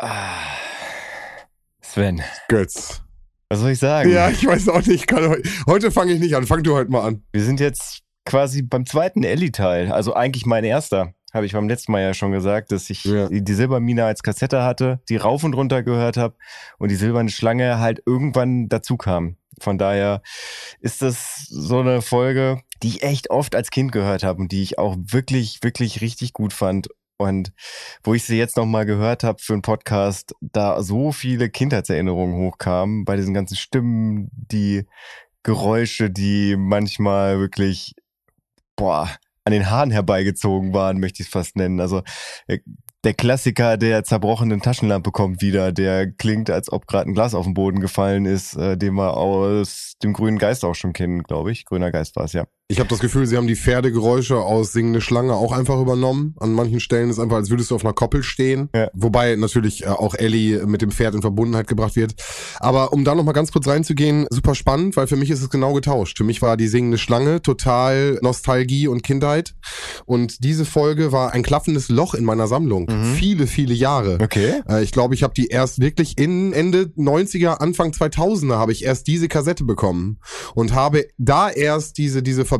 Ah. Sven. Götz. Was soll ich sagen? Ja, ich weiß auch nicht. Kann, heute fange ich nicht an. Fang du heute mal an. Wir sind jetzt quasi beim zweiten Ellie-Teil. Also eigentlich mein erster. Habe ich beim letzten Mal ja schon gesagt, dass ich Ja. die Silbermine als Kassette hatte, die rauf und runter gehört habe und die silberne Schlange halt irgendwann dazu kam. Von daher ist das so eine Folge, die ich echt oft als Kind gehört habe und die ich auch wirklich, wirklich richtig gut fand. Und wo ich sie jetzt nochmal gehört habe für einen Podcast, da so viele Kindheitserinnerungen hochkamen bei diesen ganzen Stimmen, die Geräusche, die manchmal wirklich, boah, an den Haaren herbeigezogen waren, möchte ich es fast nennen. Also äh, der Klassiker der zerbrochenen Taschenlampe kommt wieder, der klingt, als ob gerade ein Glas auf den Boden gefallen ist, äh, den wir aus dem grünen Geist auch schon kennen, glaube ich. Grüner Geist war es, ja. Ich habe das Gefühl, sie haben die Pferdegeräusche aus Singende Schlange auch einfach übernommen. An manchen Stellen ist einfach, als würdest du auf einer Koppel stehen. Ja. Wobei natürlich äh, auch Ellie mit dem Pferd in Verbundenheit gebracht wird. Aber um da nochmal ganz kurz reinzugehen, super spannend, weil für mich ist es genau getauscht. Für mich war die Singende Schlange total Nostalgie und Kindheit. Und diese Folge war ein klaffendes Loch in meiner Sammlung. Mhm. Viele, viele Jahre. Okay. Äh, Ich glaube, ich habe die erst wirklich in Ende 90er, Anfang 2000er habe ich erst diese Kassette bekommen und habe da erst diese diese Verbindung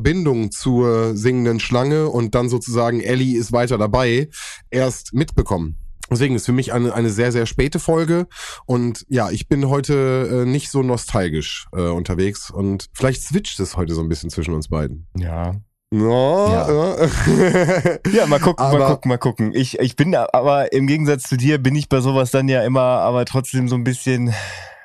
zur singenden Schlange und dann sozusagen Ellie ist weiter dabei erst mitbekommen. Deswegen ist für mich eine, eine sehr, sehr späte Folge. Und ja, ich bin heute äh, nicht so nostalgisch äh, unterwegs. Und vielleicht switcht es heute so ein bisschen zwischen uns beiden. Ja. No, Ja. ja. Ja, mal gucken, mal Aber- gucken, mal gucken. Ich, ich bin aber im Gegensatz zu dir bin ich bei sowas dann ja immer, aber trotzdem so ein bisschen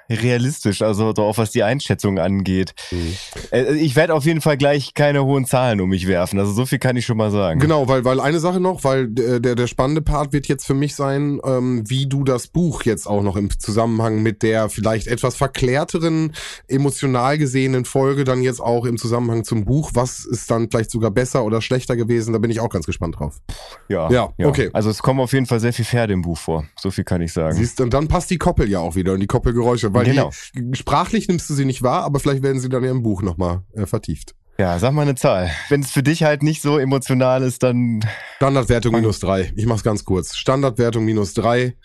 realistisch, also so auch was die Einschätzung angeht. Mhm. Äh, Ich werde auf jeden Fall gleich keine hohen Zahlen um mich werfen. Also so viel kann ich schon mal sagen. Genau, weil, weil eine Sache noch, weil der, der, der spannende Part wird jetzt für mich sein, ähm, wie du das Buch jetzt auch noch im Zusammenhang mit der vielleicht etwas verklärteren, emotional gesehenen Folge dann jetzt auch im Zusammenhang zum Buch, was ist dann vielleicht sogar besser oder schlechter gewesen, da bin ich auch ganz gespannt drauf. Ja, Ja, okay. Also es kommen auf jeden Fall sehr viel Pferde im Buch vor. So viel kann ich sagen. Siehst, und dann passt die Koppel ja auch wieder und die Koppelgeräusche, weil Genau. die, sprachlich nimmst du sie nicht wahr, aber vielleicht werden sie dann im Buch nochmal äh, vertieft. Ja, sag mal eine Zahl. Wenn es für dich halt nicht so emotional ist, dann Standardwertung minus drei. Ich mach's ganz kurz. Standardwertung minus drei.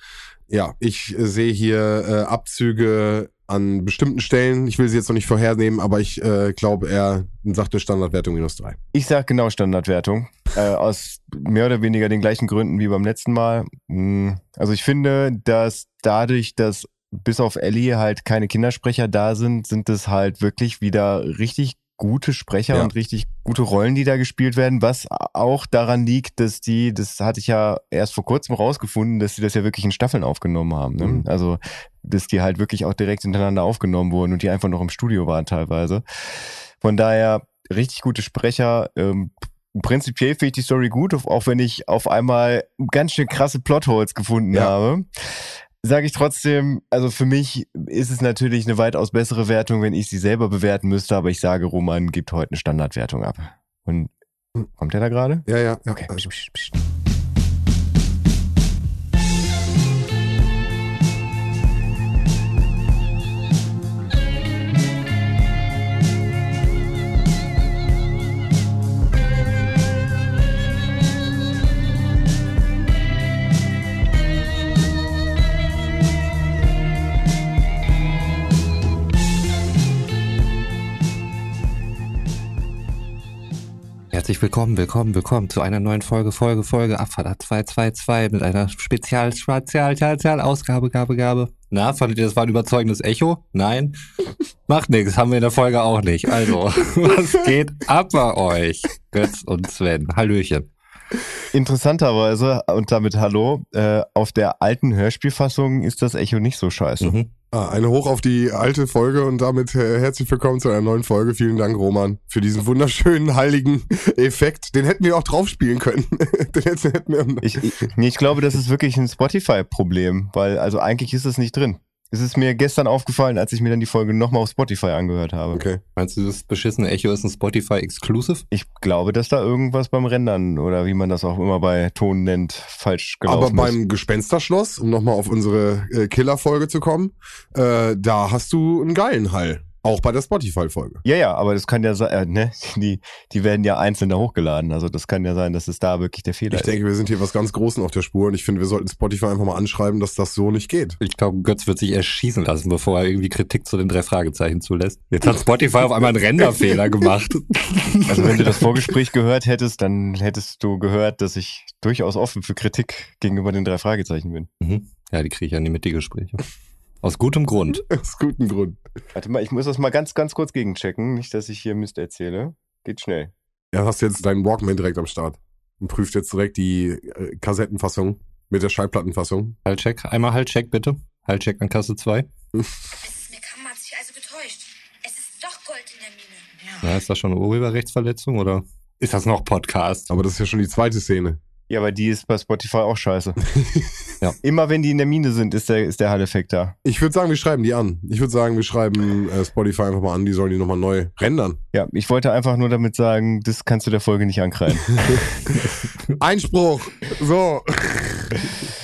Ja, ich äh, sehe hier äh, Abzüge an bestimmten Stellen. Ich will sie jetzt noch nicht vorhernehmen, aber ich äh, glaube, er sagte Standardwertung minus drei. Ich sag genau Standardwertung. Äh, aus mehr oder weniger den gleichen Gründen wie beim letzten Mal. Hm, Also ich finde, dass dadurch, dass bis auf Ellie halt keine Kindersprecher da sind, sind es halt wirklich wieder richtig gute Sprecher Ja. und richtig gute Rollen, die da gespielt werden, was auch daran liegt, dass die, das hatte ich ja erst vor kurzem rausgefunden, dass sie das ja wirklich in Staffeln aufgenommen haben. Ne? Mhm. Also, dass die halt wirklich auch direkt hintereinander aufgenommen wurden und die einfach noch im Studio waren teilweise. Von daher richtig gute Sprecher. Ähm, prinzipiell finde ich die Story gut, auch wenn ich auf einmal ganz schön krasse Plotholes gefunden Ja. habe. Sage ich trotzdem, also für mich ist es natürlich eine weitaus bessere Wertung, wenn ich sie selber bewerten müsste, aber ich sage, Roman gibt heute eine Standardwertung ab. Und kommt er da gerade? Ja, ja. ja. Okay. Psst, Herzlich willkommen, willkommen, willkommen zu einer neuen Folge, Folge, Folge, Abfahrt 222 mit einer Spezial, Spezial, Spezial, Ausgabe, Gabe, Gabe. Na, fandet ihr, das war ein überzeugendes Echo? Nein? Macht nichts, haben wir in der Folge auch nicht. Also, was geht ab bei euch? Götz und Sven. Hallöchen. Interessanterweise, und damit Hallo, äh, auf der alten Hörspielfassung ist das Echo nicht so scheiße. Mhm. Ah, eine Hoch auf die alte Folge und damit herzlich willkommen zu einer neuen Folge. Vielen Dank, Roman, für diesen wunderschönen, heiligen Effekt. Den hätten wir auch drauf spielen können. Den hätten wir Ich, ich, ich glaube, das ist wirklich ein Spotify-Problem, weil also eigentlich ist es nicht drin. Es ist mir gestern aufgefallen, als ich mir dann die Folge nochmal auf Spotify angehört habe. Okay. Meinst du, das beschissene Echo ist ein Spotify-Exclusive? Ich glaube, dass da irgendwas beim Rendern oder wie man das auch immer bei Ton nennt, falsch gelaufen Aber beim ist. Gespensterschloss, um nochmal auf unsere äh, Killer-Folge zu kommen, äh, da hast du einen geilen Hall. Auch bei der Spotify-Folge. Ja, ja, aber das kann ja sein, äh, ne? Die, die werden ja einzeln da hochgeladen. Also das kann ja sein, dass es da wirklich der Fehler Ich denke, wir sind hier was ganz Großen auf der Spur und ich finde, wir sollten Spotify einfach mal anschreiben, dass das so nicht geht. Ich glaube, Götz wird sich erschießen lassen, bevor er irgendwie Kritik zu den drei Fragezeichen zulässt. Jetzt hat Spotify auf einmal einen Renderfehler gemacht. ist. Also wenn du das Vorgespräch gehört hättest, dann hättest du gehört, dass ich durchaus offen für Kritik gegenüber den drei Fragezeichen bin. Mhm. Ja, die kriege ich ja nie mit, die Gespräche. Aus gutem Grund. Aus gutem Grund. Warte mal, ich muss das mal ganz, ganz kurz gegenchecken. Nicht, dass ich hier Mist erzähle. Geht schnell. Ja, hast jetzt deinen Walkman direkt am Start und prüft jetzt direkt die äh, Kassettenfassung mit der Schallplattenfassung. Haltcheck. Einmal Haltcheck, bitte. Haltcheck an Kasse 2. Meckam hat sich also getäuscht. Es ist doch Gold in der Mine. Ja, ist das schon eine Urheberrechtsverletzung oder ist das noch Podcast? Aber das ist ja schon die zweite Szene. Ja, aber die ist bei Spotify auch scheiße. Ja. Immer wenn die in der Mine sind, ist der, ist der Hall-Effekt da. Ich würde sagen, wir schreiben die an. Ich würde sagen, wir schreiben äh, Spotify einfach mal an, die sollen die nochmal neu rendern. Ja, ich wollte einfach nur damit sagen, das kannst du der Folge nicht ankreiden. Einspruch! So.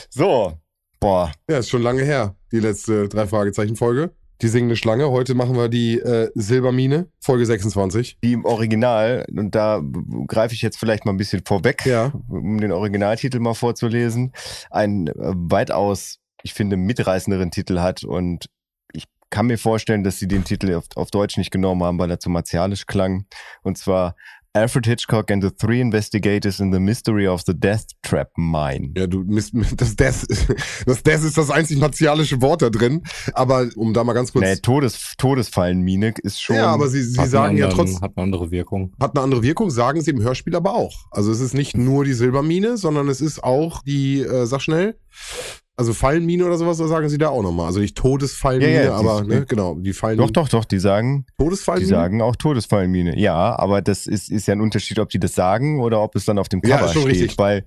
so, boah. Ja, ist schon lange her, die letzte drei Fragezeichen-Folge. Die singende Schlange. Heute machen wir die äh, Silbermine, Folge 26. Die im Original, und da greife ich jetzt vielleicht mal ein bisschen vorweg, Ja. um den Originaltitel mal vorzulesen, einen äh, weitaus, ich finde, mitreißenderen Titel hat und ich kann mir vorstellen, dass sie den Titel auf, auf Deutsch nicht genommen haben, weil er zu martialisch klang. Und zwar Alfred Hitchcock and the Three Investigators in the Mystery of the Death Trap Mine. Ja, du das Des, das Des ist das einzig martialische Wort da drin. Aber um da mal ganz kurz. Nee, Todes, Todesfallenmine ist schon. ja, aber sie, sie sagen einen ja trotzdem, Hat eine andere Wirkung. hat eine andere Wirkung, sagen sie im Hörspiel aber auch. Also es ist nicht nur die Silbermine, sondern es ist auch die, äh, sag schnell, also Fallenmine oder sowas, da sagen sie da auch nochmal. Also nicht Todesfallenmine, Ja, ja, die- aber ne, genau, die Fallen. doch, doch, doch, die sagen, die Todesfallenmine? sagen auch Todesfallenmine. Ja, aber das ist, ist ja ein Unterschied, ob die das sagen oder ob es dann auf dem Ja, Cover ist schon steht, richtig. weil,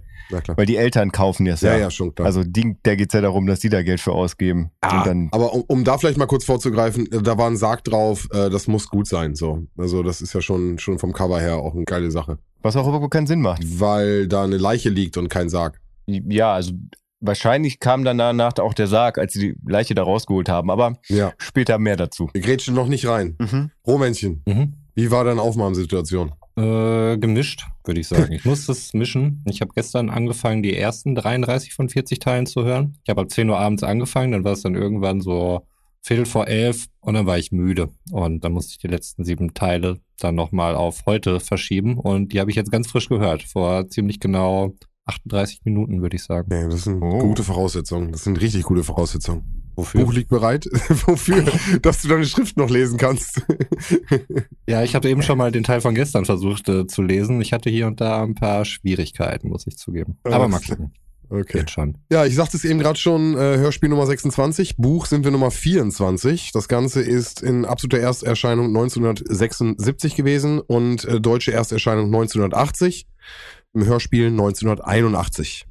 weil die Eltern kaufen das Ja, ja. ja, schon klar. Also die, da geht's ja darum, dass die da Geld für ausgeben. Ah, aber um, um da vielleicht mal kurz vorzugreifen, äh, da war ein Sarg drauf, äh, das muss gut sein. So, also das ist ja schon schon vom Cover her auch eine geile Sache, was auch überhaupt keinen Sinn macht. weil da eine Leiche liegt und kein Sarg. Ja, also wahrscheinlich kam dann danach auch der Sarg, als sie die Leiche da rausgeholt haben, aber Ja, später mehr dazu. wir grätschen noch nicht rein. Mhm. Rohmännchen, Mhm. wie war deine Aufnahmesituation? Äh, gemischt, würde ich sagen. Ich muss das mischen. Ich habe gestern angefangen, die ersten 33 von 40 Teilen zu hören. Ich habe ab 10 Uhr abends angefangen, dann war es dann irgendwann so Viertel vor elf und dann war ich müde. Und dann musste ich die letzten sieben Teile dann nochmal auf heute verschieben. Und die habe ich jetzt ganz frisch gehört, vor ziemlich genau 38 Minuten, würde ich sagen. Nee, das sind Oh. gute Voraussetzungen. Das sind richtig gute Voraussetzungen. Wofür? Buch liegt bereit. Wofür? Dass du deine Schrift noch lesen kannst. Ja, ich habe eben schon mal den Teil von gestern versucht äh, zu lesen. Ich hatte hier und da ein paar Schwierigkeiten, muss ich zugeben. Aber mal gucken. Okay. Geht schon. Ja, ich sagte es eben gerade schon, äh, Hörspiel Nummer 26, Buch sind wir Nummer 24. Das Ganze ist in absoluter Ersterscheinung 1976 gewesen und äh, deutsche Ersterscheinung 1980, im Hörspiel 1981.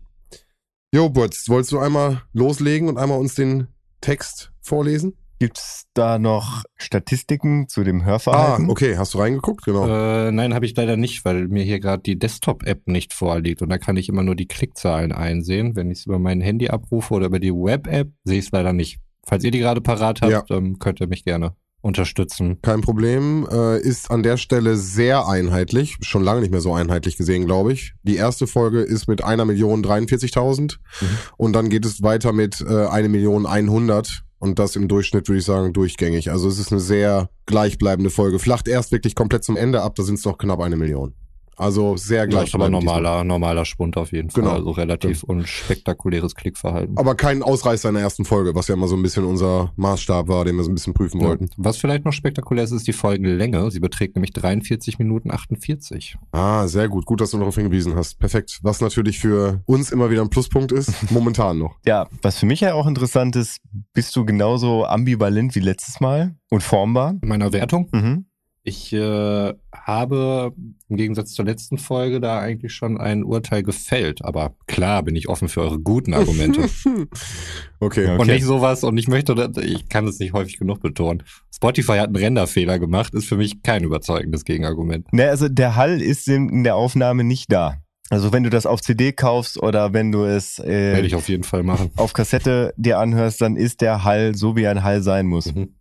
Jo, Butz, wolltest du einmal loslegen und einmal uns den Text vorlesen? Gibt's da noch Statistiken zu dem Ah, Hörverhalten? okay, hast du reingeguckt? Genau. Äh, nein, habe ich leider nicht, weil mir hier gerade die Desktop-App nicht vorliegt und da kann ich immer nur die Klickzahlen einsehen. Wenn ich es über mein Handy abrufe oder über die Web-App, sehe ich es leider nicht. Falls ihr die gerade parat habt, ähm, könnt ihr mich gerne unterstützen. Kein Problem. Äh, ist an der Stelle sehr einheitlich. Schon lange nicht mehr so einheitlich gesehen, glaube ich. Die erste Folge ist mit einer Million 43.000 Mhm. und dann geht es weiter mit äh, eine Million 100 und das im Durchschnitt würde ich sagen durchgängig. Also es ist eine sehr gleichbleibende Folge. Flacht erst wirklich komplett zum Ende ab, da sind es noch knapp eine Million. Also sehr Das ist aber normaler, normaler Spund auf jeden Fall. Genau. Also relativ unspektakuläres Klickverhalten. Aber kein Ausreißer in der ersten Folge, was ja immer so ein bisschen unser Maßstab war, den wir so ein bisschen prüfen Ja. wollten. Was vielleicht noch spektakulär ist, ist die Folgenlänge. Sie beträgt nämlich 43 Minuten 48. Ah, sehr gut. Gut, dass du darauf hingewiesen hast. Perfekt. Was natürlich für uns immer wieder ein Pluspunkt ist, momentan noch. Ja, was für mich ja auch interessant ist, bist du genauso ambivalent wie letztes Mal und formbar? In meiner Wertung Mhm. Ich äh, habe im Gegensatz zur letzten Folge da eigentlich schon ein Urteil gefällt. Aber klar bin ich offen für eure guten Argumente. okay. Ja. Und Okay. nicht sowas, und ich möchte, ich kann es nicht häufig genug betonen. Spotify hat einen Renderfehler gemacht, ist für mich kein überzeugendes Gegenargument. Ne, also der Hall ist in, der Aufnahme nicht da. Also wenn du das auf CD kaufst oder wenn du es Werde äh, ich auf jeden Fall machen. auf Kassette dir anhörst, dann ist der Hall so, wie ein Hall sein muss. Mhm.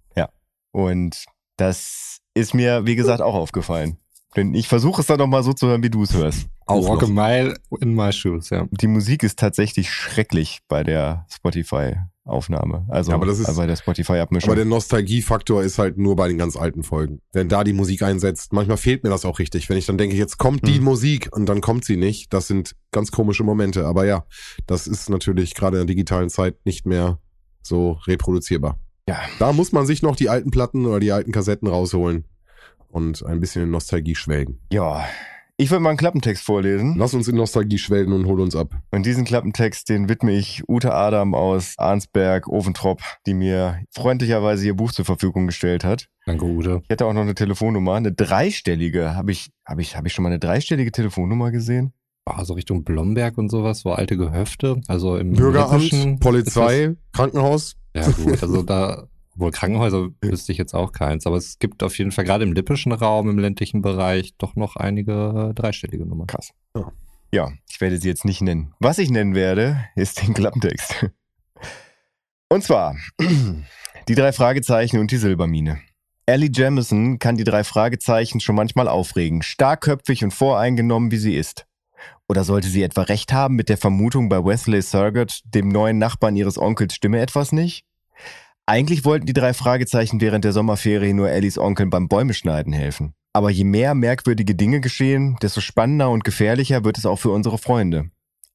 Und Das ist mir, wie gesagt, auch aufgefallen. Denn ich versuche es dann noch mal so zu hören, wie du es hörst. Auch Walk a noch. mile in my shoes, ja. Die Musik ist tatsächlich schrecklich bei der Spotify-Aufnahme. Also Ja, aber das ist- bei der Spotify-Abmischung. Aber der Nostalgiefaktor ist halt nur bei den ganz alten Folgen. Wenn da die Musik einsetzt, manchmal fehlt mir das auch richtig. Wenn ich dann denke, jetzt kommt die Mhm. Musik und dann kommt sie nicht, das sind ganz komische Momente. Aber ja, das ist natürlich gerade in der digitalen Zeit nicht mehr so reproduzierbar. Ja. Da muss man sich noch die alten Platten oder die alten Kassetten rausholen und ein bisschen in Nostalgie schwelgen. ja. Ich würde mal einen Klappentext vorlesen. Lass uns in Nostalgie schwelgen und hol uns ab. Und diesen Klappentext, den widme ich Ute Adam aus Arnsberg, Ofentrop, die mir freundlicherweise ihr Buch zur Verfügung gestellt hat. Danke, Ute. Ich hätte auch noch eine Telefonnummer, eine dreistellige. Habe ich, habe ich, habe ich schon mal eine dreistellige Telefonnummer gesehen? Ah, so Richtung Blomberg und sowas, so alte Gehöfte. Also im Bürgeramt, Polizei, Krankenhaus. Ja, gut. Also da, wohl Krankenhäuser wüsste ich jetzt auch keins. Aber es gibt auf jeden Fall gerade im lippischen Raum, im ländlichen Bereich, doch noch einige äh, dreistellige Nummern. Krass. Ja. Ja, ich werde sie jetzt nicht nennen. Was ich nennen werde, ist den Klappentext. Und zwar die drei Fragezeichen und die Silbermine. Ellie Jamison kann die drei Fragezeichen schon manchmal aufregen, starkköpfig und voreingenommen wie sie ist. Oder sollte sie etwa recht haben mit der Vermutung bei Wesley Surgott, dem neuen Nachbarn ihres Onkels stimme etwas nicht? Eigentlich wollten die drei Fragezeichen während der Sommerferien nur Ellies Onkeln beim Bäume schneiden helfen. Aber je mehr merkwürdige Dinge geschehen, desto spannender und gefährlicher wird es auch für unsere Freunde.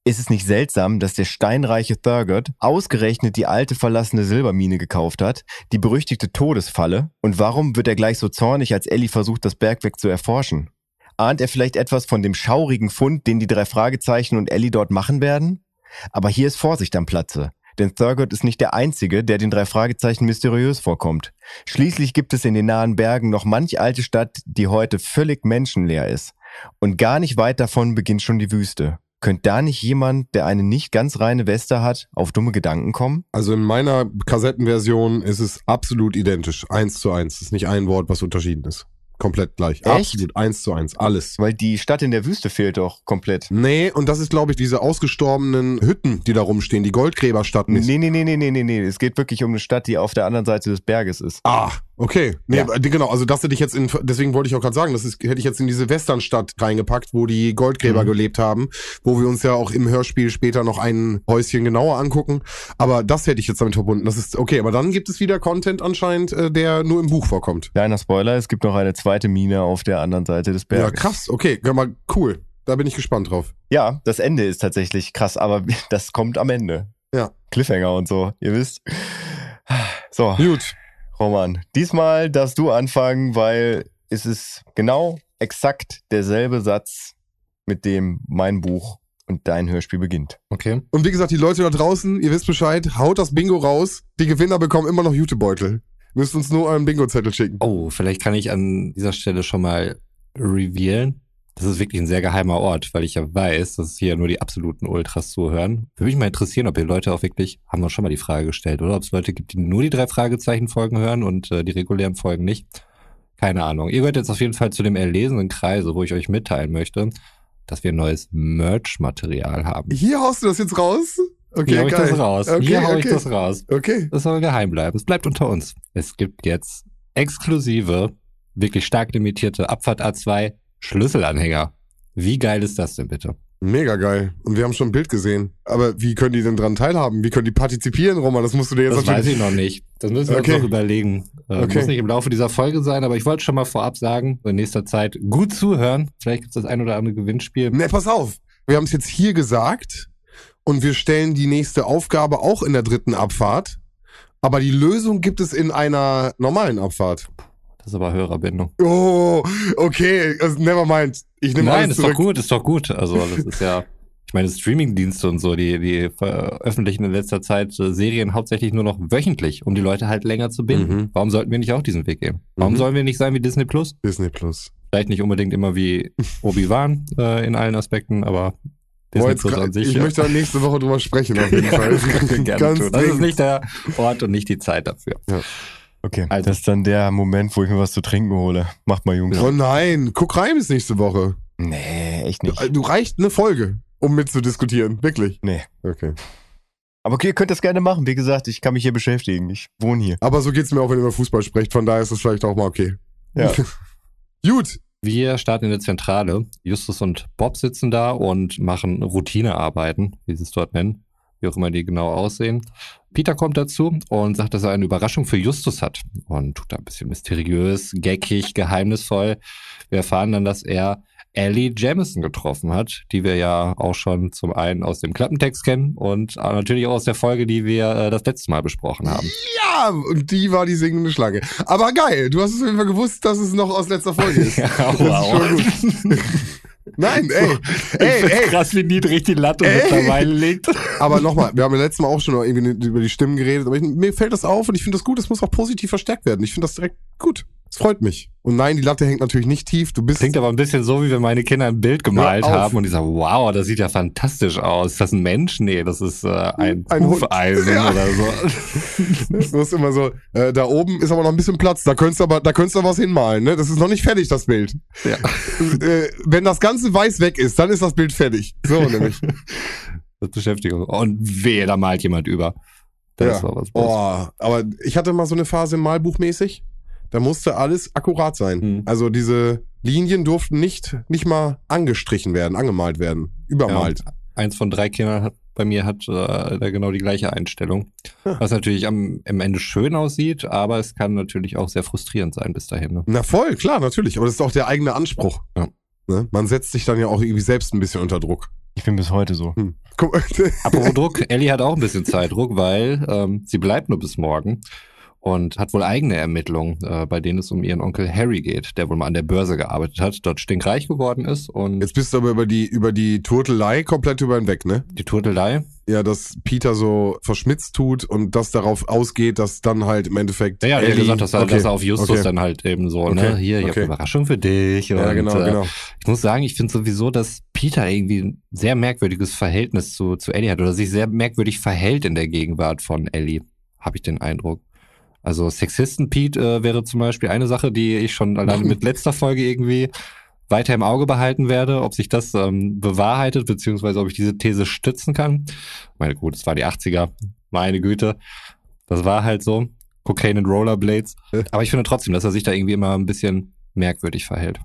Ist es nicht seltsam, dass der steinreiche Thurgood ausgerechnet die alte verlassene Silbermine gekauft hat, die berüchtigte Todesfalle? Und warum wird er gleich so zornig, als Ellie versucht, das Bergwerk zu erforschen? Ahnt er vielleicht etwas von dem schaurigen Fund, den die drei Fragezeichen und Ellie dort machen werden? Aber hier ist Vorsicht am Platze. Denn Thurgood ist nicht der Einzige, der den drei Fragezeichen mysteriös vorkommt. Schließlich gibt es in den nahen Bergen noch manch alte Stadt, die heute völlig menschenleer ist. Und gar nicht weit davon beginnt schon die Wüste. Könnte da nicht jemand, der eine nicht ganz reine Weste hat, auf dumme Gedanken kommen? Also in meiner Kassettenversion ist es absolut identisch. Eins zu eins. Es ist nicht ein Wort, was unterschieden ist. Komplett gleich. Echt? Absolut. Eins zu eins. Alles. Weil die Stadt in der Wüste fehlt doch komplett. Nee, und das ist, glaube ich, diese ausgestorbenen Hütten, die da rumstehen, die Goldgräberstadt. Nee, nee, nee, nee, nee, nee, nee. Es geht wirklich um eine Stadt, die auf der anderen Seite des Berges ist. Ah, okay. Nee, Ja. genau, also das hätte ich jetzt in, deswegen wollte ich auch gerade sagen, das ist, hätte ich jetzt in diese Westernstadt reingepackt, wo die Goldgräber Mhm. gelebt haben, wo wir uns ja auch im Hörspiel später noch ein Häuschen genauer angucken. Aber das hätte ich jetzt damit verbunden. Das ist, okay, aber dann gibt es wieder Content anscheinend, äh, der nur im Buch vorkommt. Kleiner Spoiler, es gibt noch eine zweite Mine auf der anderen Seite des Berges. Ja, krass, okay, mal cool. Da bin ich gespannt drauf. Ja, das Ende ist tatsächlich krass, aber das kommt am Ende. Ja. Cliffhanger und so, ihr wisst. So, Gut. Roman, diesmal darfst du anfangen, weil es ist genau exakt derselbe Satz, mit dem mein Buch und dein Hörspiel beginnt. Okay. Und wie gesagt, die Leute da draußen, ihr wisst Bescheid, haut das Bingo raus. Die Gewinner bekommen immer noch Jutebeutel. Müsst uns nur euren Bingo-Zettel schicken. Oh, vielleicht kann ich an dieser Stelle schon mal revealen. Das ist wirklich ein sehr geheimer Ort, weil ich ja weiß, dass hier nur die absoluten Ultras zuhören. Würde mich mal interessieren, ob ihr Leute auch wirklich, haben wir schon mal die Frage gestellt, oder ob es Leute gibt, die nur die drei Fragezeichen-Folgen hören und äh, die regulären Folgen nicht. Keine Ahnung. Ihr gehört jetzt auf jeden Fall zu dem erlesenen Kreise, wo ich euch mitteilen möchte, dass wir neues Merch-Material haben. Hier haust du das jetzt raus? Okay, Hier hau ich geil. das raus. Okay, Hier hau ich okay. das raus. Okay. Das soll geheim bleiben. Es bleibt unter uns. Es gibt jetzt exklusive, wirklich stark limitierte Abfahrt A2 Schlüsselanhänger. Wie geil ist das denn bitte? Mega geil. Und wir haben schon ein Bild gesehen. Aber wie können die denn dran teilhaben? Wie können die partizipieren, Roman? Das musst du dir jetzt Das weiß natürlich. ich noch nicht. Das müssen wir Okay. uns noch überlegen. Äh, Okay. Muss nicht im Laufe dieser Folge sein, aber ich wollte schon mal vorab sagen, in nächster Zeit gut zuhören. Vielleicht gibt es das ein oder andere Gewinnspiel. Ne, pass auf. Wir haben es jetzt hier gesagt und wir stellen die nächste Aufgabe auch in der dritten Abfahrt. Aber die Lösung gibt es in einer normalen Abfahrt. Das ist aber Hörerbindung. Oh, okay. Also, never mind. Ich nehme Nein, alles ist doch zurück. gut, ist doch gut. Also das ist ja, ich meine, Streamingdienste und so, die, die veröffentlichen in letzter Zeit äh, Serien hauptsächlich nur noch wöchentlich, um die Leute halt länger zu binden. Mhm. Warum sollten wir nicht auch diesen Weg gehen? Warum Mhm. sollen wir nicht sein wie Disney Plus? Disney Plus. Vielleicht nicht unbedingt immer wie Obi-Wan äh, in allen Aspekten, aber Boah, sich. ich ja. möchte da nächste Woche drüber sprechen, auf jeden Ja, Fall. das tun. Das ist nicht der Ort und nicht die Zeit dafür. Okay, Also- das ist dann der Moment, wo ich mir was zu trinken hole. Macht mal, Jungs. Oh nein, guck rein bis nächste Woche. Nee, echt nicht. Du reicht eine Folge, um mitzudiskutieren. Wirklich. Nee. Okay. Aber okay, ihr könnt das gerne machen. Wie gesagt, ich kann mich hier beschäftigen. Ich wohne hier. Aber so geht's mir auch, wenn ihr über Fußball sprecht. Von daher ist das vielleicht auch mal okay. Ja. Gut. Wir starten in der Zentrale. Justus und Bob sitzen da und machen Routinearbeiten, wie sie es dort nennen, wie auch immer die genau aussehen. Peter kommt dazu und sagt, dass er eine Überraschung für Justus hat und tut da ein bisschen mysteriös, geckig, geheimnisvoll. Wir erfahren dann, dass er Ellie Jamison getroffen hat, die wir ja auch schon zum einen aus dem Klappentext kennen und natürlich auch aus der Folge, die wir äh, das letzte Mal besprochen haben. Ja, und die war die singende Schlange. Aber geil, du hast es auf jeden Fall gewusst, dass es noch aus letzter Folge ist. Ja, Das ist schon gut. Nein, ey, ey, ey. krass, wie niedrig die Latte Ey. mittlerweile liegt. Aber nochmal, wir haben ja letztes Mal auch schon irgendwie über die Stimmen geredet, aber ich, mir fällt das auf und ich finde das gut, es muss auch positiv verstärkt werden. Ich finde das direkt gut. Es freut mich. Und nein, die Latte hängt natürlich nicht tief. Du bist. Klingt aber ein bisschen so, wie wenn meine Kinder ein Bild gemalt haben und die sagen, wow, das sieht ja fantastisch aus. Ist das ein Mensch? Nee, das ist äh, ein, Ein. Hufeisen Ja. oder so. Du hast immer so, äh, da oben ist aber noch ein bisschen Platz, da könntest du aber, da könntest du was hinmalen, ne? Das ist noch nicht fertig, das Bild. Ja. Äh, wenn das ganze Weiß weg ist, dann ist das Bild fertig. So nämlich. Das Beschäftigung. Und wehe, da malt jemand über. Das ja. war was. Oh, aber ich hatte mal so eine Phase malbuchmäßig. Da musste alles akkurat sein. Hm. Also diese Linien durften nicht, nicht mal angestrichen werden, angemalt werden, übermalt. Ja, eins von drei Kindern hat, bei mir hat äh, da genau die gleiche Einstellung. Ja. Was natürlich am, am Ende schön aussieht, aber es kann natürlich auch sehr frustrierend sein bis dahin. Ne? Na voll, klar, natürlich. Aber das ist auch der eigene Anspruch. Ja. Ne? Man setzt sich dann ja auch irgendwie selbst ein bisschen unter Druck. Ich bin bis heute so. Hm. Apropos Druck, Ellie hat auch ein bisschen Zeitdruck, weil ähm, sie bleibt nur bis morgen und hat wohl eigene Ermittlungen, äh, bei denen es um ihren Onkel Harry geht, der wohl mal an der Börse gearbeitet hat, dort stinkreich geworden ist und Jetzt bist du aber über die, über die Turtelei komplett über ihn weg, ne? die Turtelei. Ja, dass Peter so verschmitzt tut und das darauf ausgeht, dass dann halt im Endeffekt. Ja, ja, Ellie- gesagt, dass er, Okay, dass er auf Justus okay. dann halt eben so, ne, Okay, hier, ich hab okay. eine Überraschung für dich. Ja, und, genau, äh, genau. Ich muss sagen, ich finde sowieso, dass Peter irgendwie ein sehr merkwürdiges Verhältnis zu, zu Ellie hat oder sich sehr merkwürdig verhält in der Gegenwart von Ellie, habe ich den Eindruck. Also Sexisten Pete äh, wäre zum Beispiel eine Sache, die ich schon alleine mit letzter Folge irgendwie weiter im Auge behalten werde, ob sich das ähm, bewahrheitet, beziehungsweise ob ich diese These stützen kann. Meine gut, es war die 80er, meine Güte. Das war halt so. Cocaine und Rollerblades. Aber ich finde trotzdem, dass er sich da irgendwie immer ein bisschen merkwürdig verhält.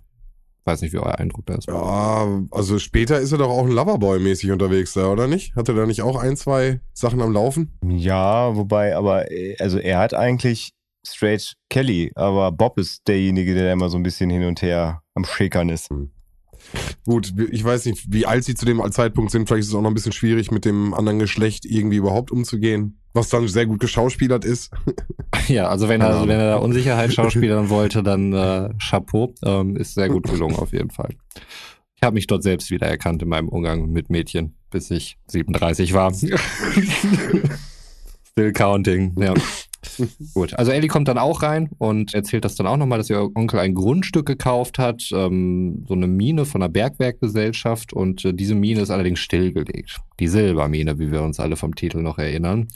Weiß nicht, wie euer Eindruck da ist. Ja, also später ist er doch auch ein Loverboy-mäßig unterwegs da, oder nicht? Hat er da nicht auch ein, zwei Sachen am Laufen? Ja, wobei, aber, äh, also er hat eigentlich straight Kelly, aber Bob ist derjenige, der immer so ein bisschen hin und her am Schäkern ist. Gut, ich weiß nicht, wie alt sie zu dem Zeitpunkt sind. Vielleicht ist es auch noch ein bisschen schwierig, mit dem anderen Geschlecht irgendwie überhaupt umzugehen. Was dann sehr gut geschauspielert ist. Ja, also wenn er, Ahnung. wenn er da Unsicherheit schauspielern wollte, dann äh, Chapeau. Ähm, ist sehr gut gelungen auf jeden Fall. Ich habe mich dort selbst wieder erkannt in meinem Umgang mit Mädchen, bis ich 37 war. Still counting, ja. Gut, also Ellie kommt dann auch rein und erzählt das dann auch nochmal, dass ihr Onkel ein Grundstück gekauft hat, ähm, so eine Mine von einer Bergwerkgesellschaft und äh, diese Mine ist allerdings stillgelegt. Die Silbermine, wie wir uns alle vom Titel noch erinnern.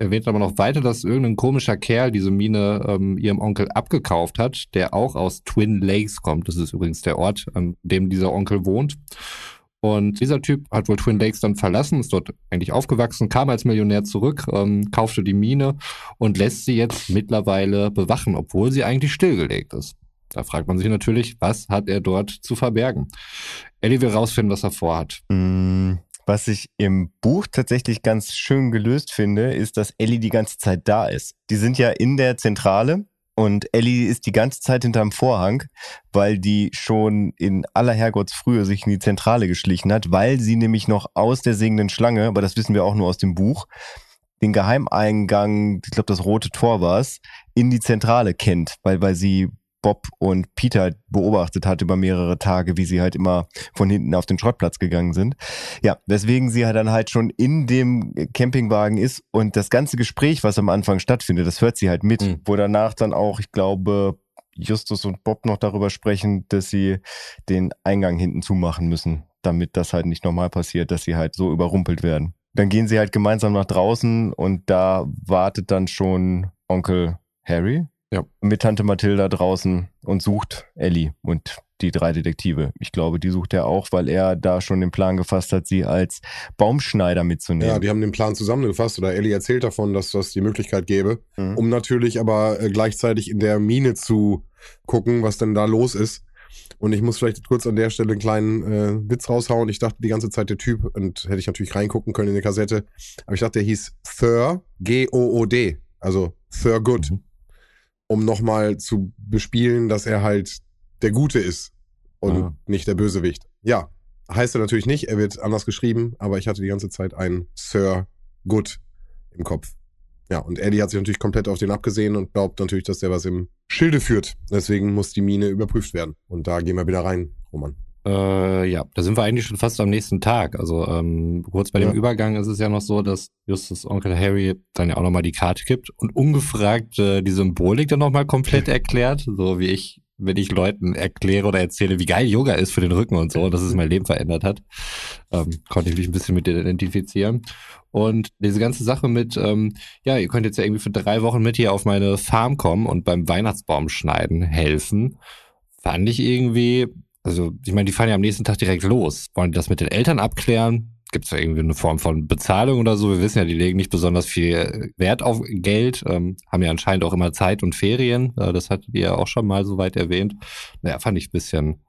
Erwähnt aber noch weiter, dass irgendein komischer Kerl diese Mine ähm, ihrem Onkel abgekauft hat, der auch aus Twin Lakes kommt. Das ist übrigens der Ort, an dem dieser Onkel wohnt. Und dieser Typ hat wohl Twin Lakes dann verlassen, ist dort eigentlich aufgewachsen, kam als Millionär zurück, ähm, kaufte die Mine und lässt sie jetzt mittlerweile bewachen, obwohl sie eigentlich stillgelegt ist. Da fragt man sich natürlich, was hat er dort zu verbergen? Ellie will rausfinden, was er vorhat. Mm, Was ich im Buch tatsächlich ganz schön gelöst finde, ist, dass Ellie die ganze Zeit da ist. Die sind ja in der Zentrale und Ellie ist die ganze Zeit hinterm Vorhang, weil die schon in aller Herrgottsfrühe sich in die Zentrale geschlichen hat, weil sie nämlich noch aus der singenden Schlange, aber das wissen wir auch nur aus dem Buch, den Geheimeingang, ich glaube das rote Tor war es, in die Zentrale kennt, weil, weil sie Bob und Peter beobachtet hat über mehrere Tage, wie sie halt immer von hinten auf den Schrottplatz gegangen sind. Ja, weswegen sie halt dann halt schon in dem Campingwagen ist und das ganze Gespräch, was am Anfang stattfindet, das hört sie halt mit, Mhm. wo danach dann auch, ich glaube, Justus und Bob noch darüber sprechen, dass sie den Eingang hinten zumachen müssen, damit das halt nicht normal passiert, dass sie halt so überrumpelt werden. Dann gehen sie halt gemeinsam nach draußen und da wartet dann schon Onkel Harry. Ja. mit Tante Mathilda draußen und sucht Ellie und die drei Detektive. Ich glaube, die sucht er auch, weil er da schon den Plan gefasst hat, sie als Baumschneider mitzunehmen. Ja, die haben den Plan zusammengefasst oder Ellie erzählt davon, dass das die Möglichkeit gäbe, Mhm. um natürlich aber äh, gleichzeitig in der Mine zu gucken, was denn da los ist. Und ich muss vielleicht kurz an der Stelle einen kleinen äh, Witz raushauen. Ich dachte die ganze Zeit der Typ, und hätte ich natürlich reingucken können in die Kassette, aber ich dachte, der hieß Thur, G-O-O-D, also Thurgood, Mhm. Um nochmal zu bespielen, dass er halt der Gute ist und Ah. nicht der Bösewicht. Ja, heißt er natürlich nicht, er wird anders geschrieben, aber ich hatte die ganze Zeit einen Sir Good im Kopf. Ja, und Eddie hat sich natürlich komplett auf den abgesehen und glaubt natürlich, dass der was im Schilde führt. Deswegen muss die Mine überprüft werden. Und da gehen wir wieder rein, Roman. Äh, ja, da sind wir eigentlich schon fast am nächsten Tag. Also ähm, kurz bei dem Ja. Übergang ist es ja noch so, dass Justus Onkel Harry dann ja auch nochmal die Karte gibt und ungefragt äh, die Symbolik dann nochmal komplett erklärt. So wie ich, wenn ich Leuten erkläre oder erzähle, wie geil Yoga ist für den Rücken und so, dass es mein Leben verändert hat, ähm, konnte ich mich ein bisschen mit identifizieren. Und diese ganze Sache mit, ähm, ja, ihr könnt jetzt ja irgendwie für drei Wochen mit hier auf meine Farm kommen und beim Weihnachtsbaum schneiden helfen, fand ich irgendwie, also ich meine, die fahren ja am nächsten Tag direkt los. Wollen die das mit den Eltern abklären? Gibt es da irgendwie eine Form von Bezahlung oder so? Wir wissen ja, die legen nicht besonders viel Wert auf Geld, ähm, haben ja anscheinend auch immer Zeit und Ferien. Äh, das hattet ihr ja auch schon mal soweit erwähnt. Naja, fand ich ein bisschen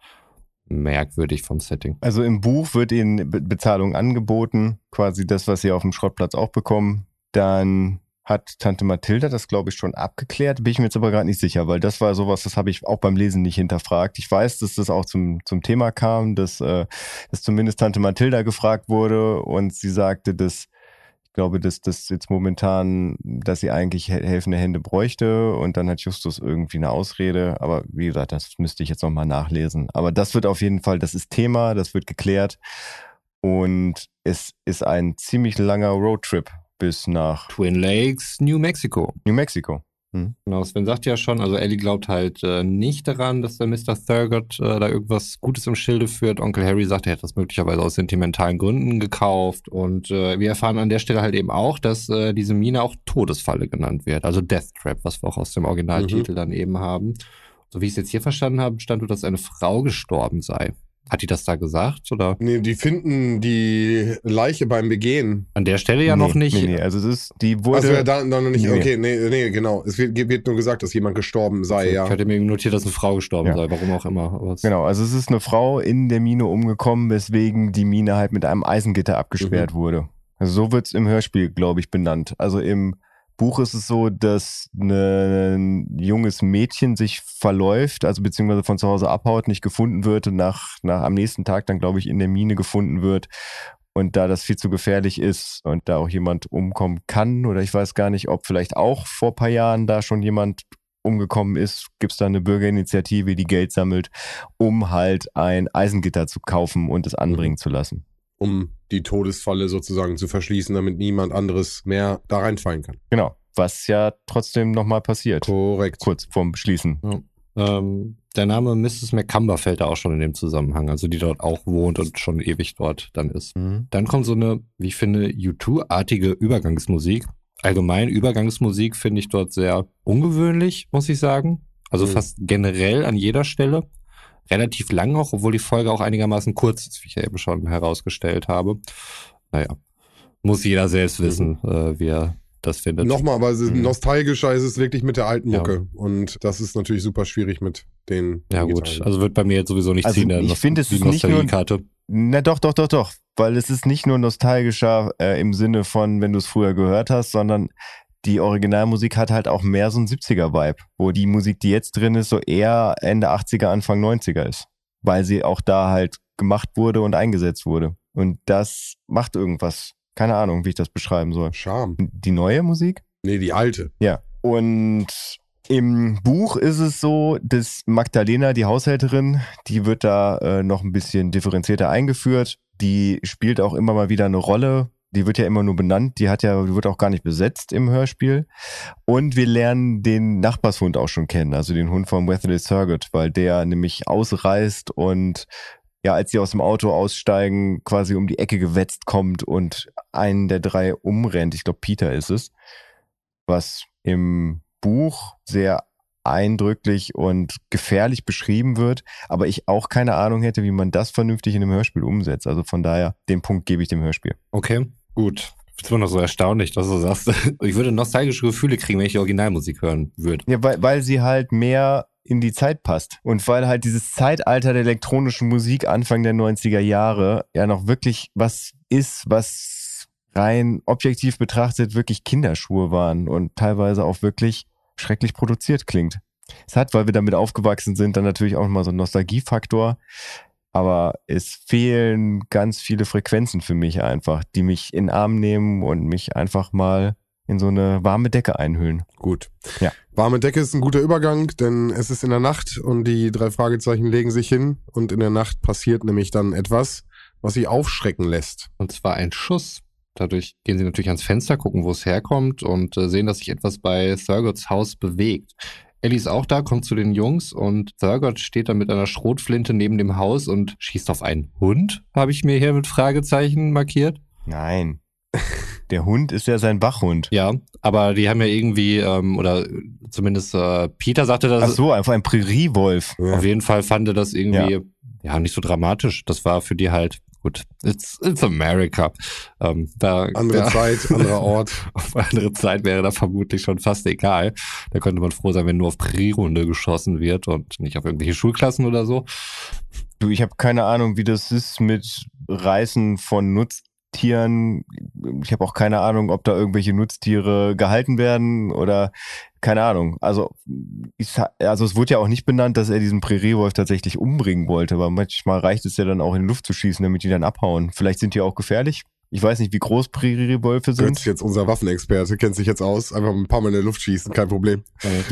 merkwürdig vom Setting. Also im Buch wird ihnen Be Bezahlung angeboten, quasi das, was sie auf dem Schrottplatz auch bekommen. Dann hat Tante Mathilda das, glaube ich, schon abgeklärt. Bin ich mir jetzt aber gerade nicht sicher, weil das war sowas, das habe ich auch beim Lesen nicht hinterfragt. Ich weiß, dass das auch zum, zum Thema kam, dass, äh, dass zumindest Tante Mathilda gefragt wurde und sie sagte, dass ich glaube, dass das jetzt momentan, dass sie eigentlich he- helfende Hände bräuchte und dann hat Justus irgendwie eine Ausrede. Aber wie gesagt, das müsste ich jetzt nochmal nachlesen. Aber das wird auf jeden Fall, das ist Thema, das wird geklärt und es ist ein ziemlich langer Roadtrip bis nach Twin Lakes, New Mexico. New Mexico. Genau, Sven sagt ja schon, also Ellie glaubt halt äh, nicht daran, dass der Mr. Thurgood äh, da irgendwas Gutes im Schilde führt. Onkel Harry sagt, er hätte das möglicherweise aus sentimentalen Gründen gekauft. Und äh, wir erfahren an der Stelle halt eben auch, dass äh, diese Mine auch Todesfalle genannt wird. Also Death Trap, was wir auch aus dem Originaltitel dann eben haben. So wie ich es jetzt hier verstanden habe, stand nur, dass eine Frau gestorben sei. Hat die das da gesagt? Oder Nee, die finden die Leiche beim Begehen. an der Stelle ja nee, noch nicht? Nee, nee, also es ist, die wurde. Also ja, da, da noch nicht. Nee. Okay, nee, nee, genau. Es wird, wird nur gesagt, dass jemand gestorben sei, Okay, ja. Ich hatte mir notiert, dass eine Frau gestorben Ja. sei, warum auch immer. Aber es- Genau, also es ist eine Frau in der Mine umgekommen, weswegen die Mine halt mit einem Eisengitter abgesperrt wurde. Also so wird's im Hörspiel, glaube ich, benannt. Also im Buch ist es so, dass ne- ein junges Mädchen sich verläuft, also beziehungsweise von zu Hause abhaut, nicht gefunden wird und nach, nach am nächsten Tag dann, glaube ich, in der Mine gefunden wird. Und da das viel zu gefährlich ist und da auch jemand umkommen kann, oder ich weiß gar nicht, ob vielleicht auch vor paar Jahren da schon jemand umgekommen ist, gibt's da eine Bürgerinitiative, die Geld sammelt, um halt ein Eisengitter zu kaufen und es anbringen zu lassen. Um die Todesfalle sozusagen zu verschließen, damit niemand anderes mehr da reinfallen kann. Genau. Was ja trotzdem nochmal passiert. Korrekt. Kurz vorm Beschließen. Ähm, der Name Mrs. McCumber fällt da auch schon in dem Zusammenhang, also die dort auch wohnt und schon ewig dort dann ist. Dann kommt so eine, wie ich finde, U2-artige Übergangsmusik. Allgemein Übergangsmusik finde ich dort sehr ungewöhnlich, muss ich sagen. Also Mhm. fast generell an jeder Stelle. Relativ lang auch, obwohl die Folge auch einigermaßen kurz ist, wie ich ja eben schon herausgestellt habe. Naja, muss jeder selbst wissen, äh, wie er das findet. Nochmal, aber es ist Mhm. nostalgischer ist es wirklich mit der alten Ja. Mucke. Und das ist natürlich super schwierig mit den. Ja gut, digitalen. also wird bei mir jetzt sowieso nicht Also ziehen, ich finde, es ist nicht nur-. Na doch, doch, doch, doch. Weil es ist nicht nur nostalgischer äh, im Sinne von, wenn du es früher gehört hast, sondern die Originalmusik hat halt auch mehr so ein 70er-Vibe, wo die Musik, die jetzt drin ist, so eher Ende 80er, Anfang 90er ist. Weil sie auch da halt gemacht wurde und eingesetzt wurde. Und das macht irgendwas. Keine Ahnung, wie ich das beschreiben soll. Charme. Die neue Musik? Nee, die alte. Ja. Und im Buch ist es so, dass Magdalena, die Haushälterin, die wird da äh, noch ein bisschen differenzierter eingeführt. Die spielt auch immer mal wieder eine Rolle. Die wird ja immer nur benannt. Die hat ja, die wird auch gar nicht besetzt im Hörspiel. Und wir lernen den Nachbarshund auch schon kennen, also den Hund von Wesley Surgott, weil der nämlich ausreißt und ja, als sie aus dem Auto aussteigen, quasi um die Ecke gewetzt kommt und einen der drei umrennt. Ich glaube, Peter ist es was im Buch sehr eindrücklich und gefährlich beschrieben wird, aber ich auch keine Ahnung hätte, wie man das vernünftig in einem Hörspiel umsetzt. Also von daher, den Punkt gebe ich dem Hörspiel. Okay, gut. Ich bin immer noch so erstaunlich, dass du sagst, ich würde nostalgische Gefühle kriegen, wenn ich die Originalmusik hören würde. Ja, weil, weil sie halt mehr in die Zeit passt. Und weil halt dieses Zeitalter der elektronischen Musik Anfang der 90er Jahre ja noch wirklich was ist, was rein objektiv betrachtet wirklich Kinderschuhe waren und teilweise auch wirklich schrecklich produziert klingt. Es hat, weil wir damit aufgewachsen sind, dann natürlich auch mal so einen Nostalgiefaktor. Aber es fehlen ganz viele Frequenzen für mich einfach, die mich in den Arm nehmen und mich einfach mal in so eine warme Decke einhüllen. Gut. Ja. Warme Decke ist ein guter Übergang, denn es ist in der Nacht und die drei Fragezeichen legen sich hin und in der Nacht passiert nämlich dann etwas, was sie aufschrecken lässt. Und zwar ein Schuss. Dadurch gehen sie natürlich ans Fenster, gucken, wo es herkommt und äh, sehen, dass sich etwas bei Thurgots Haus bewegt. Ellie ist auch da, kommt zu den Jungs und Thurgot steht dann mit einer Schrotflinte neben dem Haus und schießt auf einen Hund, habe ich mir hier mit Fragezeichen markiert. Nein. Der Hund ist ja sein Wachhund. Ja, aber die haben ja irgendwie, ähm, oder zumindest äh, Peter sagte das. Ach so, einfach ein Präriewolf. Auf jeden Fall fand er das irgendwie, ja. ja, nicht so dramatisch. Das war für die halt, gut, it's, it's America. Ähm, da, Andere ja, Zeit, anderer Ort. auf andere Zeit wäre da vermutlich schon fast egal. Da könnte man froh sein, wenn nur auf Prärierunde geschossen wird und nicht auf irgendwelche Schulklassen oder so. Du, ich habe keine Ahnung, wie das ist mit Reißen von Nutztieren. Ich habe auch keine Ahnung, ob da irgendwelche Nutztiere gehalten werden oder keine Ahnung. Also, ich, also es wurde ja auch nicht benannt, dass er diesen Präriewolf tatsächlich umbringen wollte, aber manchmal reicht es ja dann auch in die Luft zu schießen, damit die dann abhauen. Vielleicht sind die auch gefährlich. Ich weiß nicht, wie groß Präriewölfe Götz sind. ist jetzt unser Waffenexperte, kennt sich jetzt aus. Einfach ein paar Mal in der Luft schießen, kein Problem.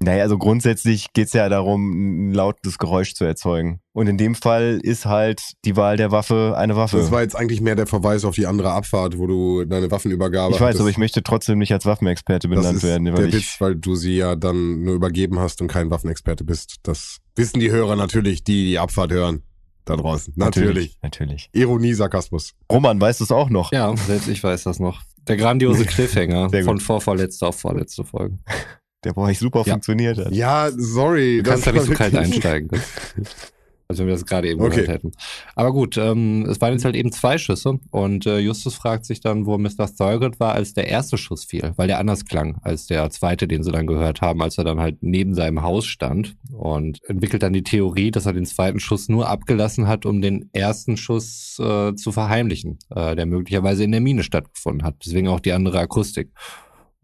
Naja, also grundsätzlich geht's ja darum, ein lautes Geräusch zu erzeugen. Und in dem Fall ist halt die Wahl der Waffe eine Waffe. Das war jetzt eigentlich mehr der Verweis auf die andere Abfahrt, wo du deine Waffenübergabe ich weiß, aber ich möchte trotzdem nicht als Waffenexperte das benannt ist werden, der weil ich Witz, weil du sie ja dann nur übergeben hast und kein Waffenexperte bist. Das wissen die Hörer natürlich, die die Abfahrt hören. Da draußen. Natürlich. Natürlich. Ironie, Sarkasmus. Roman, weißt du es auch noch? Ja, selbst ich weiß das noch. Der grandiose Cliffhanger von vorvorletzter auf vorletzte Folge. Der bei euch super Ja. funktioniert hat. Ja, sorry. Du kannst da nicht so kalt einsteigen. Also wenn wir das gerade eben Okay. gehört hätten. Aber gut, ähm, es waren jetzt halt eben zwei Schüsse und äh, Justus fragt sich dann, wo Mr. Thurgood war, als der erste Schuss fiel, weil der anders klang als der zweite, den sie dann gehört haben, als er dann halt neben seinem Haus stand und entwickelt dann die Theorie, dass er den zweiten Schuss nur abgelassen hat, um den ersten Schuss äh, zu verheimlichen, äh, der möglicherweise in der Mine stattgefunden hat. Deswegen auch die andere Akustik.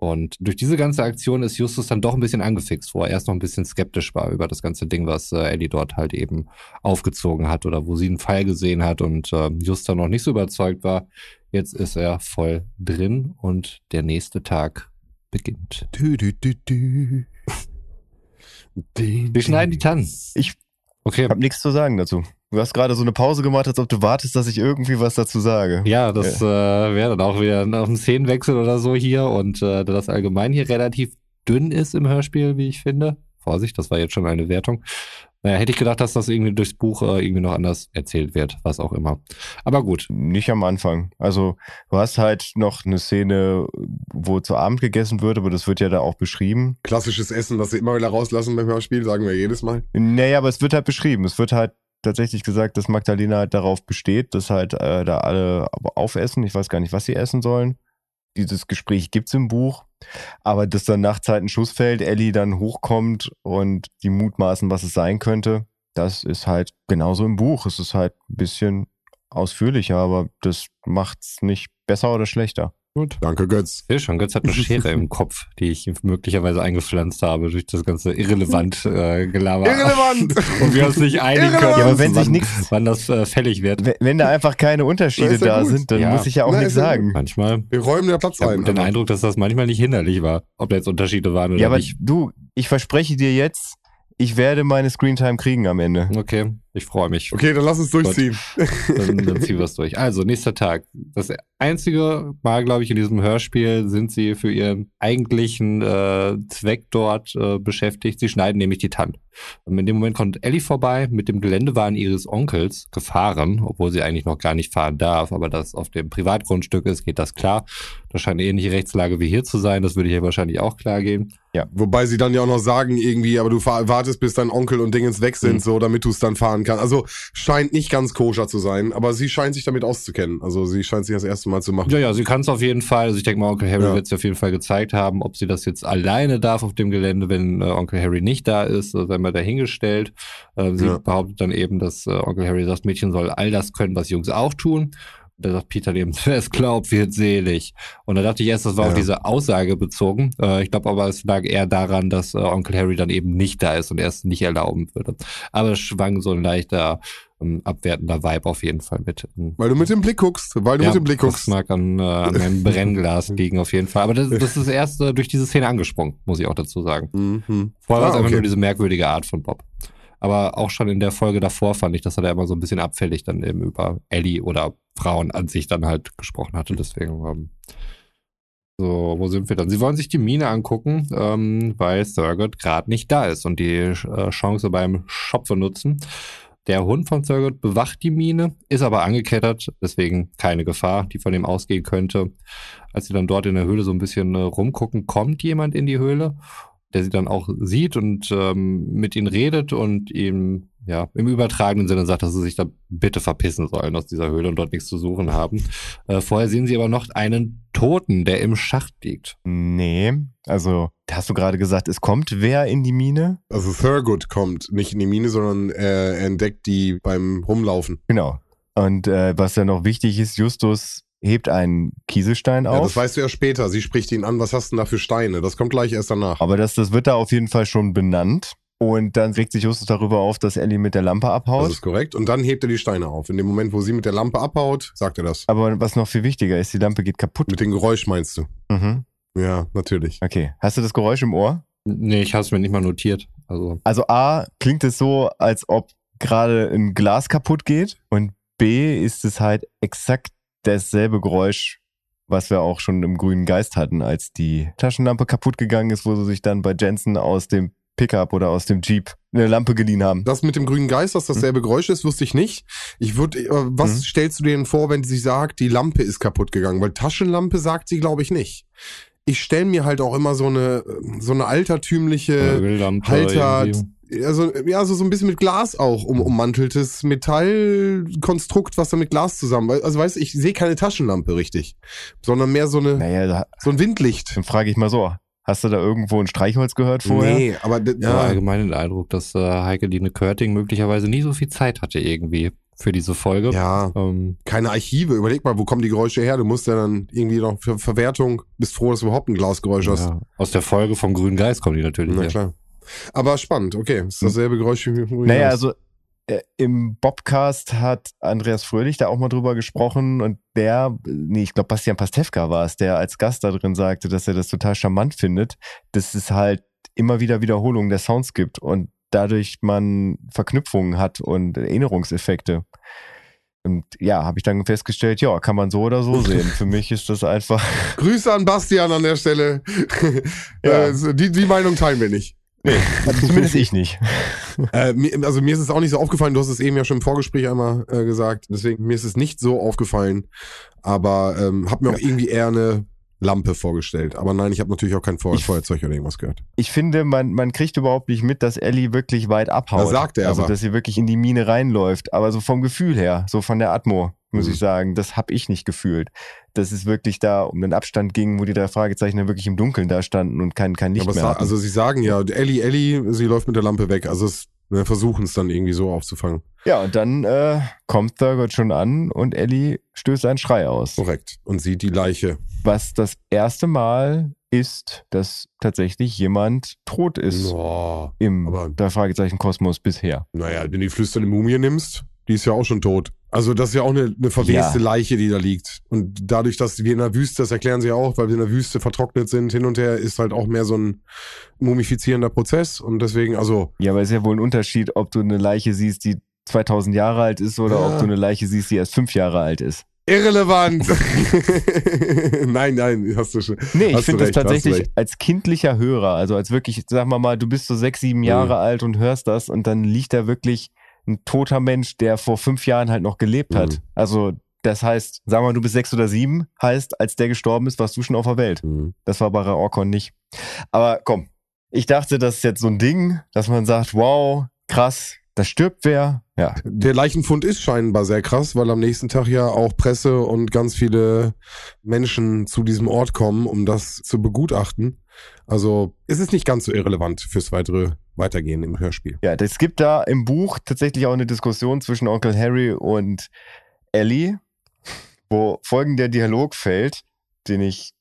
Und durch diese ganze Aktion ist Justus dann doch ein bisschen angefixt, wo er erst noch ein bisschen skeptisch war über das ganze Ding, was äh, Ellie dort halt eben aufgezogen hat oder wo sie einen Pfeil gesehen hat und äh, Justus dann noch nicht so überzeugt war. Jetzt ist er voll drin und der nächste Tag beginnt. Du, du, du, du. Wir schneiden die Tannen. Ich Okay. hab nichts zu sagen dazu. Du hast gerade so eine Pause gemacht, als ob du wartest, dass ich irgendwie was dazu sage. Ja, das äh, wäre dann auch wieder ein Szenenwechsel oder so hier und äh, da das allgemein hier relativ dünn ist im Hörspiel, wie ich finde. Vorsicht, das war jetzt schon eine Wertung. Naja, hätte ich gedacht, dass das irgendwie durchs Buch äh, irgendwie noch anders erzählt wird, was auch immer. Aber gut, Nicht am Anfang. Also du hast halt noch eine Szene, wo zu Abend gegessen wird, aber das wird ja da auch beschrieben. Klassisches Essen, das sie immer wieder rauslassen beim Hörspiel, sagen wir jedes Mal. Naja, aber es wird halt beschrieben. Es wird halt tatsächlich gesagt, dass Magdalena halt darauf besteht, dass halt äh, da alle aufessen. Ich weiß gar nicht, was sie essen sollen. Dieses Gespräch gibt's im Buch. Aber dass dann nachts halt ein Schuss fällt, Ellie dann hochkommt und die mutmaßen, was es sein könnte, das ist halt genauso im Buch. Es ist halt ein bisschen ausführlicher, aber das macht's nicht besser oder schlechter. Gut. Danke, Götz. Sehe schon, Götz hat eine Schere im Kopf, die ich möglicherweise eingepflanzt habe durch das ganze irrelevant äh, Gelaber. Irrelevant! Und wir uns nicht einigen Irrelevant! können, Ja, aber wenn sich wann, nichts- wann das äh, fällig wird. Wenn- Wenn da einfach keine Unterschiede ja da gut. sind, dann Ja. muss ich ja auch Na, nichts ja sagen. Manchmal Wir räumen der Platz Ich habe ein. den aber- Eindruck, dass das manchmal nicht hinderlich war, ob da jetzt Unterschiede waren oder Ja, aber nicht. du, ich verspreche dir jetzt, ich werde meine Screentime kriegen am Ende. Okay, Ich freue mich. Okay, dann lass uns durchziehen. Dann, dann ziehen wir es durch. Also, nächster Tag. Das einzige Mal, glaube ich, in diesem Hörspiel sind sie für ihren eigentlichen äh, Zweck dort äh, beschäftigt. Sie schneiden nämlich die Tand. Und in dem Moment kommt Ellie vorbei mit dem Geländewagen ihres Onkels gefahren, obwohl sie eigentlich noch gar nicht fahren darf. Aber das auf dem Privatgrundstück ist, geht das klar. Das scheint eine ähnliche Rechtslage wie hier zu sein. Das würde hier wahrscheinlich auch klar gehen. Wobei sie dann ja auch noch sagen, irgendwie, aber du wartest, bis dein Onkel und Dingens weg sind, Mhm. so, damit du es dann fahren kannst. Also scheint nicht ganz koscher zu sein, aber sie scheint sich damit auszukennen. Also sie scheint sich das erste Mal zu machen. Ja, ja, sie kann es auf jeden Fall. Also ich denke mal, Onkel Harry Ja. wird es auf jeden Fall gezeigt haben, ob sie das jetzt alleine darf auf dem Gelände, wenn äh, Onkel Harry nicht da ist, äh, sei mal dahingestellt. Äh, sie Ja. behauptet dann eben, dass äh, Onkel Harry sagt, Mädchen soll all das können, was Jungs auch tun. Da sagt Peter eben, wer es glaubt, wird selig. Und da dachte ich erst, das war Ja. auf diese Aussage bezogen. Äh, ich glaube aber, es lag eher daran, dass äh, Onkel Harry dann eben nicht da ist und er es nicht erlauben würde. Aber es schwang so ein leichter ähm, abwertender Vibe auf jeden Fall mit. Ähm, Weil du mit dem Blick guckst, weil du ja, mit dem Blick das guckst. mag an, äh, an meinem Brennglas liegen auf jeden Fall. Aber das, das ist erst äh, durch diese Szene angesprungen, muss ich auch dazu sagen. Mhm. Vorher war es Ah, einfach okay. nur diese merkwürdige Art von Bob. Aber auch schon in der Folge davor fand ich, dass er da immer so ein bisschen abfällig dann eben über Ellie oder Frauen an sich dann halt gesprochen hatte. Deswegen, ähm, so, wo sind wir dann? Sie wollen sich die Mine angucken, ähm, weil Thurgood gerade nicht da ist und die äh, Chance beim Schopfe nutzen. Der Hund von Thurgood bewacht die Mine, ist aber angekettet, deswegen keine Gefahr, die von ihm ausgehen könnte. Als sie dann dort in der Höhle so ein bisschen äh, rumgucken, kommt jemand in die Höhle, der sie dann auch sieht und ähm, mit ihnen redet und ihm ja im übertragenen Sinne sagt, dass sie sich da bitte verpissen sollen aus dieser Höhle und dort nichts zu suchen haben. Äh, vorher sehen sie aber noch einen Toten, der im Schacht liegt. Nee, also hast du gerade gesagt, es kommt wer in die Mine? Also Thurgood kommt nicht in die Mine, sondern äh, er entdeckt die beim Rumlaufen. Genau. Und äh, was ja noch wichtig ist, Justus hebt einen Kieselstein Ja, auf. das weißt du ja später. Sie spricht ihn an, was hast du denn da für Steine? Das kommt gleich erst danach. aber das, das wird da auf jeden Fall schon benannt. Und dann regt sich Justus darüber auf, dass Ellie mit der Lampe Das abhaut. ist korrekt. Und dann hebt er die Steine auf. In dem Moment, wo sie mit der Lampe abhaut, sagt er das. Aber was noch viel wichtiger ist, die Lampe geht kaputt. Mit dem Geräusch meinst du? Mhm. Ja, natürlich. Okay. Hast du das Geräusch im Ohr? Nee, ich habe es mir nicht mal notiert. Also Also A, klingt es so, als ob gerade ein Glas kaputt geht. Und B, ist es halt exakt dasselbe Geräusch, was wir auch schon im grünen Geist hatten, als die Taschenlampe kaputt gegangen ist, wo sie sich dann bei Jensen aus dem Pickup oder aus dem Jeep eine Lampe geliehen haben. Das mit dem grünen Geist, dass dasselbe Geräusch ist, wusste ich nicht. Ich würde, äh, was Mhm. stellst du dir denn vor, wenn sie sagt, die Lampe ist kaputt gegangen? Weil Taschenlampe sagt sie, glaube ich, nicht. Ich stelle mir halt auch immer so eine, so eine altertümliche, Öllampe Halter, irgendwie. Also, ja, so, so ein bisschen mit Glas auch um, ummanteltes Metallkonstrukt, was dann mit Glas zusammen, also weißt du, ich sehe keine Taschenlampe richtig, sondern mehr so eine, Naja, da- so ein Windlicht. dann frage ich mal so, hast du da irgendwo ein Streichholz gehört vorher? Nee, aber habe ja, allgemein den Eindruck, dass äh, Heike Dine Körting möglicherweise nie so viel Zeit hatte irgendwie für diese Folge. ja, Ähm, keine Archive. Überleg mal, wo kommen die Geräusche her? Du musst ja dann irgendwie noch für Verwertung, bist froh, dass du überhaupt ein Glasgeräusch hast. ja, aus der Folge vom Grünen Geist kommen die natürlich. Na her. klar. Aber spannend, okay. Ist dasselbe Geräusch wie wie- Naja, also äh, im Bobcast hat Andreas Fröhlich da auch mal drüber gesprochen und der, nee, ich glaube Bastian Pastewka war es, der als Gast da drin sagte, dass er das total charmant findet, dass es halt immer wieder Wiederholungen der Sounds gibt und dadurch man Verknüpfungen hat und Erinnerungseffekte. Und ja, habe ich dann festgestellt, ja, kann man so oder so sehen. Für mich ist das einfach, Grüße an Bastian an der Stelle. Ja. Äh, die, die Meinung teilen wir nicht. Also zumindest ich nicht. Äh, mir, also mir ist es auch nicht so aufgefallen, du hast es eben ja schon im Vorgespräch einmal äh, gesagt, deswegen mir ist es nicht so aufgefallen, aber ähm, hab mir auch irgendwie eher eine Lampe vorgestellt. Aber nein, ich habe natürlich auch kein Feu Ich- Feuerzeug oder irgendwas gehört. Ich finde, man, man kriegt überhaupt nicht mit, dass Ellie wirklich weit abhaut. Das sagt er Also, aber. dass sie wirklich in die Mine reinläuft. Aber so vom Gefühl her, so von der Atmo, muss Mhm. ich sagen, das habe ich nicht gefühlt. Dass es wirklich da um den Abstand ging, wo die drei Fragezeichen dann wirklich im Dunkeln da standen und kein, kein Licht aber es mehr hatten. also sie sagen ja, Ellie, Ellie, sie läuft mit der Lampe weg. Also es wir versuchen es dann irgendwie so aufzufangen. ja, und dann äh, kommt Thurgood schon an und Ellie stößt einen Schrei aus. Korrekt. Und sieht die Leiche. Was das erste Mal ist, dass tatsächlich jemand tot ist Oh, im aber- drei Fragezeichen Kosmos bisher. naja, wenn du die flüsternde Mumie nimmst, die ist ja auch schon tot. Also das ist ja auch eine, eine verweste Ja. Leiche, die da liegt. Und dadurch, dass wir in der Wüste, das erklären sie ja auch, weil wir in der Wüste vertrocknet sind, hin und her, ist halt auch mehr so ein mumifizierender Prozess. Und deswegen, also, Ja, aber es ist ja wohl ein Unterschied, ob du eine Leiche siehst, die 2000 Jahre alt ist oder Ja. ob du eine Leiche siehst, die erst fünf Jahre alt ist. Irrelevant. nein, nein, hast du schon. Nee, ich finde das tatsächlich als kindlicher Hörer, also als wirklich, sagen wir mal, du bist so sechs, sieben Jahre Mhm. alt und hörst das und dann liegt da wirklich ein toter Mensch, der vor fünf Jahren halt noch gelebt hat. Mhm. Also das heißt, sagen wir mal, du bist sechs oder sieben, heißt, als der gestorben ist, warst du schon auf der Welt. Mhm. Das war bei Raorkon nicht. Aber komm, ich dachte, das ist jetzt so ein Ding, dass man sagt, wow, krass, da stirbt wer. Ja, Der Leichenfund ist scheinbar sehr krass, weil am nächsten Tag ja auch Presse und ganz viele Menschen zu diesem Ort kommen, um das zu begutachten. Also es ist nicht ganz so irrelevant fürs weitere Weitergehen im Hörspiel. Ja, es gibt da im Buch tatsächlich auch eine Diskussion zwischen Onkel Harry und Ellie, wo folgender Dialog fällt, den ich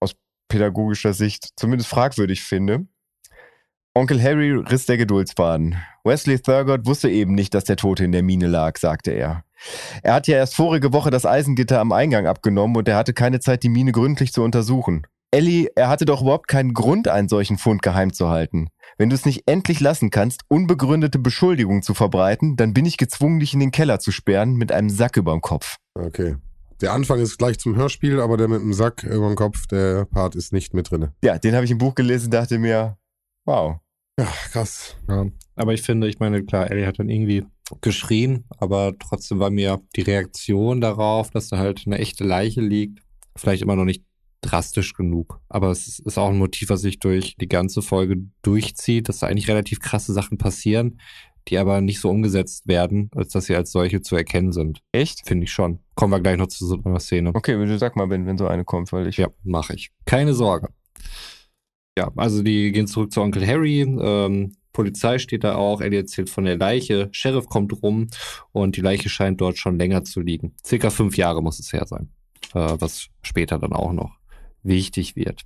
aus pädagogischer Sicht zumindest fragwürdig finde. Onkel Harry riss der Geduldsfaden. Wesley Thurgood wusste eben nicht, dass der Tote in der Mine lag, sagte er. Er hat ja erst vorige Woche das Eisengitter am Eingang abgenommen und er hatte keine Zeit, die Mine gründlich zu untersuchen. Ellie, er hatte doch überhaupt keinen Grund, einen solchen Fund geheim zu halten. Wenn du es nicht endlich lassen kannst, unbegründete Beschuldigungen zu verbreiten, dann bin ich gezwungen, dich in den Keller zu sperren mit einem Sack überm Kopf. Okay. Der Anfang ist gleich zum Hörspiel, aber der mit dem Sack über dem Kopf, der Part ist nicht mit drinne. Ja, den habe ich im Buch gelesen, dachte mir, wow. Ja, krass. Ja, aber ich finde, ich meine, klar, Ellie hat dann irgendwie geschrien, aber trotzdem war mir die Reaktion darauf, dass da halt eine echte Leiche liegt, vielleicht immer noch nicht drastisch genug. Aber es ist auch ein Motiv, was sich durch die ganze Folge durchzieht, dass da eigentlich relativ krasse Sachen passieren, die aber nicht so umgesetzt werden, als dass sie als solche zu erkennen sind. Echt? Finde ich schon. Kommen wir gleich noch zu so einer Szene. Okay, du sag mal, wenn, wenn so eine kommt, weil ich. Ja, mache ich. Keine Sorge. Ja, also die gehen zurück zu Onkel Harry. Ähm, Polizei steht da auch. Ellie erzählt von der Leiche. Sheriff kommt rum und die Leiche scheint dort schon länger zu liegen. Circa fünf Jahre muss es her sein. Äh, was später dann auch noch wichtig wird.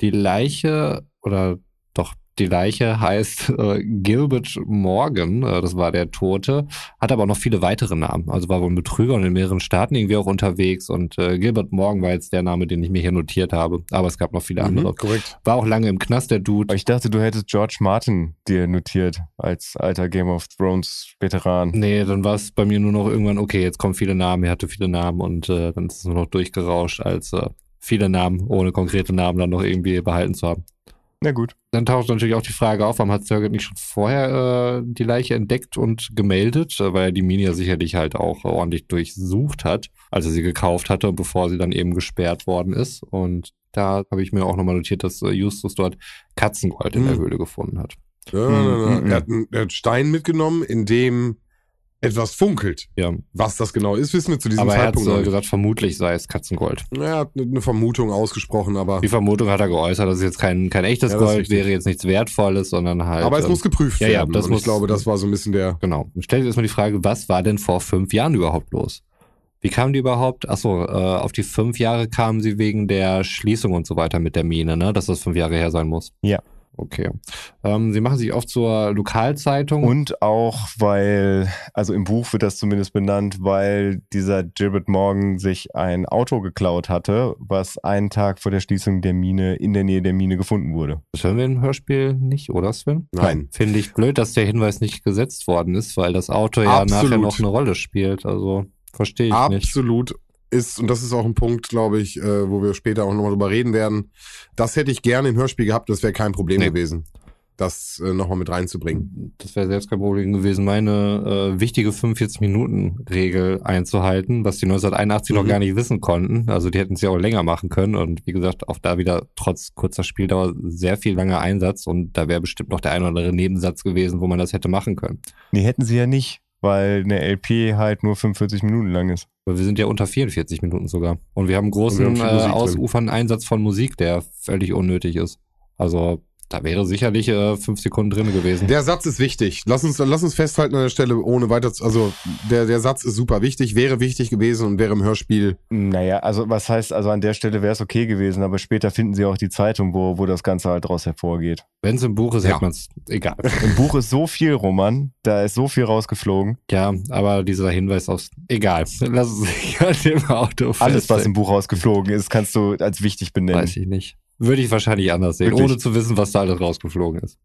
Die Leiche oder doch die Leiche heißt äh, Gilbert Morgan, äh, das war der Tote, hat aber noch viele weitere Namen. Also war wohl ein Betrüger und in mehreren Staaten irgendwie auch unterwegs. Und äh, Gilbert Morgan war jetzt der Name, den ich mir hier notiert habe. Aber es gab noch viele andere. Mhm, korrekt. War auch lange im Knast, der Dude. Aber ich dachte, du hättest George Martin dir notiert als alter Game of Thrones Veteran. Nee, dann war es bei mir nur noch irgendwann, okay, jetzt kommen viele Namen, er hatte viele Namen und äh, dann ist es nur noch durchgerauscht, als äh, viele Namen ohne konkrete Namen dann noch irgendwie behalten zu haben. Na gut. Dann taucht natürlich auch die Frage auf, warum hat Thurgood nicht schon vorher äh, die Leiche entdeckt und gemeldet, äh, weil er die Mine ja sicherlich halt auch ordentlich durchsucht hat, als er sie gekauft hatte, bevor sie dann eben gesperrt worden ist. Und da habe ich mir auch nochmal notiert, dass äh, Justus dort Katzengold in der Mhm. Höhle gefunden hat. Ja, Mhm, na, na. Er, hat einen, er hat Stein mitgenommen, in dem etwas funkelt. Ja, Was das genau ist, wissen wir zu diesem aber er hat Zeitpunkt noch äh, gesagt, vermutlich sei es Katzengold. Er hat eine Vermutung ausgesprochen, aber, Die Vermutung hat er geäußert, dass es jetzt kein, kein echtes Ja, das Gold wäre, jetzt nichts Wertvolles, sondern halt. aber es ähm, muss geprüft ja, ja, werden. das Und muss- ich glaube, das war so ein bisschen der. Genau. Dann stellt sich erstmal die Frage, was war denn vor fünf Jahren überhaupt los? Wie kamen die überhaupt? Achso, äh, auf die fünf Jahre kamen sie wegen der Schließung und so weiter mit der Mine, ne? Dass das fünf Jahre her sein muss. Ja. Okay. Ähm, sie machen sich oft zur Lokalzeitung. Und auch, weil, also im Buch wird das zumindest benannt, weil dieser Gilbert Morgan sich ein Auto geklaut hatte, was einen Tag vor der Schließung der Mine in der Nähe der Mine gefunden wurde. das hören wir im Hörspiel nicht, oder Sven? Nein. Finde ich blöd, dass der Hinweis nicht gesetzt worden ist, weil das Auto ja Absolut. nachher noch eine Rolle spielt. Also verstehe ich nicht. Absolut ist, und das ist auch ein Punkt, glaube ich, äh, wo wir später auch nochmal drüber reden werden. Das hätte ich gerne im Hörspiel gehabt, das wäre kein Problem Nee. gewesen, das äh, nochmal mit reinzubringen. Das wäre selbst kein Problem gewesen, meine äh, wichtige 45-Minuten-Regel einzuhalten, was die 1981 noch Mhm. gar nicht wissen konnten. Also die hätten es ja auch länger machen können. Und wie gesagt, auch da wieder trotz kurzer Spieldauer sehr viel langer Einsatz. Und da wäre bestimmt noch der ein oder andere Nebensatz gewesen, wo man das hätte machen können. Nee, hätten sie ja nicht, weil eine LP halt nur 45 Minuten lang ist. Aber wir sind ja unter 44 Minuten sogar. Und wir haben einen großen wir haben äh, ausufernden Einsatz von Musik, der völlig unnötig ist. Also da wäre sicherlich äh, fünf Sekunden drin gewesen. Der Satz ist wichtig. Lass uns, lass uns festhalten an der Stelle, ohne weiter zu, also der, der Satz ist super wichtig, wäre wichtig gewesen und wäre im Hörspiel. Naja, also was heißt, also an der Stelle wäre es okay gewesen, aber später finden sie auch die Zeitung, wo, wo das Ganze halt draus hervorgeht. Wenn es im Buch ist, Ja. hätte man es egal. Im Buch ist so viel, Roman, da ist so viel rausgeflogen. Ja, aber dieser Hinweis aufs. Egal. Lass es sich an dem Auto Alles, was im Buch rausgeflogen ist, kannst du als wichtig benennen. Weiß ich nicht. Würde ich wahrscheinlich anders sehen, Wirklich? ohne zu wissen, was da alles rausgeflogen ist.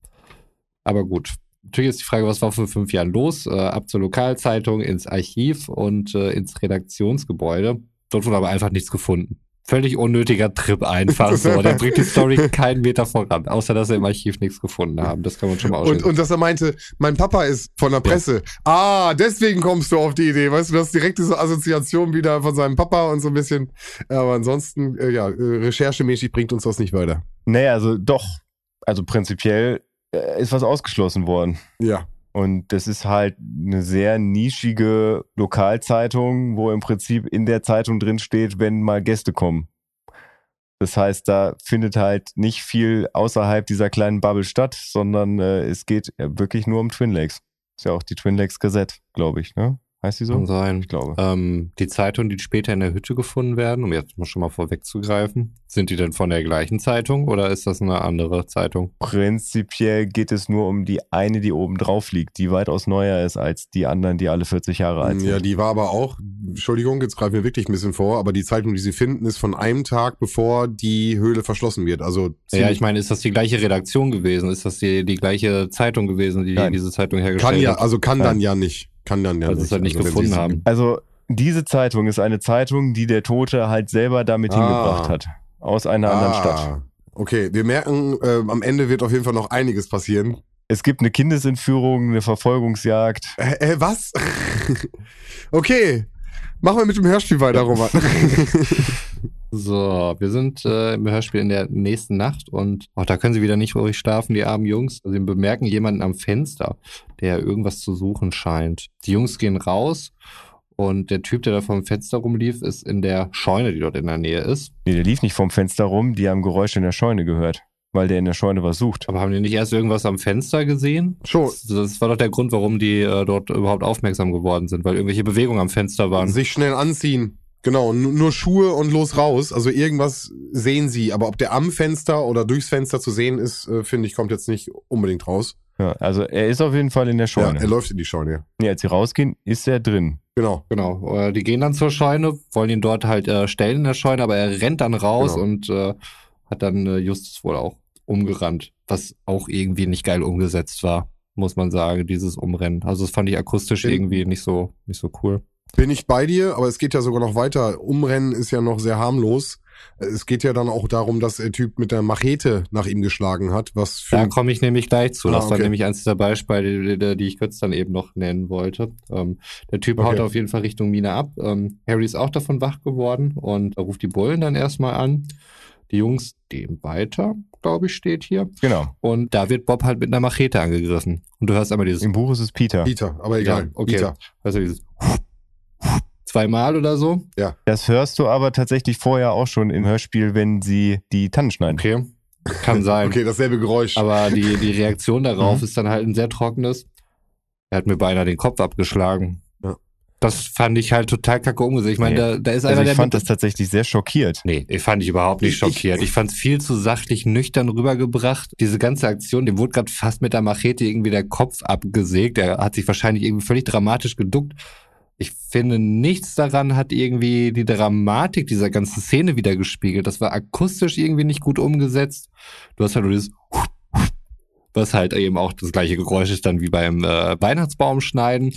Aber gut. Natürlich ist die Frage, was war vor fünf Jahren los? Äh, ab zur Lokalzeitung, ins Archiv und äh, ins Redaktionsgebäude. Dort wurde aber einfach nichts gefunden. Völlig unnötiger Trip einfach so. Der bringt die Story keinen Meter voran, außer dass er im Archiv nichts gefunden haben. Das kann man schon mal Und, und dass er meinte, mein Papa ist von der Presse. Ah, deswegen kommst du auf die Idee. Weißt du, du hast direkt diese Assoziation wieder von seinem Papa und so ein bisschen. Aber ansonsten, äh, ja, äh, recherchemäßig bringt uns das nicht weiter. Naja, also doch. Also prinzipiell äh, ist was ausgeschlossen worden. Ja. Und das ist halt eine sehr nischige Lokalzeitung, wo im Prinzip in der Zeitung drin steht, wenn mal Gäste kommen. Das heißt, da findet halt nicht viel außerhalb dieser kleinen Bubble statt, sondern äh, es geht wirklich nur um Twin Lakes. Ist ja auch die Twin Lakes Gazette, glaube ich, ne? Heißt die so? Kann sein. Ich glaube. Ähm, die Zeitungen, die später in der Hütte gefunden werden, um jetzt mal schon mal vorwegzugreifen, sind die denn von der gleichen Zeitung oder ist das eine andere Zeitung? Prinzipiell geht es nur um die eine, die oben drauf liegt, die weitaus neuer ist als die anderen, die alle 40 Jahre alt sind. Ja, die war aber auch, Entschuldigung, jetzt greifen wir wirklich ein bisschen vor, aber die Zeitung, die sie finden, ist von einem Tag, bevor die Höhle verschlossen wird. Also Ja, ich meine, ist das die gleiche Redaktion gewesen? Ist das die, die gleiche Zeitung gewesen, die Nein. diese Zeitung hergestellt kann ja, hat? also kann Nein. dann ja nicht. Kann dann ja sie nicht. es halt nicht Also gefunden haben. Also diese Zeitung ist eine Zeitung, die der Tote halt selber damit Ah. hingebracht hat. Aus einer anderen Ah, Stadt. Okay, wir merken, äh, am Ende wird auf jeden Fall noch einiges passieren. Es gibt eine Kindesentführung, eine Verfolgungsjagd. Äh, äh was? okay, machen wir mit dem Hörspiel weiter, Roman. So, wir sind äh, im Hörspiel in der nächsten Nacht und auch da können sie wieder nicht ruhig schlafen, die armen Jungs. Also sie bemerken jemanden am Fenster, der irgendwas zu suchen scheint. Die Jungs gehen raus und der Typ, der da vom Fenster rumlief, ist in der Scheune, die dort in der Nähe ist. Nee, der lief nicht vom Fenster rum, die haben Geräusche in der Scheune gehört, weil der in der Scheune was sucht. Aber haben die nicht erst irgendwas am Fenster gesehen? Schon. Das, das war doch der Grund, warum die äh, dort überhaupt aufmerksam geworden sind, weil irgendwelche Bewegungen am Fenster waren. Sich schnell anziehen. Genau, nu- nur Schuhe und los raus. Also irgendwas sehen sie, aber ob der am Fenster oder durchs Fenster zu sehen ist, äh, finde ich, kommt jetzt nicht unbedingt raus. Ja, also er ist auf jeden Fall in der Ja, Scheune. er läuft in die Scheune. nee, als sie rausgehen, ist er drin. Genau. Genau, äh, die gehen dann zur Scheune, wollen ihn dort halt äh, stellen in der Scheune, aber er rennt dann raus Genau. und äh, hat dann Justus wohl auch umgerannt, was auch irgendwie nicht geil umgesetzt war, muss man sagen, dieses Umrennen. Also das fand ich akustisch irgendwie nicht so nicht so cool. Bin ich bei dir, aber es geht ja sogar noch weiter. Umrennen ist ja noch sehr harmlos. Es geht ja dann auch darum, dass der Typ mit der Machete nach ihm geschlagen hat, was für Da komme ich nämlich gleich zu. Ah, Das war okay. nämlich eins dieser Beispiele, die, die ich kurz dann eben noch nennen wollte. Ähm, der Typ Okay. haut auf jeden Fall Richtung Mine ab. Ähm, Harry ist auch davon wach geworden und er ruft die Bullen dann erstmal an. Die Jungs gehen weiter, glaube ich, steht hier. Genau. Und da wird Bob halt mit einer Machete angegriffen. Und du hörst einmal dieses Im Buch ist es Peter. Peter, aber egal. Ja, okay. Peter. du dieses zweimal oder so. Das hörst du aber tatsächlich vorher auch schon im Hörspiel, wenn sie die Tannen schneiden. Okay. Kann sein. Okay, dasselbe Geräusch. Aber die, die Reaktion darauf Mhm. ist dann halt ein sehr trockenes. Er hat mir beinahe den Kopf abgeschlagen. Ja. Das fand ich halt total kacke umgesetzt. Ich meine, Nee. da, da ist Also einer, ich der fand das tatsächlich sehr schockiert. Nee, ich fand ich überhaupt nicht Ich- ich- schockiert. Ich fand es viel zu sachlich nüchtern rübergebracht. Diese ganze Aktion, dem wurde gerade fast mit der Machete irgendwie der Kopf abgesägt. Er hat sich wahrscheinlich irgendwie völlig dramatisch geduckt. Ich finde, nichts daran hat irgendwie die Dramatik dieser ganzen Szene wieder gespiegelt. Das war akustisch irgendwie nicht gut umgesetzt. Du hast halt nur dieses was halt eben auch das gleiche Geräusch ist dann wie beim äh, Weihnachtsbaum schneiden.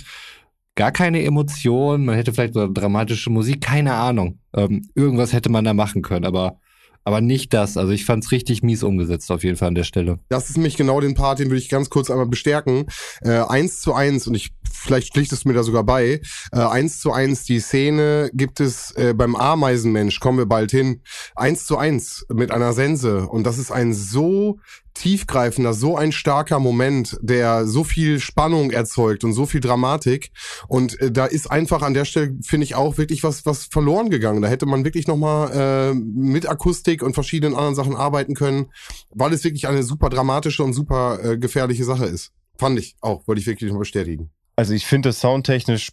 Gar keine Emotionen, man hätte vielleicht dramatische Musik, keine Ahnung. Ähm, irgendwas hätte man da machen können, aber, aber nicht das. Also ich fand's richtig mies umgesetzt auf jeden Fall an der Stelle. Das ist nämlich genau den Part, den würde ich ganz kurz einmal bestärken. Äh, eins zu eins, und ich vielleicht pflichtest du mir da sogar bei, äh, eins zu eins, die Szene gibt es äh, beim Ameisenmensch, kommen wir bald hin, eins zu eins mit einer Sense. Und das ist ein so tiefgreifender, so ein starker Moment, der so viel Spannung erzeugt und so viel Dramatik. Und äh, da ist einfach an der Stelle, finde ich, auch wirklich was, was verloren gegangen. Da hätte man wirklich nochmal äh, mit Akustik und verschiedenen anderen Sachen arbeiten können, weil es wirklich eine super dramatische und super äh, gefährliche Sache ist. Fand ich auch, wollte ich wirklich noch bestätigen. Also ich finde das soundtechnisch,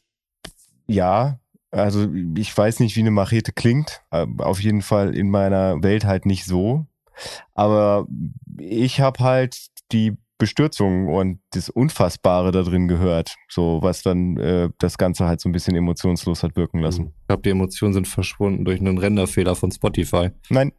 ja, also ich weiß nicht, wie eine Machete klingt. Äh, Auf jeden Fall in meiner Welt halt nicht so. Aber ich habe halt die Bestürzung und das Unfassbare da drin gehört. So, was dann äh, das Ganze halt so ein bisschen emotionslos hat wirken lassen. Ich glaube, die Emotionen sind verschwunden durch einen Renderfehler von Spotify. Nein,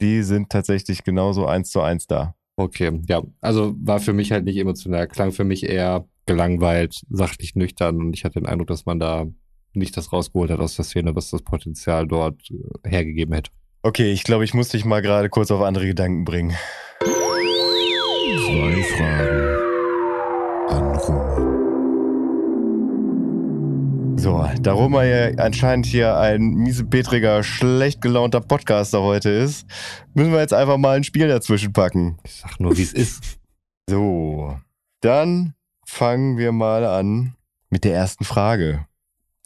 die sind tatsächlich genauso eins zu eins da. Okay, ja. Also war für mich halt nicht emotional. Klang für mich eher gelangweilt, sachlich nüchtern und ich hatte den Eindruck, dass man da nicht das rausgeholt hat aus der Szene, was das Potenzial dort äh, hergegeben hätte. Okay, ich glaube, ich muss dich mal gerade kurz auf andere Gedanken bringen. Zwei Fragen an Roman. So, da Roma ja anscheinend hier ein miesepetriger, schlecht gelaunter Podcaster heute ist, müssen wir jetzt einfach mal ein Spiel dazwischen packen. Ich sag nur, wie es ist. So, dann fangen wir mal an mit der ersten Frage.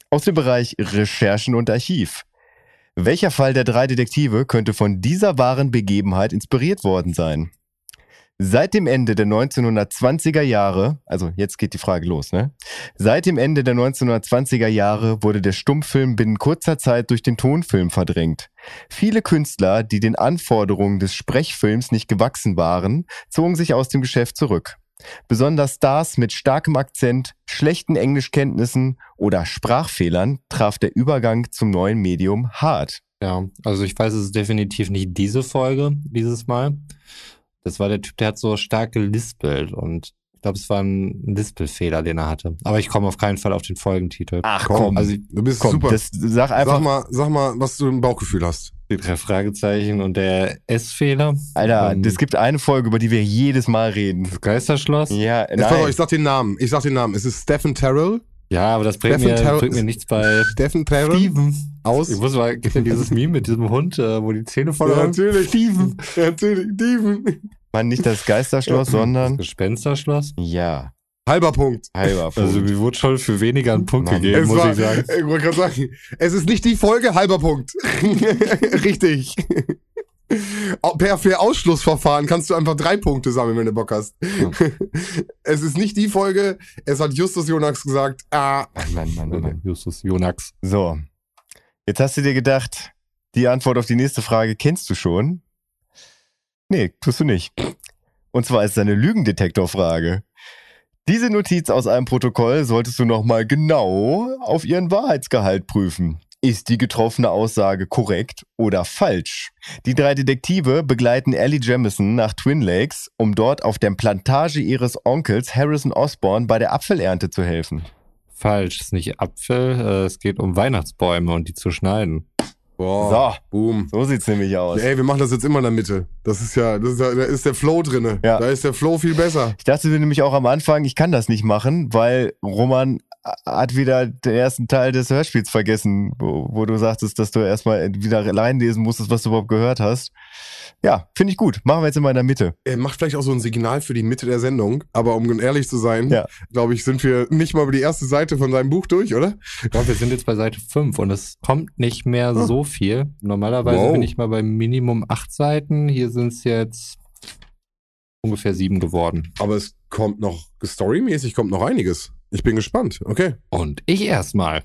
Aus dem Bereich Recherchen und Archiv. Welcher Fall der drei Detektive könnte von dieser wahren Begebenheit inspiriert worden sein? Seit dem Ende der 1920er Jahre, also jetzt geht die Frage los, ne? Seit dem Ende der 1920er Jahre wurde der Stummfilm binnen kurzer Zeit durch den Tonfilm verdrängt. Viele Künstler, die den Anforderungen des Sprechfilms nicht gewachsen waren, zogen sich aus dem Geschäft zurück. Besonders Stars mit starkem Akzent, schlechten Englischkenntnissen oder Sprachfehlern traf der Übergang zum neuen Medium hart. Ja, also ich weiß, es ist definitiv nicht diese Folge dieses Mal. Das war der Typ, der hat so stark gelispelt und ich glaube, es war ein Lispelfehler, den er hatte. Aber ich komme auf keinen Fall auf den Folgentitel. Ach Komm, also du bist komm, super. das, sag einfach, Sag mal, sag mal, was du im Bauchgefühl hast. Die drei Fragezeichen und der S-Fehler. Alter, Ähm, es gibt eine Folge, über die wir jedes Mal reden. Das Geisterschloss. Ja, Jetzt pass auf, nein. ich sag den Namen. Ich sag den Namen. Es ist Stephen Terrell. Ja, aber das bringt, Stephen mir, Terrell- bringt mir nichts bei Stephen Terrell Steven. aus. Ich muss mal, gibt ja dieses Meme mit diesem Hund, äh, wo die Zähne voll Ja, natürlich. Steven. Ja, natürlich. Steven. Man, nicht das Geisterschloss, Das sondern Gespensterschloss. ja, Halber Punkt. halber Punkt. Also mir wurde schon für weniger einen Punkt Mann. gegeben, Es muss war, ich sagen. Ich wollte gerade sagen, es ist nicht die Folge, halber Punkt. Richtig. Per Ausschlussverfahren kannst du einfach drei Punkte sammeln, wenn du Bock hast. Es ist nicht die Folge, es hat Justus Jonas gesagt, ah, Mann, Mann, Mann, Mann. Justus Jonax. So, jetzt hast du dir gedacht, die Antwort auf die nächste Frage kennst du schon? Nee, tust du nicht. Und zwar ist es eine Lügendetektorfrage. Diese Notiz aus einem Protokoll solltest du nochmal genau auf ihren Wahrheitsgehalt prüfen. Ist die getroffene Aussage korrekt oder falsch? Die drei Detektive begleiten Ellie Jamison nach Twin Lakes, um dort auf der Plantage ihres Onkels Harrison Osborne bei der Apfelernte zu helfen. Falsch, es ist nicht Apfel, äh, es geht um Weihnachtsbäume und die zu schneiden. Boah, So, boom. so sieht's nämlich aus. Ey, wir machen das jetzt immer in der Mitte. Das ist ja, das ist ja, da ist der Flow drinne. Ja. Da ist der Flow viel besser. Ich dachte mir nämlich auch am Anfang, ich kann das nicht machen, weil Roman hat wieder den ersten Teil des Hörspiels vergessen, wo, wo du sagtest, dass du erstmal wieder reinlesen musstest, was du überhaupt gehört hast. Ja, finde ich gut. Machen wir jetzt immer in der Mitte. Er macht vielleicht auch so ein Signal für die Mitte der Sendung, aber um ehrlich zu sein, Ja. glaube ich, sind wir nicht mal über die erste Seite von seinem Buch durch, oder? Ja, wir sind jetzt bei Seite 5 und es kommt nicht mehr Oh. so viel. Normalerweise Wow. bin ich mal bei Minimum 8 Seiten. Hier sind es jetzt ungefähr 7 geworden. Aber es kommt noch, storymäßig kommt noch einiges. Ich bin gespannt. Okay. Und ich erstmal.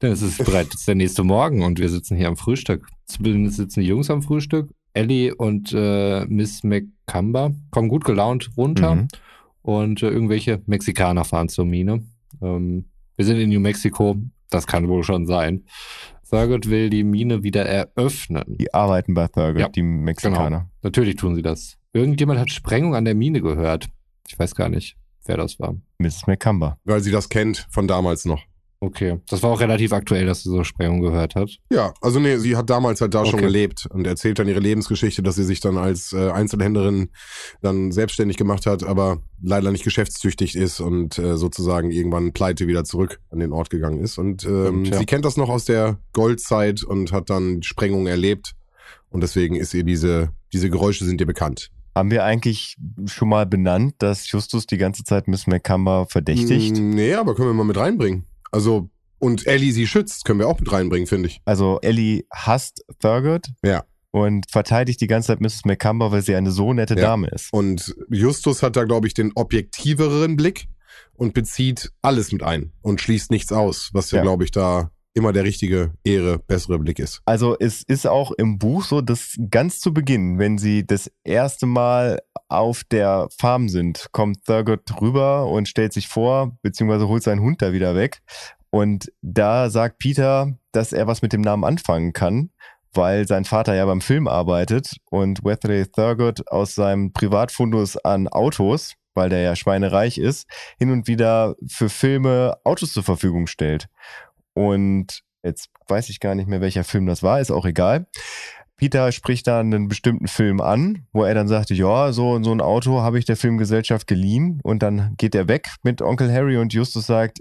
Denn es ist bereits der nächste Morgen und wir sitzen hier am Frühstück. Zumindest sitzen die Jungs am Frühstück. Ellie und äh, Miss McCumber kommen gut gelaunt runter Mhm. und äh, irgendwelche Mexikaner fahren zur Mine. Ähm, wir sind in New Mexico, das kann wohl schon sein. Thurgood will die Mine wieder eröffnen. Die arbeiten bei Thurgood, Ja, die Mexikaner. Natürlich tun sie das. Irgendjemand hat Sprengung an der Mine gehört. Ich weiß gar nicht, wer das war. Mrs. McCumber. Weil sie das kennt von damals noch. Okay, das war auch relativ aktuell, dass sie so Sprengung gehört hat. Ja, also nee, sie hat damals halt da schon Okay. gelebt und erzählt dann ihre Lebensgeschichte, dass sie sich dann als äh, Einzelhändlerin dann selbstständig gemacht hat, aber leider nicht geschäftstüchtig ist und äh, sozusagen irgendwann pleite wieder zurück an den Ort gegangen ist. Und ähm, Stimmt, ja. sie kennt das noch aus der Goldzeit und hat dann Sprengung erlebt. Und deswegen ist ihr diese, diese Geräusche sind ihr bekannt. Haben wir eigentlich schon mal benannt, dass Justus die ganze Zeit Miss McCumber verdächtigt? Mm, Nee, aber können wir mal mit reinbringen. Also, und Ellie sie schützt, können wir auch mit reinbringen, finde ich. Also Ellie hasst Thurgood Ja. und verteidigt die ganze Zeit Mrs. McCumber, weil sie eine so nette Ja. Dame ist. Und Justus hat da, glaube ich, den objektiveren Blick und bezieht alles mit ein und schließt nichts aus, was ja, Ja. glaube ich, da immer der richtige, ehre, bessere Blick ist. Also es ist auch im Buch so, dass ganz zu Beginn, wenn sie das erste Mal auf der Farm sind, kommt Thurgood rüber und stellt sich vor, beziehungsweise holt seinen Hund da wieder weg. Und da sagt Peter, dass er was mit dem Namen anfangen kann, weil sein Vater ja beim Film arbeitet und Wesley Thurgood aus seinem Privatfundus an Autos, weil der ja schweinereich ist, hin und wieder für Filme Autos zur Verfügung stellt. Und jetzt weiß ich gar nicht mehr, welcher Film das war, ist auch egal. Peter spricht da einen bestimmten Film an, wo er dann sagte, ja, so, so ein Auto habe ich der Filmgesellschaft geliehen und dann geht er weg mit Onkel Harry und Justus sagt,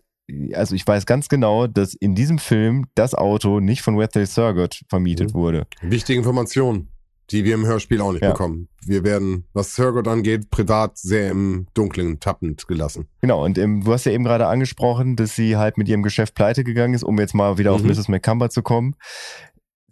also ich weiß ganz genau, dass in diesem Film das Auto nicht von Wesley Thurgood vermietet Mhm. wurde. Wichtige Information, die wir im Hörspiel auch nicht Ja. bekommen. Wir werden, was Thurgood angeht, privat sehr im Dunkeln tappend gelassen. Genau, und ähm, du hast ja eben gerade angesprochen, dass sie halt mit ihrem Geschäft pleite gegangen ist, um jetzt mal wieder auf Mhm. Mrs. McCumber zu kommen.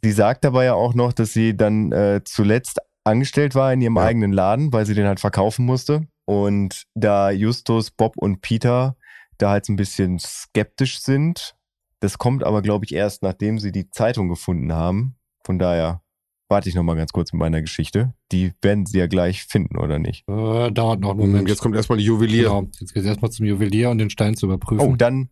Sie sagt dabei ja auch noch, dass sie dann äh, zuletzt angestellt war in ihrem Ja. eigenen Laden, weil sie den halt verkaufen musste. Und da Justus, Bob und Peter da halt so ein bisschen skeptisch sind, das kommt aber, glaube ich, erst nachdem sie die Zeitung gefunden haben. Von daher warte ich noch mal ganz kurz mit meiner Geschichte. Die werden sie ja gleich finden, oder nicht? Äh, dauert noch einen Und Moment. jetzt kommt erstmal die Juwelier. Genau, jetzt geht es erstmal zum Juwelier und den Stein zu überprüfen. Oh, dann,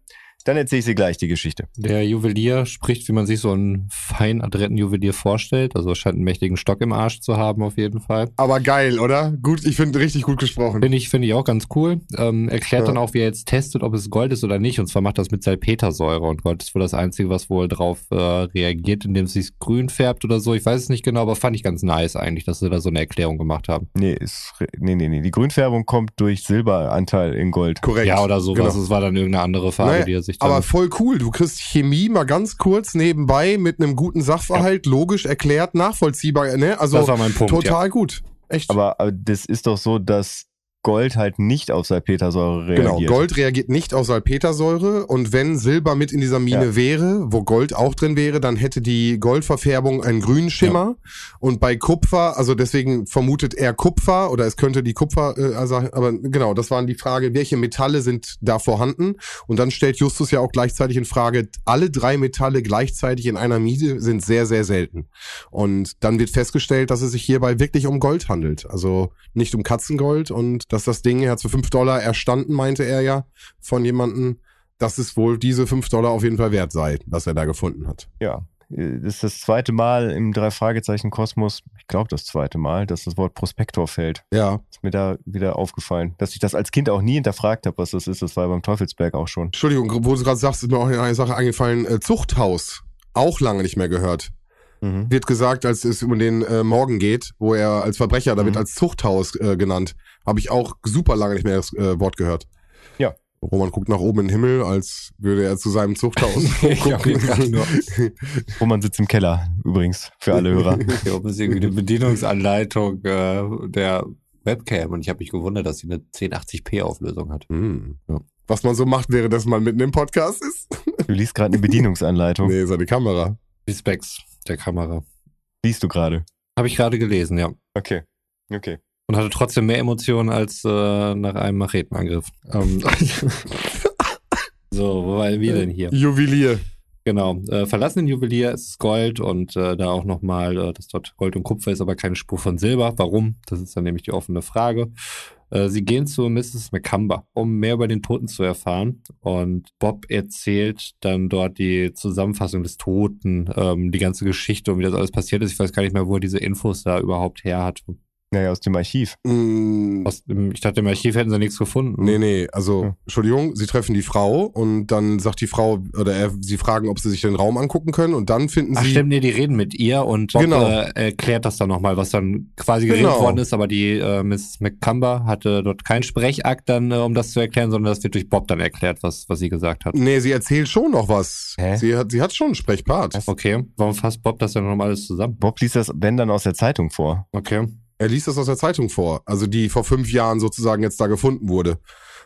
dann erzähle ich sie gleich die Geschichte. Der Juwelier spricht, wie man sich so einen fein adretten Juwelier vorstellt. Also scheint einen mächtigen Stock im Arsch zu haben, auf jeden Fall. Aber geil, oder? Gut, ich finde richtig gut gesprochen. Finde ich, finde ich auch ganz cool. Ähm, erklärt Ja. dann auch, wie er jetzt testet, ob es Gold ist oder nicht. Und zwar macht das mit Salpetersäure. Und Gold ist wohl das Einzige, was wohl drauf äh, reagiert, indem es sich grün färbt oder so. Ich weiß es nicht genau, aber fand ich ganz nice eigentlich, dass sie da so eine Erklärung gemacht haben. Nee, ist, nee, nee, nee. Die Grünfärbung kommt durch Silberanteil in Gold. Korrekt. Ja, oder sowas. Genau. Es war dann irgendeine andere Farbe, Naja, die er sich dann. Aber voll cool. Du kriegst Chemie mal ganz kurz nebenbei mit einem guten Sachverhalt, logisch erklärt, nachvollziehbar. Ne? Also das war mein Punkt. total gut. Echt. Aber, aber das ist doch so, dass Gold halt nicht auf Salpetersäure Genau, reagiert. Gold reagiert nicht auf Salpetersäure. Und wenn Silber mit in dieser Mine Ja. wäre, wo Gold auch drin wäre, dann hätte die Goldverfärbung einen grünen Schimmer. Und bei Kupfer, also deswegen vermutet er Kupfer oder es könnte die Kupfer, äh, also, aber genau, das waren die Frage, welche Metalle sind da vorhanden? Und dann stellt Justus ja auch gleichzeitig in Frage, alle drei Metalle gleichzeitig in einer Mine sind sehr, sehr selten. Und dann wird festgestellt, dass es sich hierbei wirklich um Gold handelt, also nicht um Katzengold und dass das Ding, er hat für fünf Dollar erstanden, meinte er ja, von jemandem, dass es wohl diese fünf Dollar auf jeden Fall wert sei, was er da gefunden hat. Ja. äh, Das ist das zweite Mal im Drei-Fragezeichen-Kosmos, ich glaube das zweite Mal, dass das Wort Prospektor fällt. Ja. Ist mir da wieder aufgefallen. Dass ich das als Kind auch nie hinterfragt habe, was das ist. Das war beim Teufelsberg auch schon. Entschuldigung, wo du gerade sagst, ist mir auch eine Sache eingefallen. Äh, Zuchthaus. Auch lange nicht mehr gehört. Mhm. Wird gesagt, als es um den äh, Morgen geht, wo er als Verbrecher, da Mhm. wird als Zuchthaus äh, genannt. Habe ich auch super lange nicht mehr das äh, Wort gehört. Ja. Roman guckt nach oben in den Himmel, als würde er zu seinem Zuchthaus Ich hab ihn gerade nur- Roman sitzt im Keller, übrigens, für alle Hörer. Hier oben ist irgendwie eine Bedienungsanleitung äh, der Webcam und ich habe mich gewundert, dass sie eine 1080p Auflösung hat. Hm. Ja. Was man so macht, wäre, dass man mitten im Podcast ist. Du liest gerade eine Bedienungsanleitung. Nee, seine Kamera. Die Specs der Kamera. Liest du gerade. Habe ich gerade gelesen, ja. Okay. Okay. Und hatte trotzdem mehr Emotionen als äh, nach einem Machetenangriff. Ähm, so, wo waren wir denn hier? Juwelier. Genau, äh, verlassen den Juwelier, es ist Gold und äh, da auch nochmal, äh, dass dort Gold und Kupfer ist, aber keine Spur von Silber. Warum? Das ist dann nämlich die offene Frage. Äh, sie gehen zu Mrs. McCumber, um mehr über den Toten zu erfahren. Und Bob erzählt dann dort die Zusammenfassung des Toten, ähm, die ganze Geschichte und wie das alles passiert ist. Ich weiß gar nicht mehr, wo er diese Infos da überhaupt her hat. Naja, aus dem Archiv. Mm, Aus dem, ich dachte, im Archiv hätten sie nichts gefunden. Nee, nee, also, Hm. Entschuldigung, sie treffen die Frau und dann sagt die Frau, oder er, sie fragen, ob sie sich den Raum angucken können und dann finden Ach sie. stimmt, nee, die reden mit ihr und Bob Genau. äh, erklärt das dann nochmal, was dann quasi geredet Genau. worden ist, aber die äh, Miss McCumber hatte dort keinen Sprechakt dann, äh, um das zu erklären, sondern das wird durch Bob dann erklärt, was, was sie gesagt hat. Nee, sie erzählt schon noch was. Hä? Sie hat, sie hat schon einen Sprechpart. Okay, warum fasst Bob das dann nochmal alles zusammen? Bob liest das, wenn dann aus der Zeitung vor. Okay. Er liest das aus der Zeitung vor, also die vor fünf Jahren sozusagen jetzt da gefunden wurde.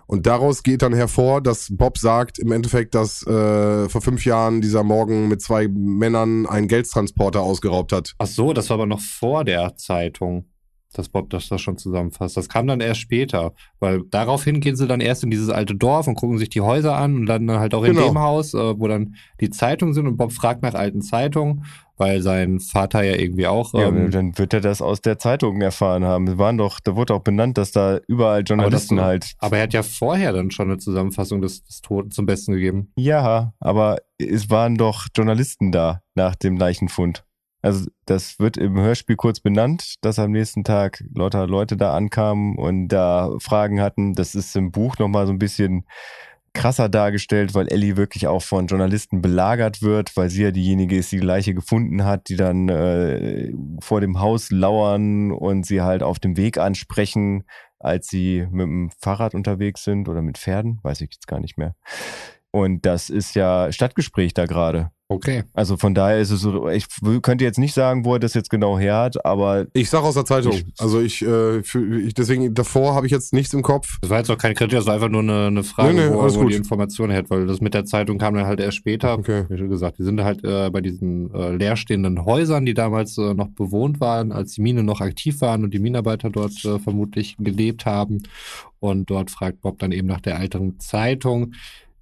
Und daraus geht dann hervor, dass Bob sagt im Endeffekt, dass äh, vor fünf Jahren dieser Morgen mit zwei Männern einen Geldtransporter ausgeraubt hat. Ach so, das war aber noch vor der Zeitung, dass Bob das, das schon zusammenfasst. Das kam dann erst später, weil daraufhin gehen sie dann erst in dieses alte Dorf und gucken sich die Häuser an und dann halt auch in Genau. dem Haus, äh, wo dann die Zeitungen sind und Bob fragt nach alten Zeitungen, weil sein Vater ja irgendwie auch. Ja, ähm, dann wird er das aus der Zeitung erfahren haben. Wir waren doch, da wurde auch benannt, dass da überall Journalisten Aber das- halt. aber er hat ja vorher dann schon eine Zusammenfassung des, des Toten zum Besten gegeben. Ja, aber es waren doch Journalisten da nach dem Leichenfund. Also das wird im Hörspiel kurz benannt, dass am nächsten Tag lauter Leute da ankamen und da Fragen hatten. Das ist im Buch nochmal so ein bisschen krasser dargestellt, weil Ellie wirklich auch von Journalisten belagert wird, weil sie ja diejenige ist, die die Leiche gefunden hat, die dann äh, vor dem Haus lauern und sie halt auf dem Weg ansprechen, als sie mit dem Fahrrad unterwegs sind oder mit Pferden, weiß ich jetzt gar nicht mehr. Und das ist ja Stadtgespräch da gerade. Okay. Also von daher ist es so, ich könnte jetzt nicht sagen, wo er das jetzt genau her hat, aber Ich sag aus der Zeitung. Ich- also ich, äh, für, ich deswegen davor habe ich jetzt nichts im Kopf. Das war jetzt auch keine Kritik, das war einfach nur eine, eine Frage, Nee, nee, wo, wo die Information her hat, weil das mit der Zeitung kam dann halt erst später. Okay. Wie schon gesagt, die sind halt äh, bei diesen äh, leerstehenden Häusern, die damals äh, noch bewohnt waren, als die Mine noch aktiv waren und die Minenarbeiter dort äh, vermutlich gelebt haben. Und dort fragt Bob dann eben nach der älteren Zeitung,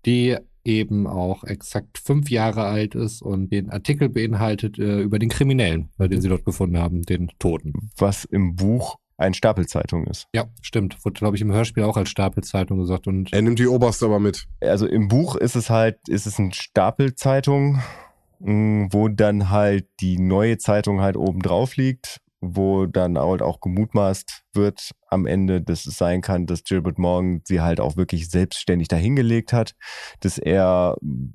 die eben auch exakt fünf Jahre alt ist und den Artikel beinhaltet äh, über den Kriminellen, äh, den sie dort gefunden haben, den Toten. was im Buch ein Stapelzeitung ist. Ja, stimmt. Wurde, glaube ich, im Hörspiel auch als Stapelzeitung gesagt. Und Er nimmt die Oberste aber mit. Also im Buch ist es halt, ist es ein Stapelzeitung, mh, wo dann halt die neue Zeitung halt oben drauf liegt, wo dann halt auch gemutmaßt wird am Ende, dass es sein kann, dass Gilbert Morgan sie halt auch wirklich selbstständig dahingelegt hat, dass er mh,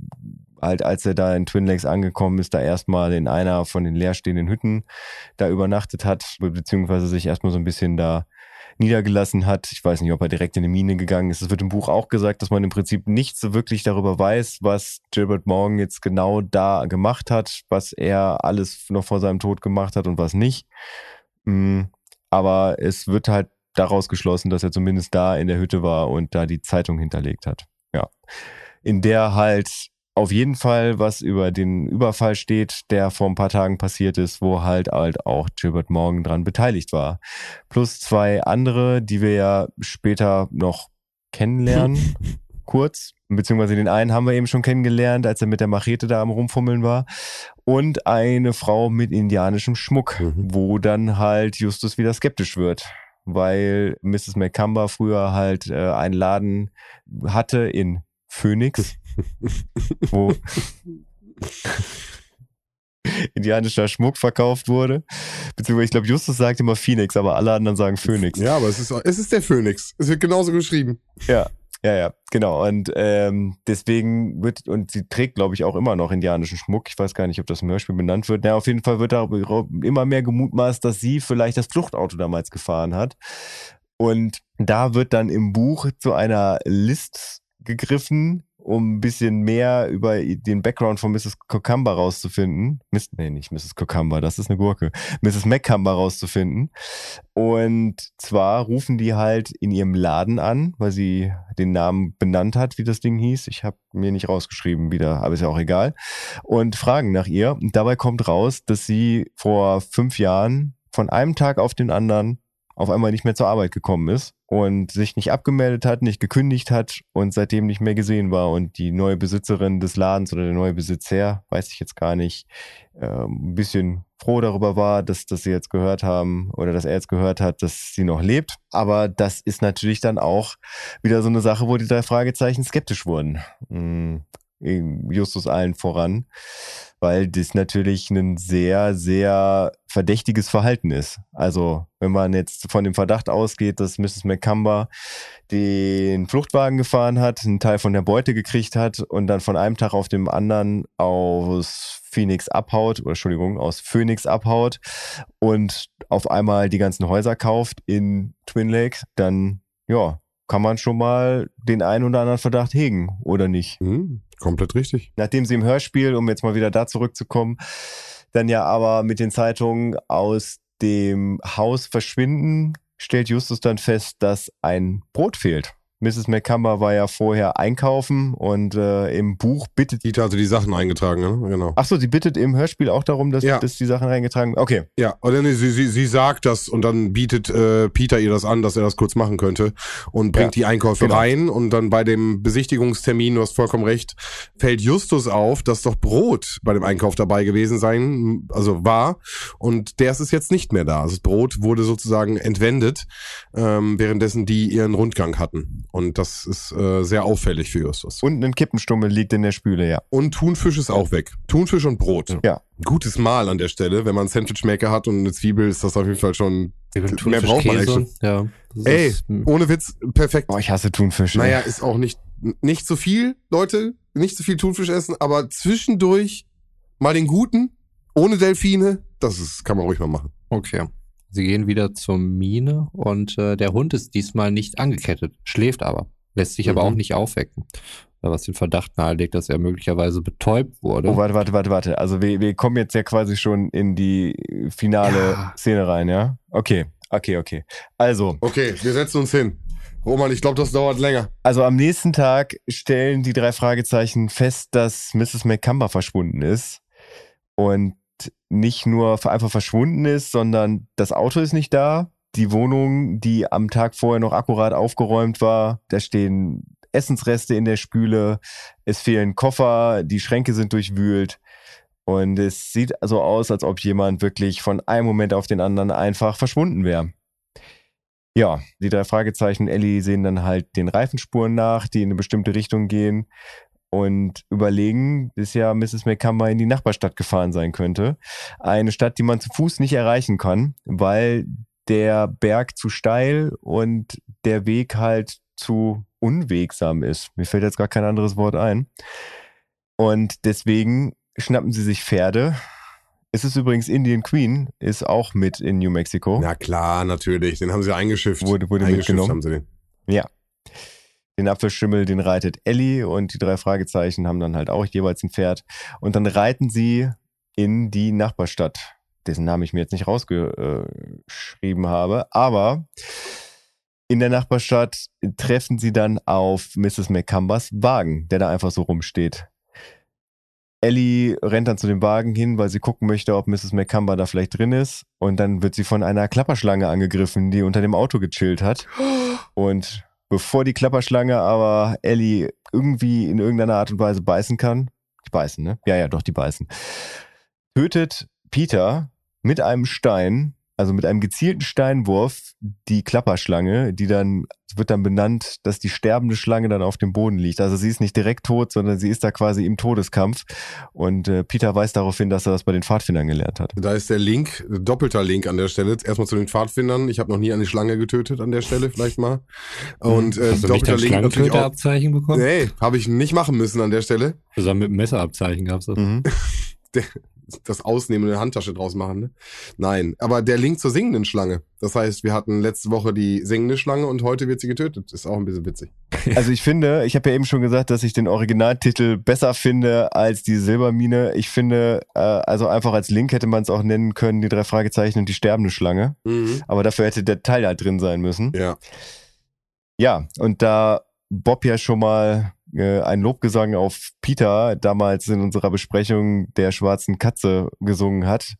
halt, als er da in Twin Lakes angekommen ist, da erstmal in einer von den leerstehenden Hütten da übernachtet hat, be- beziehungsweise sich erstmal so ein bisschen da niedergelassen hat. Ich weiß nicht, ob er direkt in eine Mine gegangen ist. Es wird im Buch auch gesagt, dass man im Prinzip nichts so wirklich darüber weiß, was Gilbert Morgan jetzt genau da gemacht hat, was er alles noch vor seinem Tod gemacht hat und was nicht. Mm, Aber es wird halt daraus geschlossen, dass er zumindest da in der Hütte war und da die Zeitung hinterlegt hat. Ja. In der halt auf jeden Fall was über den Überfall steht, der vor ein paar Tagen passiert ist, wo halt halt auch Gilbert Morgan dran beteiligt war. Plus zwei andere, die wir ja später noch kennenlernen, kurz. Beziehungsweise den einen haben wir eben schon kennengelernt, als er mit der Machete da am Rumfummeln war. Und eine Frau mit indianischem Schmuck, Mhm. wo dann halt Justus wieder skeptisch wird. Weil Mrs. McCumber früher halt äh, einen Laden hatte in Phoenix, wo indianischer Schmuck verkauft wurde. Beziehungsweise ich glaube, Justus sagt immer Phoenix, aber alle anderen sagen Phoenix. Ja, aber es ist, es ist der Phönix. Es wird genauso geschrieben. Ja, ja, ja, genau. Und ähm, deswegen wird, und sie trägt, glaube ich, auch immer noch indianischen Schmuck. Ich weiß gar nicht, ob das im Hörspiel benannt wird. Na, auf jeden Fall wird da immer mehr gemutmaßt, dass sie vielleicht das Fluchtauto damals gefahren hat. Und da wird dann im Buch zu einer List gegriffen, um ein bisschen mehr über den Background von Mrs. Cucumber rauszufinden. Miss, nee, nicht Mrs. Cucumber, das ist eine Gurke. Mrs. McCumber rauszufinden. Und zwar rufen die halt in ihrem Laden an, weil sie den Namen benannt hat, wie das Ding hieß. Ich habe mir nicht rausgeschrieben wieder, aber ist ja auch egal. Und fragen nach ihr. Und dabei kommt raus, dass sie vor fünf Jahren von einem Tag auf den anderen auf einmal nicht mehr zur Arbeit gekommen ist und sich nicht abgemeldet hat, nicht gekündigt hat und seitdem nicht mehr gesehen war. Und die neue Besitzerin des Ladens oder der neue Besitzer, weiß ich jetzt gar nicht, ähm, ein bisschen froh darüber war, dass, dass sie jetzt gehört haben oder dass er jetzt gehört hat, dass sie noch lebt. Aber das ist natürlich dann auch wieder so eine Sache, wo die drei Fragezeichen skeptisch wurden. Justus allen voran, weil das natürlich ein sehr, sehr verdächtiges Verhalten ist. Also wenn man jetzt von dem Verdacht ausgeht, dass Mrs. McCumber den Fluchtwagen gefahren hat, einen Teil von der Beute gekriegt hat und dann von einem Tag auf dem anderen aus Phoenix abhaut, oder Entschuldigung, aus Phoenix abhaut und auf einmal die ganzen Häuser kauft in Twin Lakes, dann ja, kann man schon mal den einen oder anderen Verdacht hegen, oder nicht? Hm, komplett richtig. Nachdem sie im Hörspiel, um jetzt mal wieder da zurückzukommen, dann ja aber mit den Zeitungen aus dem Haus verschwinden, stellt Justus dann fest, dass ein Brot fehlt. Mrs. McCumber war ja vorher einkaufen und äh, im Buch bittet Dieter hatte die Sachen eingetragen, ne? Genau. Ach so, sie bittet im Hörspiel auch darum, dass, Ja. dass die Sachen reingetragen Okay, Ja, oder nee, sie, sie, sie sagt das und dann bietet äh, Peter ihr das an, dass er das kurz machen könnte und bringt Ja, die Einkäufe genau. rein und dann bei dem Besichtigungstermin, du hast vollkommen recht, fällt Justus auf, dass doch Brot bei dem Einkauf dabei gewesen sein, also war und der ist es jetzt nicht mehr da. Also das Brot wurde sozusagen entwendet, ähm, währenddessen die ihren Rundgang hatten. Und das ist äh, sehr auffällig für Justus. Und ein Kippenstummel liegt in der Spüle, ja. Und Thunfisch ist auch weg. Thunfisch und Brot. Ja. Gutes Mahl an der Stelle. Wenn man einen Sandwichmaker hat und eine Zwiebel, ist das auf jeden Fall schon. Mehr braucht man Käse. eigentlich. Ja. Ey, ist- ohne Witz, perfekt. Boah, ich hasse Thunfisch. Naja, ist auch nicht, nicht so viel, Leute. Nicht so viel Thunfisch essen, aber zwischendurch mal den guten, ohne Delfine, das ist, kann man ruhig mal machen. Okay. Sie gehen wieder zur Mine und äh, der Hund ist diesmal nicht angekettet, schläft aber, lässt sich aber Mhm. auch nicht aufwecken. Was den Verdacht nahelegt, dass er möglicherweise betäubt wurde. Oh, warte, warte, warte, warte. Also wir, wir kommen jetzt ja quasi schon in die finale Ja. Szene rein, ja? Okay, okay, okay. Also, Okay, wir setzen uns hin. Roman, ich glaube, das dauert länger. also am nächsten Tag stellen die drei Fragezeichen fest, dass Mrs. McCumber verschwunden ist. Und nicht nur einfach verschwunden ist, sondern das Auto ist nicht da. Die Wohnung, die am Tag vorher noch akkurat aufgeräumt war, da stehen Essensreste in der Spüle, es fehlen Koffer, die Schränke sind durchwühlt. Und es sieht so aus, als ob jemand wirklich von einem Moment auf den anderen einfach verschwunden wäre. Ja, die drei Fragezeichen Ellie sehen dann halt den Reifenspuren nach, die in eine bestimmte Richtung gehen und überlegen, bis ja Mrs. McCumber in die Nachbarstadt gefahren sein könnte. Eine Stadt, die man zu Fuß nicht erreichen kann, weil der Berg zu steil und der Weg halt zu unwegsam ist. Mir fällt jetzt gar kein anderes Wort ein. Und deswegen schnappen sie sich Pferde. Es ist übrigens Indian Queen, ist auch mit in New Mexico. Na klar, natürlich. Den haben sie eingeschifft. Wurde- wurde eingeschifft mitgenommen. haben sie den. Den Apfelschimmel, den reitet Ellie und die drei Fragezeichen haben dann halt auch jeweils ein Pferd. Und dann reiten sie in die Nachbarstadt, dessen Namen ich mir jetzt nicht rausgeschrieben habe. Aber in der Nachbarstadt treffen sie dann auf Mrs. McCumbers Wagen, der da einfach so rumsteht. Ellie rennt dann zu dem Wagen hin, weil sie gucken möchte, ob Mrs. McCumber da vielleicht drin ist. Und dann wird sie von einer Klapperschlange angegriffen, die unter dem Auto gechillt hat. Und bevor die Klapperschlange aber Ellie irgendwie in irgendeiner Art und Weise beißen kann, die beißen, ne? Ja, ja, doch, die beißen, tötet Peter mit einem Stein, also mit einem gezielten Steinwurf, die Klapperschlange, die dann, es wird dann benannt, dass die sterbende Schlange dann auf dem Boden liegt. Also sie ist nicht direkt tot, sondern sie ist da quasi im Todeskampf. Und äh, Peter weist darauf hin, dass er das bei den Pfadfindern gelernt hat. Da ist der Link, doppelter Link an der Stelle. Erstmal zu den Pfadfindern. Ich habe noch nie eine Schlange getötet an der Stelle, vielleicht mal. Und äh, Hast du nicht doppelter dein Link natürlich auch. Schlangentöterabzeichen bekommen? Nee, habe ich nicht machen müssen an der Stelle. Zusammen mit dem Messerabzeichen gab's das. Mhm. Das Ausnehmen eine Handtasche draus machen, ne? Nein, aber der Link zur singenden Schlange. Das heißt, wir hatten letzte Woche die singende Schlange und heute wird sie getötet. Ist auch ein bisschen witzig. Also ich finde, ich habe ja eben schon gesagt, dass ich den Originaltitel besser finde als die Silbermine. Ich finde, äh, also einfach als Link hätte man es auch nennen können, die drei Fragezeichen und die sterbende Schlange. Aber dafür hätte der Teil halt drin sein müssen. Ja. Ja, und da Bob ja schon mal äh, ein Lobgesang auf Peter damals in unserer Besprechung der schwarzen Katze gesungen hat,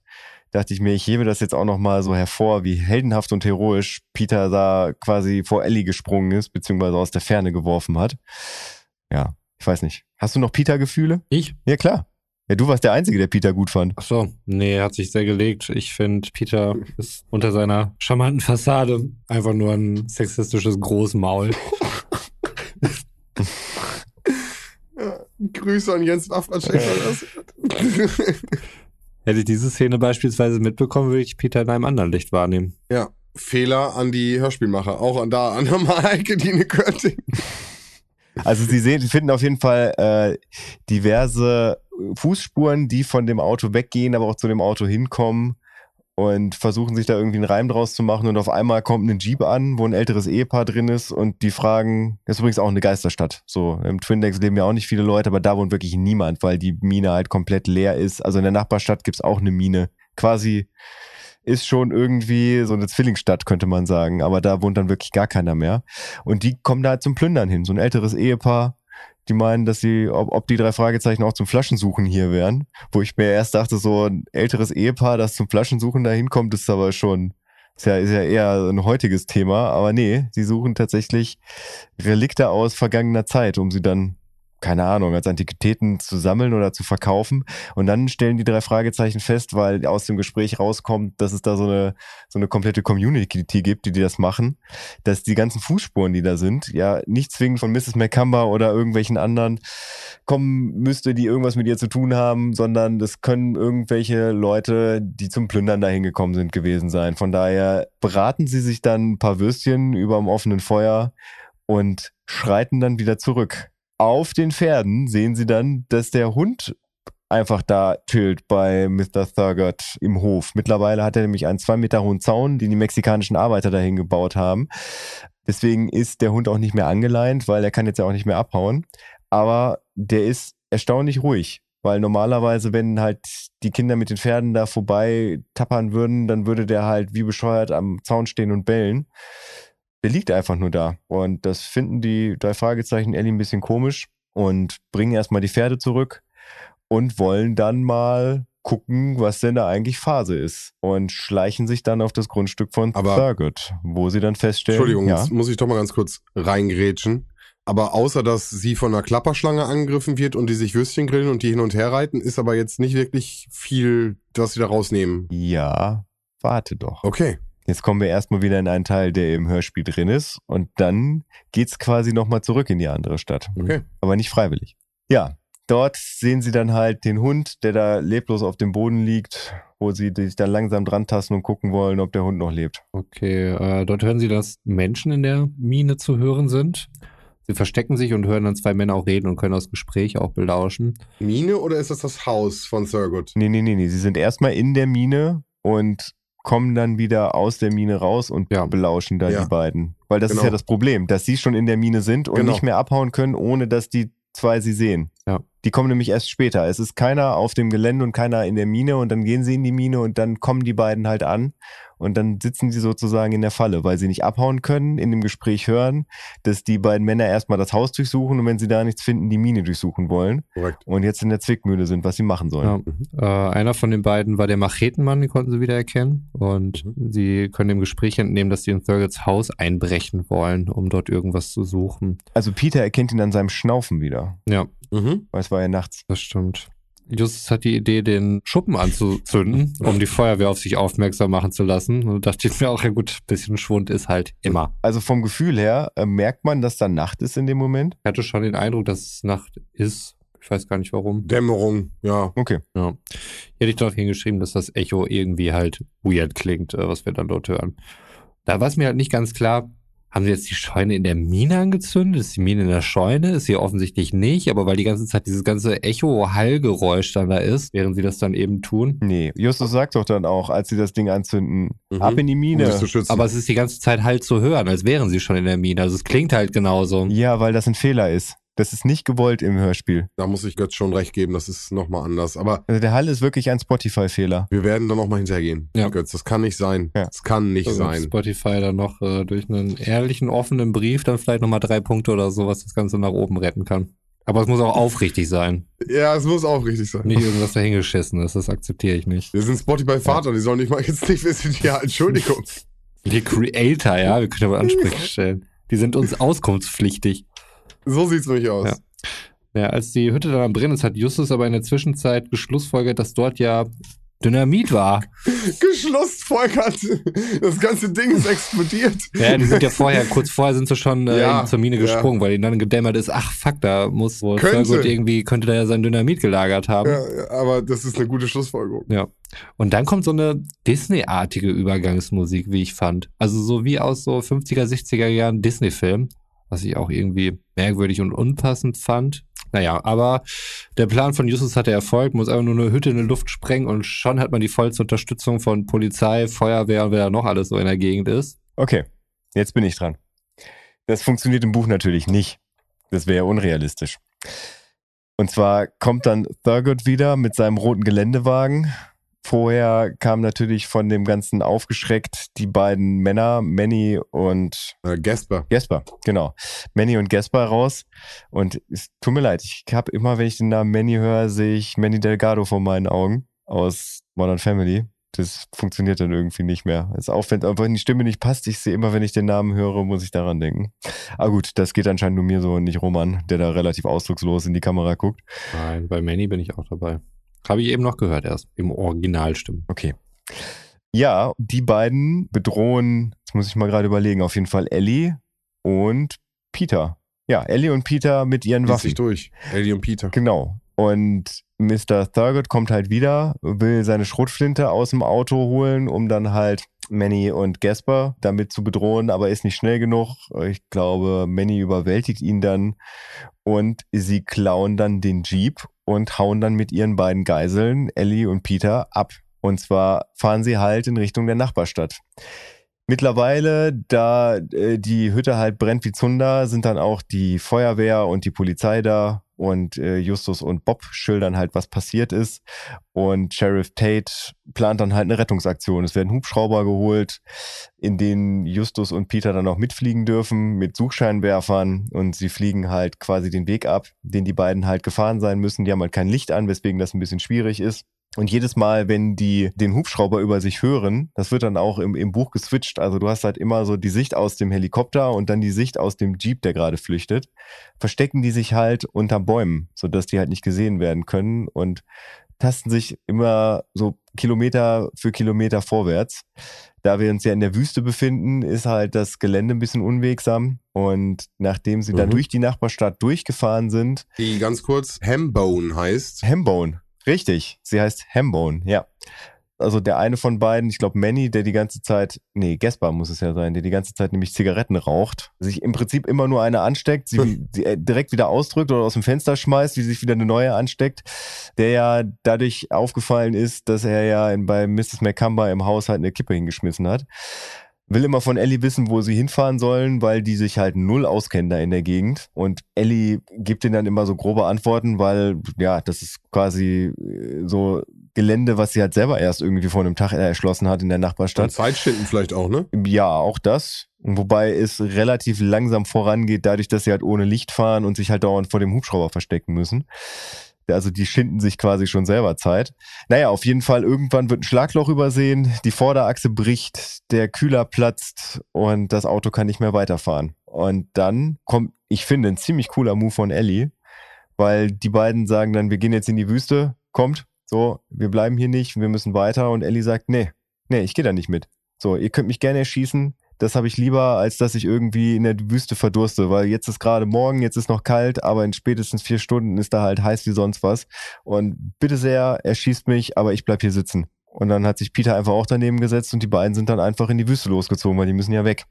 dachte ich mir, ich hebe das jetzt auch nochmal so hervor, wie heldenhaft und heroisch Peter da quasi vor Ellie gesprungen ist, beziehungsweise aus der Ferne geworfen hat. Ja, ich weiß nicht. Hast du noch Peter-Gefühle? Ich? Ja, klar. Ja, du warst der Einzige, der Peter gut fand. Ach so, nee, hat sich sehr gelegt. Ich finde, Peter ist unter seiner charmanten Fassade einfach nur ein sexistisches Großmaul. Grüße an Jens Waffratschek. Hätte ich diese Szene beispielsweise mitbekommen, würde ich Peter in einem anderen Licht wahrnehmen. ja. Fehler an die Hörspielmacher. Auch an da an der Maike, die eine Köttin. Also sie sehen, sie finden auf jeden Fall äh, diverse Fußspuren, die von dem Auto weggehen, aber auch zu dem Auto hinkommen und versuchen sich da irgendwie einen Reim draus zu machen und auf einmal kommt ein Jeep an, wo ein älteres Ehepaar drin ist und die fragen, das ist übrigens auch eine Geisterstadt. So, im Twindex leben ja auch nicht viele Leute, aber da wohnt wirklich niemand, weil die Mine halt komplett leer ist. Also in der Nachbarstadt gibt's auch eine Mine. Quasi ist schon irgendwie so eine Zwillingsstadt, könnte man sagen, aber da wohnt dann wirklich gar keiner mehr. Und die kommen da zum Plündern hin. So ein älteres Ehepaar, die meinen, dass sie, ob, ob die drei Fragezeichen auch zum Flaschensuchen hier wären. Wo ich mir erst dachte, so ein älteres Ehepaar, das zum Flaschensuchen da hinkommt, ist aber schon, ist ja, ist ja eher ein heutiges Thema. Aber nee, sie suchen tatsächlich Relikte aus vergangener Zeit, um sie dann keine Ahnung, als Antiquitäten zu sammeln oder zu verkaufen. Und dann stellen die drei Fragezeichen fest, weil aus dem Gespräch rauskommt, dass es da so eine, so eine komplette Community gibt, die, die das machen, dass die ganzen Fußspuren, die da sind, ja nicht zwingend von Mrs. McCumber oder irgendwelchen anderen kommen müsste, die irgendwas mit ihr zu tun haben, sondern das können irgendwelche Leute, die zum Plündern dahin gekommen sind, gewesen sein. Von daher beraten sie sich dann ein paar Würstchen über dem offenen Feuer und schreiten dann wieder zurück auf den Pferden sehen sie dann, dass der Hund einfach da chillt bei Mr. Thurgood im Hof. Mittlerweile hat er nämlich einen zwei Meter hohen Zaun, den die mexikanischen Arbeiter dahin gebaut haben. Deswegen ist der Hund auch nicht mehr angeleint, weil er kann jetzt ja auch nicht mehr abhauen. Aber der ist erstaunlich ruhig, weil normalerweise, wenn halt die Kinder mit den Pferden da vorbei tappern würden, dann würde der halt wie bescheuert am Zaun stehen und bellen der liegt einfach nur da. Und das finden die drei Fragezeichen Ellie ein bisschen komisch und bringen erstmal die Pferde zurück und wollen dann mal gucken, was denn da eigentlich Phase ist. Und schleichen sich dann auf das Grundstück von Aber- Thurgood, wo sie dann feststellen, Entschuldigung, ja, jetzt muss ich doch mal ganz kurz reingrätschen. Aber außer, dass sie von einer Klapperschlange angegriffen wird und die sich Würstchen grillen und die hin und her reiten, ist aber jetzt nicht wirklich viel, was sie da rausnehmen. ja, warte doch. Okay. Jetzt kommen wir erstmal wieder in einen Teil, der im Hörspiel drin ist. Und dann geht's quasi nochmal zurück in die andere Stadt. Okay. Aber nicht freiwillig. Ja, dort sehen sie dann halt den Hund, der da leblos auf dem Boden liegt, wo sie sich dann langsam dran tasten und gucken wollen, ob der Hund noch lebt. Okay, äh, dort hören sie, dass Menschen in der Mine zu hören sind. Sie verstecken sich und hören dann zwei Männer auch reden und können das Gespräch auch belauschen. Mine oder ist das das Haus von Thurgood? Nee, nee, nee, nee. Sie sind erstmal in der Mine und kommen dann wieder aus der Mine raus und Ja. belauschen da Ja. die beiden. Weil das ist Genau. ja das Problem, dass sie schon in der Mine sind und Genau. nicht mehr abhauen können, ohne dass die zwei sie sehen. Ja. Die kommen nämlich erst später. Es ist keiner auf dem Gelände und keiner in der Mine und dann gehen sie in die Mine und dann kommen die beiden halt an und dann sitzen sie sozusagen in der Falle, weil sie nicht abhauen können, in dem Gespräch hören, dass die beiden Männer erstmal das Haus durchsuchen und wenn sie da nichts finden, die Mine durchsuchen wollen Korrekt. und jetzt in der Zwickmühle sind, was sie machen sollen. Ja. Äh, einer von den beiden war der Machetenmann, den konnten sie wieder erkennen. Und sie können dem Gespräch entnehmen, dass sie in Thurgods Haus einbrechen wollen, um dort irgendwas zu suchen. Also Peter erkennt ihn an seinem Schnaufen wieder, Ja, Mhm. weil es war ja nachts. das stimmt. Justus hat die Idee, den Schuppen anzuzünden, um die Feuerwehr auf sich aufmerksam machen zu lassen. Und da dachte ich mir auch, ja gut, bisschen Schwund ist halt immer. Also vom Gefühl her äh, merkt man, dass da Nacht ist in dem Moment. Ich hatte schon den Eindruck, dass es Nacht ist. Ich weiß gar nicht warum. Dämmerung, ja. Okay. Ja. Hier hätte ich dort hingeschrieben, dass das Echo irgendwie halt weird klingt, äh, was wir dann dort hören. Da war es mir halt nicht ganz klar, haben sie jetzt die Scheune in der Mine angezündet? Ist die Mine in der Scheune? Ist sie offensichtlich nicht, aber weil die ganze Zeit dieses ganze Echo-Hallgeräusch dann da ist, während sie das dann eben tun. Nee, Justus sagt doch dann auch, als sie das Ding anzünden, Mhm. ab in die Um Mine. sich zu schützen. Aber es ist die ganze Zeit halt zu hören, als wären sie schon in der Mine. Also es klingt halt genauso. ja, weil das ein Fehler ist. Das ist nicht gewollt im Hörspiel. da muss ich Götz schon recht geben, das ist nochmal anders. Aber Also der Hall ist wirklich ein Spotify-Fehler. wir werden da nochmal hintergehen. Ja. Götz, das kann nicht sein. Ja. Das kann nicht Also sein. Spotify dann noch äh, durch einen ehrlichen, offenen Brief dann vielleicht nochmal drei Punkte oder so, was das Ganze nach oben retten kann. Aber es muss auch aufrichtig sein. Ja, es muss auch richtig sein. Nicht irgendwas dahingeschissen ist, das akzeptiere ich nicht. Wir sind Spotify-Vater, die sollen nicht mal jetzt nicht wissen, ja, Entschuldigung. Die Creator, ja, wir können aber Ansprüche stellen. Die sind uns auskunftspflichtig. So sieht's nämlich aus. Ja. Ja, als die Hütte dann am Brennen ist, hat Justus aber in der Zwischenzeit geschlussfolgert, dass dort ja Dynamit war. Geschlussfolgert. Das ganze Ding ist explodiert. Ja, die sind ja vorher, kurz vorher sind sie schon äh, Ja, zur Mine ja. gesprungen, weil ihnen dann gedämmert ist, ach fuck, da muss wohl. Thurgood irgendwie, könnte da ja sein Dynamit gelagert haben. Ja, ja, aber das ist eine gute Schlussfolgerung. Ja. Und dann kommt so eine Disney-artige Übergangsmusik, wie ich fand. Also so wie aus so 50er, 60er Jahren Disney-Film, was ich auch irgendwie merkwürdig und unpassend fand. Naja, aber der Plan von Justus hatte Erfolg, muss einfach nur eine Hütte in die Luft sprengen und schon hat man die vollste Unterstützung von Polizei, Feuerwehr und wer da noch alles so in der Gegend ist. Okay, jetzt bin ich dran. Das funktioniert im Buch natürlich nicht. Das wäre unrealistisch. Und zwar kommt dann Thurgood wieder mit seinem roten Geländewagen. Vorher kam natürlich von dem Ganzen aufgeschreckt die beiden Männer, Manny und Äh, Gasper. Gasper, genau. Manny und Gasper raus. Und es tut mir leid, ich habe immer, wenn ich den Namen Manny höre, sehe ich Manny Delgado vor meinen Augen aus Modern Family. das funktioniert dann irgendwie nicht mehr. Es ist auch, wenn einfach die Stimme nicht passt, ich sehe immer, wenn ich den Namen höre, muss ich daran denken. Aber gut, das geht anscheinend nur mir so und nicht Roman, der da relativ ausdruckslos in die Kamera guckt. Nein, bei Manny bin ich auch dabei. Habe ich eben noch gehört erst, im Originalstimmen. Okay. Ja, die beiden bedrohen, jetzt muss ich mal gerade überlegen, auf jeden Fall Ellie und Peter. Ja, Ellie und Peter mit ihren Lies Waffen. sich durch. Ellie und Peter. Genau. Und Mr. Thurgood kommt halt wieder, will seine Schrotflinte aus dem Auto holen, um dann halt Manny und Gasper damit zu bedrohen, aber ist nicht schnell genug. Ich glaube, Manny überwältigt ihn dann und sie klauen dann den Jeep und hauen dann mit ihren beiden Geiseln, Ellie und Peter, ab. Und zwar fahren sie halt in Richtung der Nachbarstadt. Mittlerweile, da äh, die Hütte halt brennt wie Zunder, sind dann auch die Feuerwehr und die Polizei da und äh, Justus und Bob schildern halt, was passiert ist. Und Sheriff Tate plant dann halt eine Rettungsaktion. Es werden Hubschrauber geholt, in denen Justus und Peter dann auch mitfliegen dürfen mit Suchscheinwerfern und sie fliegen halt quasi den Weg ab, den die beiden halt gefahren sein müssen. Die haben halt kein Licht an, weswegen das ein bisschen schwierig ist. Und jedes Mal, wenn die den Hubschrauber über sich hören, das wird dann auch im, im Buch geswitcht. Also du hast halt immer so die Sicht aus dem Helikopter und dann die Sicht aus dem Jeep, der gerade flüchtet. Verstecken die sich halt unter Bäumen, sodass die halt nicht gesehen werden können und tasten sich immer so Kilometer für Kilometer vorwärts. Da wir uns ja in der Wüste befinden, ist halt das Gelände ein bisschen unwegsam. Und nachdem sie dann Mhm. durch die Nachbarstadt durchgefahren sind, Die ganz kurz Hambone heißt. Hambone. Richtig. Sie heißt Hambone, ja. Also der eine von beiden, ich glaube Manny, der die ganze Zeit, nee, Gaspar muss es ja sein, der die ganze Zeit nämlich Zigaretten raucht, sich im Prinzip immer nur eine ansteckt, sie, äh, direkt wieder ausdrückt oder aus dem Fenster schmeißt, wie sich wieder eine neue ansteckt, der ja dadurch aufgefallen ist, dass er ja in, bei Mrs. McCumber im Haus halt eine Kippe hingeschmissen hat. Will immer von Ellie wissen, wo sie hinfahren sollen, weil die sich halt null auskennen da in der Gegend. Und Ellie gibt ihnen dann immer so grobe Antworten, weil, ja, das ist quasi äh, so Gelände, was sie halt selber erst irgendwie vor einem Tag erschlossen hat in der Nachbarstadt. Zeitschinden vielleicht auch, ne? Ja, auch das. Wobei es relativ langsam vorangeht, dadurch, dass sie halt ohne Licht fahren und sich halt dauernd vor dem Hubschrauber verstecken müssen. Also die schinden sich quasi schon selber Zeit. Naja, auf jeden Fall, irgendwann wird ein Schlagloch übersehen, die Vorderachse bricht, der Kühler platzt und das Auto kann nicht mehr weiterfahren. Und dann kommt, ich finde, ein ziemlich cooler Move von Ellie, weil die beiden sagen dann, wir gehen jetzt in die Wüste, kommt, so, wir bleiben hier nicht, wir müssen weiter. Und Ellie sagt, nee, nee, ich gehe da nicht mit. So, ihr könnt mich gerne erschießen. Das habe ich lieber, als dass ich irgendwie in der Wüste verdurste, weil jetzt ist gerade morgen, jetzt ist noch kalt, aber in spätestens vier Stunden ist da halt heiß wie sonst was. Und bitte sehr, erschießt mich, aber ich bleib hier sitzen. Und dann hat sich Peter einfach auch daneben gesetzt und die beiden sind dann einfach in die Wüste losgezogen, weil die müssen ja weg.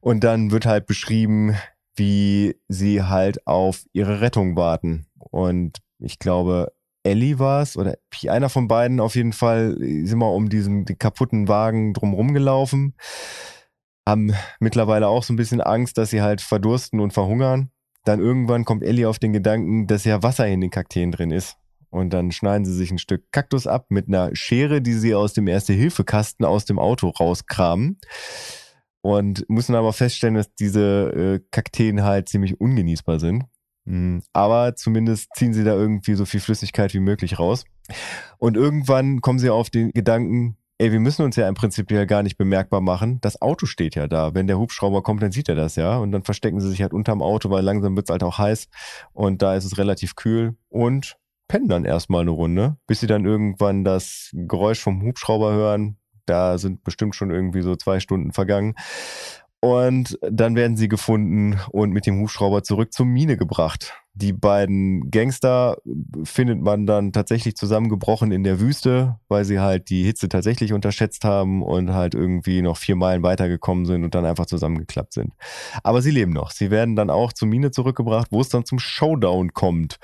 Und dann wird halt beschrieben, wie sie halt auf ihre Rettung warten. Und ich glaube, Ellie war es oder einer von beiden auf jeden Fall, sind wir um diesen kaputten Wagen drumherum gelaufen. Haben mittlerweile auch so ein bisschen Angst, dass sie halt verdursten und verhungern. Dann irgendwann kommt Ellie auf den Gedanken, dass ja Wasser in den Kakteen drin ist. Und dann schneiden sie sich ein Stück Kaktus ab mit einer Schere, die sie aus dem Erste-Hilfe-Kasten aus dem Auto rauskramen. Und müssen aber feststellen, dass diese äh, Kakteen halt ziemlich ungenießbar sind. Mm, Aber zumindest ziehen sie da irgendwie so viel Flüssigkeit wie möglich raus. Und irgendwann kommen sie auf den Gedanken, ey, wir müssen uns ja im Prinzip ja gar nicht bemerkbar machen. Das Auto steht ja da. Wenn der Hubschrauber kommt, dann sieht er das ja. Und dann verstecken sie sich halt unterm Auto, weil langsam wird's halt auch heiß. Und da ist es relativ kühl. Und pennen dann erstmal eine Runde, bis sie dann irgendwann das Geräusch vom Hubschrauber hören. Da sind bestimmt schon irgendwie so zwei Stunden vergangen. Und dann werden sie gefunden und mit dem Hubschrauber zurück zur Mine gebracht. Die beiden Gangster findet man dann tatsächlich zusammengebrochen in der Wüste, weil sie halt die Hitze tatsächlich unterschätzt haben und halt irgendwie noch vier Meilen weitergekommen sind und dann einfach zusammengeklappt sind. Aber sie leben noch. Sie werden dann auch zur Mine zurückgebracht, wo es dann zum Showdown kommt,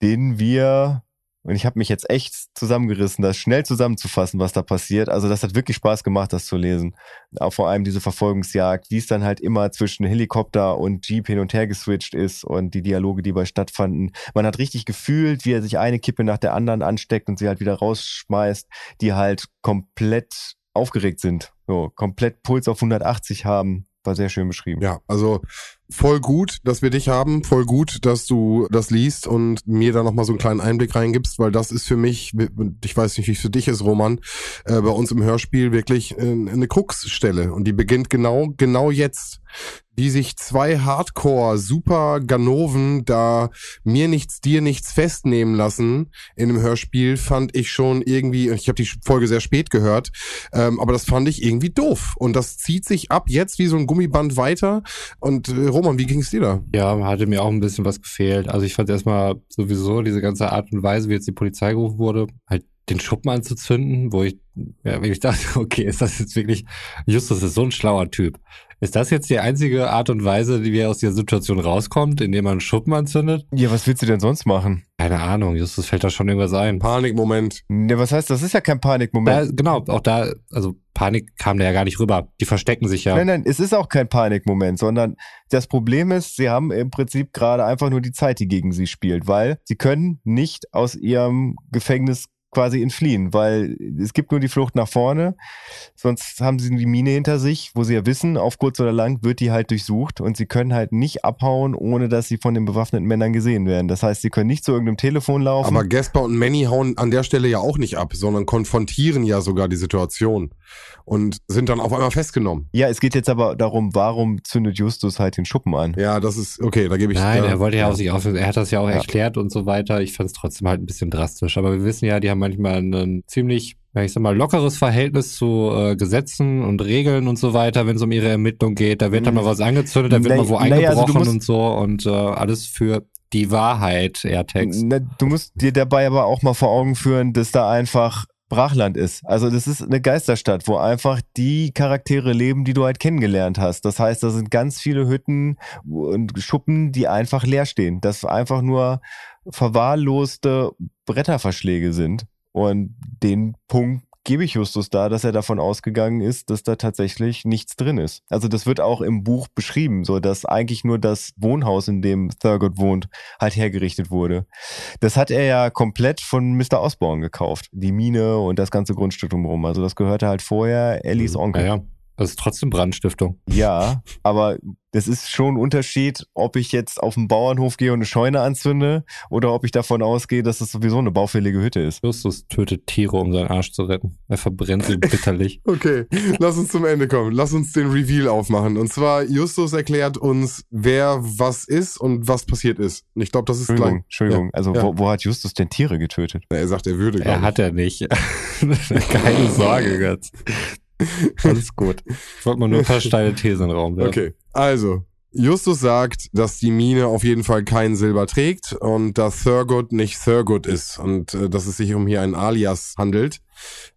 den wir und ich habe mich jetzt echt zusammengerissen, das schnell zusammenzufassen, was da passiert. Also das hat wirklich Spaß gemacht, das zu lesen. Auch vor allem diese Verfolgungsjagd, wie es dann halt immer zwischen Helikopter und Jeep hin und her geswitcht ist und die Dialoge, die bei stattfanden. Man hat richtig gefühlt, wie er sich eine Kippe nach der anderen ansteckt und sie halt wieder rausschmeißt, die halt komplett aufgeregt sind. So, komplett Puls auf 180 haben. War sehr schön beschrieben. Ja, also voll gut, dass wir dich haben, voll gut, dass du das liest und mir da nochmal so einen kleinen Einblick reingibst, weil das ist für mich, ich weiß nicht, wie es für dich ist, Roman, äh, bei uns im Hörspiel wirklich äh, eine Kruxstelle. Und die beginnt genau, genau jetzt. Wie sich zwei Hardcore Super Ganoven da mir nichts dir nichts festnehmen lassen in einem Hörspiel fand ich schon irgendwie ich habe die Folge sehr spät gehört ähm, aber das fand ich irgendwie doof. Und das zieht sich ab jetzt wie so ein Gummiband weiter. Und äh, Roman wie ging es dir da? Ja hatte mir auch ein bisschen was gefehlt. Also ich fand erstmal sowieso diese ganze Art und Weise wie jetzt die Polizei gerufen wurde halt den Schuppen anzuzünden, wo ich, ja, ich dachte, okay, ist das jetzt wirklich, Justus ist so ein schlauer Typ. Ist das jetzt die einzige Art und Weise, wie er aus der Situation rauskommt, indem man einen Schuppen anzündet? Ja, was willst du denn sonst machen? Keine Ahnung, Justus fällt da schon irgendwas ein. Panikmoment. Ja, was heißt, das ist ja kein Panikmoment. Da, genau, auch da, also Panik kam da ja gar nicht rüber. Die verstecken sich ja. Nein, nein, es ist auch kein Panikmoment, sondern das Problem ist, sie haben im Prinzip gerade einfach nur die Zeit, die gegen sie spielt, weil sie können nicht aus ihrem Gefängnis quasi entfliehen, weil es gibt nur die Flucht nach vorne, sonst haben sie die Mine hinter sich, wo sie ja wissen, auf kurz oder lang wird die halt durchsucht und sie können halt nicht abhauen, ohne dass sie von den bewaffneten Männern gesehen werden. Das heißt, sie können nicht zu irgendeinem Telefon laufen. Aber Gasper und Manny hauen an der Stelle ja auch nicht ab, sondern konfrontieren ja sogar die Situation und sind dann auf einmal festgenommen. Ja, es geht jetzt aber darum, warum zündet Justus halt den Schuppen an? Ja, das ist, okay, da gebe ich... Nein, da, er wollte ja auch sich auflösen, er hat das ja auch ja. erklärt und so weiter. Ich fand es trotzdem halt ein bisschen drastisch, aber wir wissen ja, die haben manchmal ein ziemlich, ich sag mal, lockeres Verhältnis zu äh, Gesetzen und Regeln und so weiter, wenn es um ihre Ermittlung geht. Da wird dann mal was angezündet, da wird mal wo eingebrochen also und so und äh, alles für die Wahrheit, Airtext. Du musst dir dabei aber auch mal vor Augen führen, dass da einfach Brachland ist. Also das ist eine Geisterstadt, wo einfach die Charaktere leben, die du halt kennengelernt hast. Das heißt, da sind ganz viele Hütten und Schuppen, die einfach leer stehen. Das einfach nur verwahrloste Bretterverschläge sind. Und den Punkt gebe ich Justus da, dass er davon ausgegangen ist, dass da tatsächlich nichts drin ist. Also das wird auch im Buch beschrieben, so dass eigentlich nur das Wohnhaus, in dem Thurgood wohnt, halt hergerichtet wurde. Das hat er ja komplett von Mr. Osborne gekauft. Die Mine und das ganze Grundstück drumherum. Also das gehörte halt vorher Ellies mhm. Onkel. Ja, ja. Das ist trotzdem Brandstiftung. Ja, aber das ist schon ein Unterschied, ob ich jetzt auf den Bauernhof gehe und eine Scheune anzünde oder ob ich davon ausgehe, dass das sowieso eine baufällige Hütte ist. Justus tötet Tiere, um seinen Arsch zu retten. Er verbrennt sie bitterlich. okay, lass uns zum Ende kommen. Lass uns den Reveal aufmachen. Und zwar, Justus erklärt uns, wer was ist und was passiert ist. Und ich glaube, das ist Entschuldigung, gleich. Entschuldigung. Ja. Also, ja. Wo, wo, hat Justus denn Tiere getötet? Er sagt, er würde. Er hat er nicht. Keine Sorge, Götz. Alles gut. Ich wollte mal nur ein paar steile Thesen in den Raum werfen. Okay, also. Justus sagt, dass die Mine auf jeden Fall kein Silber trägt und dass Thurgood nicht Thurgood ist und äh, dass es sich um hier einen Alias handelt,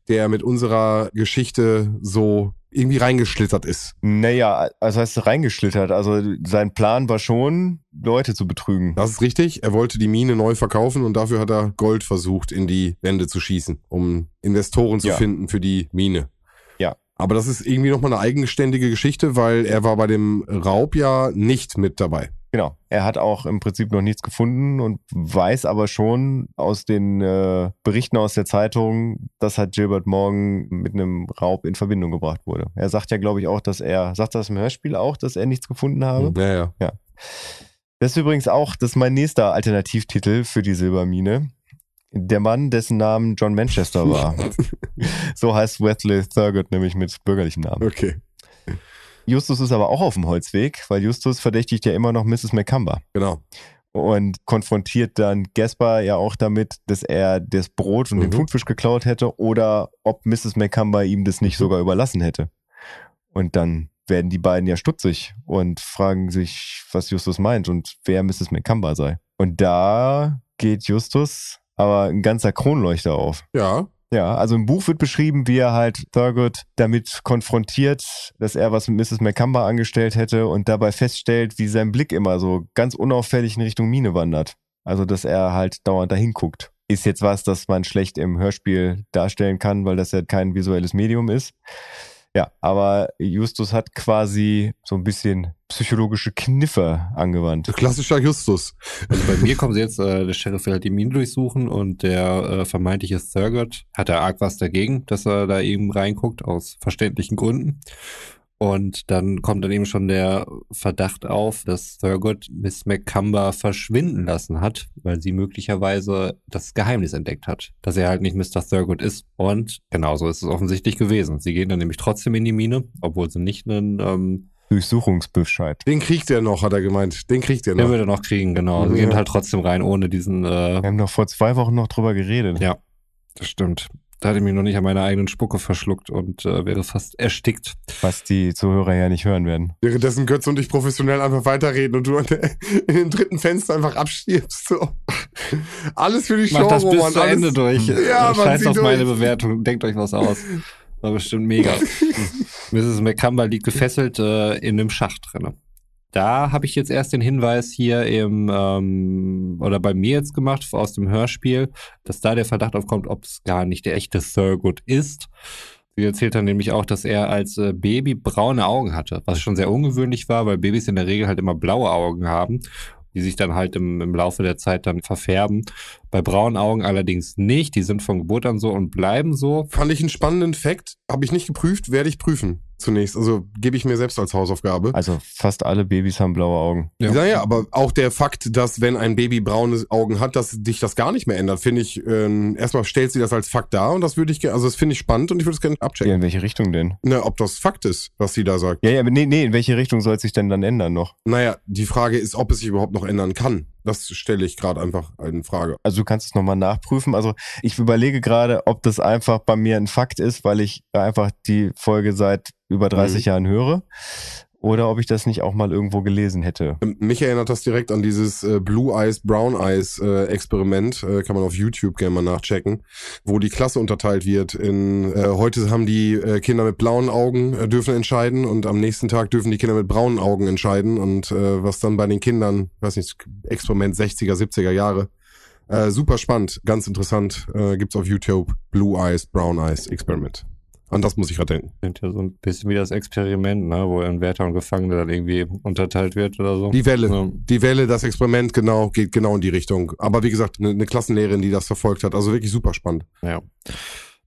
der mit unserer Geschichte so irgendwie reingeschlittert ist. Naja, also heißt reingeschlittert. Also sein Plan war schon, Leute zu betrügen. Das ist richtig. Er wollte die Mine neu verkaufen und dafür hat er Gold versucht, in die Wände zu schießen, um Investoren zu ja. finden für die Mine. Aber das ist irgendwie nochmal eine eigenständige Geschichte, weil er war bei dem Raub ja nicht mit dabei. Genau. Er hat auch im Prinzip noch nichts gefunden und weiß aber schon aus den äh, Berichten aus der Zeitung, dass halt Gilbert Morgan mit einem Raub in Verbindung gebracht wurde. Er sagt ja, glaube ich, auch, dass er, sagt das im Hörspiel auch, dass er nichts gefunden habe? Ja, ja. ja. Das ist übrigens auch, das ist mein nächster Alternativtitel für die Silbermine. Der Mann, dessen Namen John Manchester war. so heißt Wesley Thurgood nämlich mit bürgerlichem Namen. Okay. Justus ist aber auch auf dem Holzweg, weil Justus verdächtigt ja immer noch Mrs. McCumber. Genau. Und konfrontiert dann Gaspar ja auch damit, dass er das Brot und mhm. den Thunfisch geklaut hätte oder ob Mrs. McCumber ihm das nicht mhm. sogar überlassen hätte. Und dann werden die beiden ja stutzig und fragen sich, was Justus meint und wer Mrs. McCumber sei. Und da geht Justus aber ein ganzer Kronleuchter auf. Ja. Ja, also im Buch wird beschrieben, wie er halt Thurgood damit konfrontiert, dass er was mit Mrs. McCumber angestellt hätte und dabei feststellt, wie sein Blick immer so ganz unauffällig in Richtung Mine wandert. Also, dass er halt dauernd dahin guckt. Ist jetzt was, das man schlecht im Hörspiel darstellen kann, weil das ja kein visuelles Medium ist. Ja, aber Justus hat quasi so ein bisschen psychologische Kniffe angewandt. Klassischer Justus. Also bei mir kommen sie jetzt, äh, der Sheriff will halt die Minen durchsuchen und der äh, vermeintliche Thurgood hat da arg was dagegen, dass er da eben reinguckt, aus verständlichen Gründen. Und dann kommt dann eben schon der Verdacht auf, dass Thurgood Miss McCumber verschwinden lassen hat, weil sie möglicherweise das Geheimnis entdeckt hat, dass er halt nicht Mr. Thurgood ist. Und genauso ist es offensichtlich gewesen. Sie gehen dann nämlich trotzdem in die Mine, obwohl sie nicht einen ähm, Durchsuchungsbescheid. Den kriegt er noch, hat er gemeint. Den kriegt er Den noch. wird er noch kriegen, genau. Sie Ja. gehen halt trotzdem rein, ohne diesen. Äh, Wir haben noch vor zwei Wochen noch drüber geredet. ja, das stimmt. Da hatte ich mich noch nicht an meiner eigenen Spucke verschluckt und äh, wäre fast erstickt. Was die Zuhörer ja nicht hören werden. Währenddessen Götz und ich professionell einfach weiterreden und du in den dritten Fenster einfach abstirbst. So. Alles für die Show, Macht das bis Roman. zu. Ende durch. Ja, Äh, Scheiß auf meine durch. Bewertung. Denkt euch was aus. War bestimmt mega. Mrs. McCumber liegt gefesselt äh, in einem Schacht drinne. Da habe ich jetzt erst den Hinweis hier im ähm, oder bei mir jetzt gemacht aus dem Hörspiel, dass da der Verdacht aufkommt, ob es gar nicht der echte Thurgood ist. Sie erzählt dann nämlich auch, dass er als äh, Baby braune Augen hatte, was schon sehr ungewöhnlich war, weil Babys in der Regel halt immer blaue Augen haben, die sich dann halt im, im Laufe der Zeit dann verfärben. Bei braunen Augen allerdings nicht, die sind von Geburt an so und bleiben so. Fand ich einen spannenden Fact. Habe ich nicht geprüft, werde ich prüfen zunächst. Also gebe ich mir selbst als Hausaufgabe. Also fast alle Babys haben blaue Augen. Ja. Naja, aber auch der Fakt, dass wenn ein Baby braune Augen hat, dass dich das gar nicht mehr ändert, finde ich, ähm, erstmal stellt sie das als Fakt dar und das würde ich gerne, also das finde ich spannend und ich würde es gerne Ja, abchecken. in welche Richtung denn? Ne, ob das Fakt ist, was sie da sagt. Ja, ja, aber nee, nee, in welche Richtung soll es sich denn dann ändern noch? Naja, die Frage ist, ob es sich überhaupt noch ändern kann. Das stelle ich gerade einfach in Frage. Also du kannst es nochmal nachprüfen. Also ich überlege gerade, ob das einfach bei mir ein Fakt ist, weil ich einfach die Folge seit über 30 Mhm. Jahren höre. Oder ob ich das nicht auch mal irgendwo gelesen hätte. Ähm, Mich erinnert das direkt an dieses äh, Blue Eyes, Brown Eyes äh, Experiment, äh, kann man auf YouTube gerne mal nachchecken, wo die Klasse unterteilt wird. In äh, heute haben die äh, Kinder mit blauen Augen äh, dürfen entscheiden und am nächsten Tag dürfen die Kinder mit braunen Augen entscheiden und äh, was dann bei den Kindern, weiß nicht, Experiment 60er, 70er Jahre. Äh, super spannend, ganz interessant, äh, gibt's auf YouTube Blue Eyes, Brown Eyes Experiment. An das muss ich gerade denken. Sind ja so ein bisschen wie das Experiment, ne, wo ein Wärter und Gefangener dann irgendwie unterteilt wird oder so. Die Welle. Ja. Die Welle, das Experiment, genau, geht genau in die Richtung. Aber wie gesagt, eine, eine Klassenlehrerin, die das verfolgt hat. Also wirklich super spannend. Ja.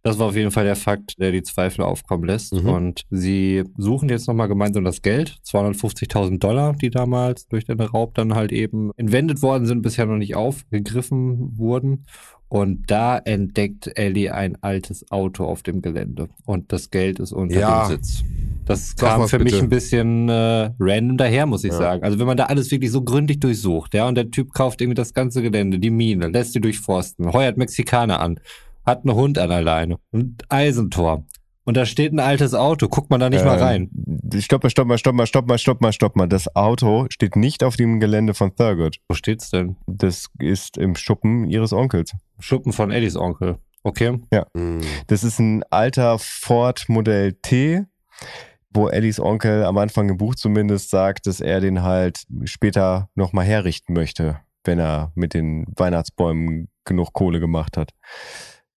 Das war auf jeden Fall der Fakt, der die Zweifel aufkommen lässt. Mhm. Und sie suchen jetzt nochmal gemeinsam das Geld. 250.000 Dollar, die damals durch den Raub dann halt eben entwendet worden sind, bisher noch nicht aufgegriffen wurden. Und da entdeckt Ellie ein altes Auto auf dem Gelände. Und das Geld ist unter Ja. dem Sitz. Das Sag kam für mich bitte. ein bisschen äh, random daher, muss ich Ja. sagen. Also wenn man da alles wirklich so gründlich durchsucht, ja, und der Typ kauft irgendwie das ganze Gelände, die Mine, lässt sie durchforsten, heuert Mexikaner an, hat einen Hund an der Leine, ein Eisentor. Und da steht ein altes Auto, guckt man da nicht mal Ähm, rein. Stopp mal, stopp mal, stopp mal, stopp mal, stopp mal, stopp mal. Das Auto steht nicht auf dem Gelände von Thurgood. Wo steht's denn? Das ist im Schuppen ihres Onkels. Schuppen von Eddies Onkel. Okay. Mhm. Das ist ein alter Ford Modell T, wo Eddies Onkel am Anfang im Buch zumindest sagt, dass er den halt später nochmal herrichten möchte, wenn er mit den Weihnachtsbäumen genug Kohle gemacht hat.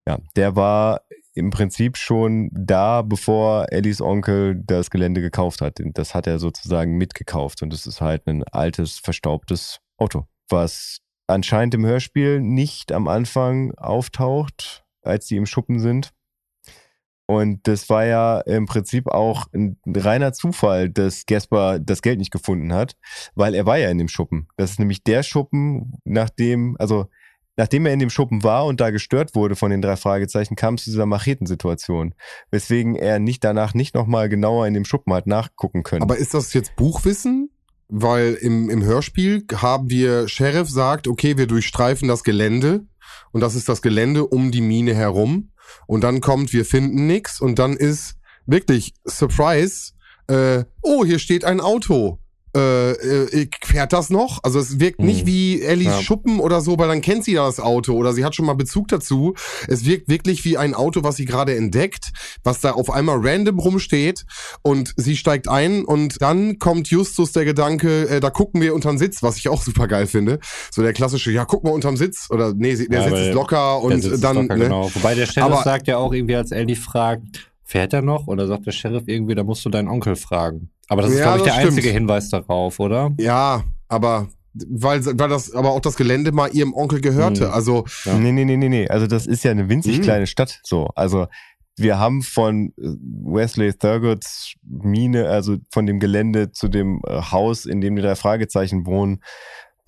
Ja, der war im Prinzip schon da, bevor Eddies Onkel das Gelände gekauft hat. Das hat er sozusagen mitgekauft und es ist halt ein altes, verstaubtes Auto, was anscheinend im Hörspiel nicht am Anfang auftaucht, als die im Schuppen sind. Und das war ja im Prinzip auch ein reiner Zufall, dass Gasper das Geld nicht gefunden hat, weil er war ja in dem Schuppen. Das ist nämlich der Schuppen, nachdem, also nachdem er in dem Schuppen war und da gestört wurde von den drei Fragezeichen, kam es zu dieser Machetensituation, weswegen er nicht danach nicht nochmal genauer in dem Schuppen hat nachgucken können. Aber ist das jetzt Buchwissen? Weil im, im Hörspiel haben wir, Sheriff sagt, okay, wir durchstreifen das Gelände und das ist das Gelände um die Mine herum und dann kommt, wir finden nix und dann ist wirklich Surprise, äh, oh, hier steht ein Auto. Äh, äh, fährt das noch? Also es wirkt nicht Mhm. wie Ellies Ja. Schuppen oder so, weil dann kennt sie ja das Auto oder sie hat schon mal Bezug dazu. Es wirkt wirklich wie ein Auto, was sie gerade entdeckt, was da auf einmal random rumsteht und sie steigt ein und dann kommt Justus der Gedanke, äh, da gucken wir unterm Sitz, was ich auch super geil finde. So der klassische, ja, guck mal unterm Sitz oder nee, der Ja, Sitz ist locker und Sitz dann locker, ne? genau. Wobei der Sheriff Aber- sagt ja auch irgendwie, als Ellie fragt, fährt er noch? Oder sagt der Sheriff irgendwie, da musst du deinen Onkel fragen. Aber das ist, Ja, glaube ich, der stimmt. einzige Hinweis darauf, oder? Ja, aber weil, weil das aber auch das Gelände mal ihrem Onkel gehörte. Hm. Also Ja. Nee, nee, nee, nee, nee. Also das ist ja eine winzig Mhm. kleine Stadt. So, also wir haben von äh, Wesley Thurgoods Mine, also von dem Gelände zu dem äh, Haus, in dem die drei Fragezeichen wohnen,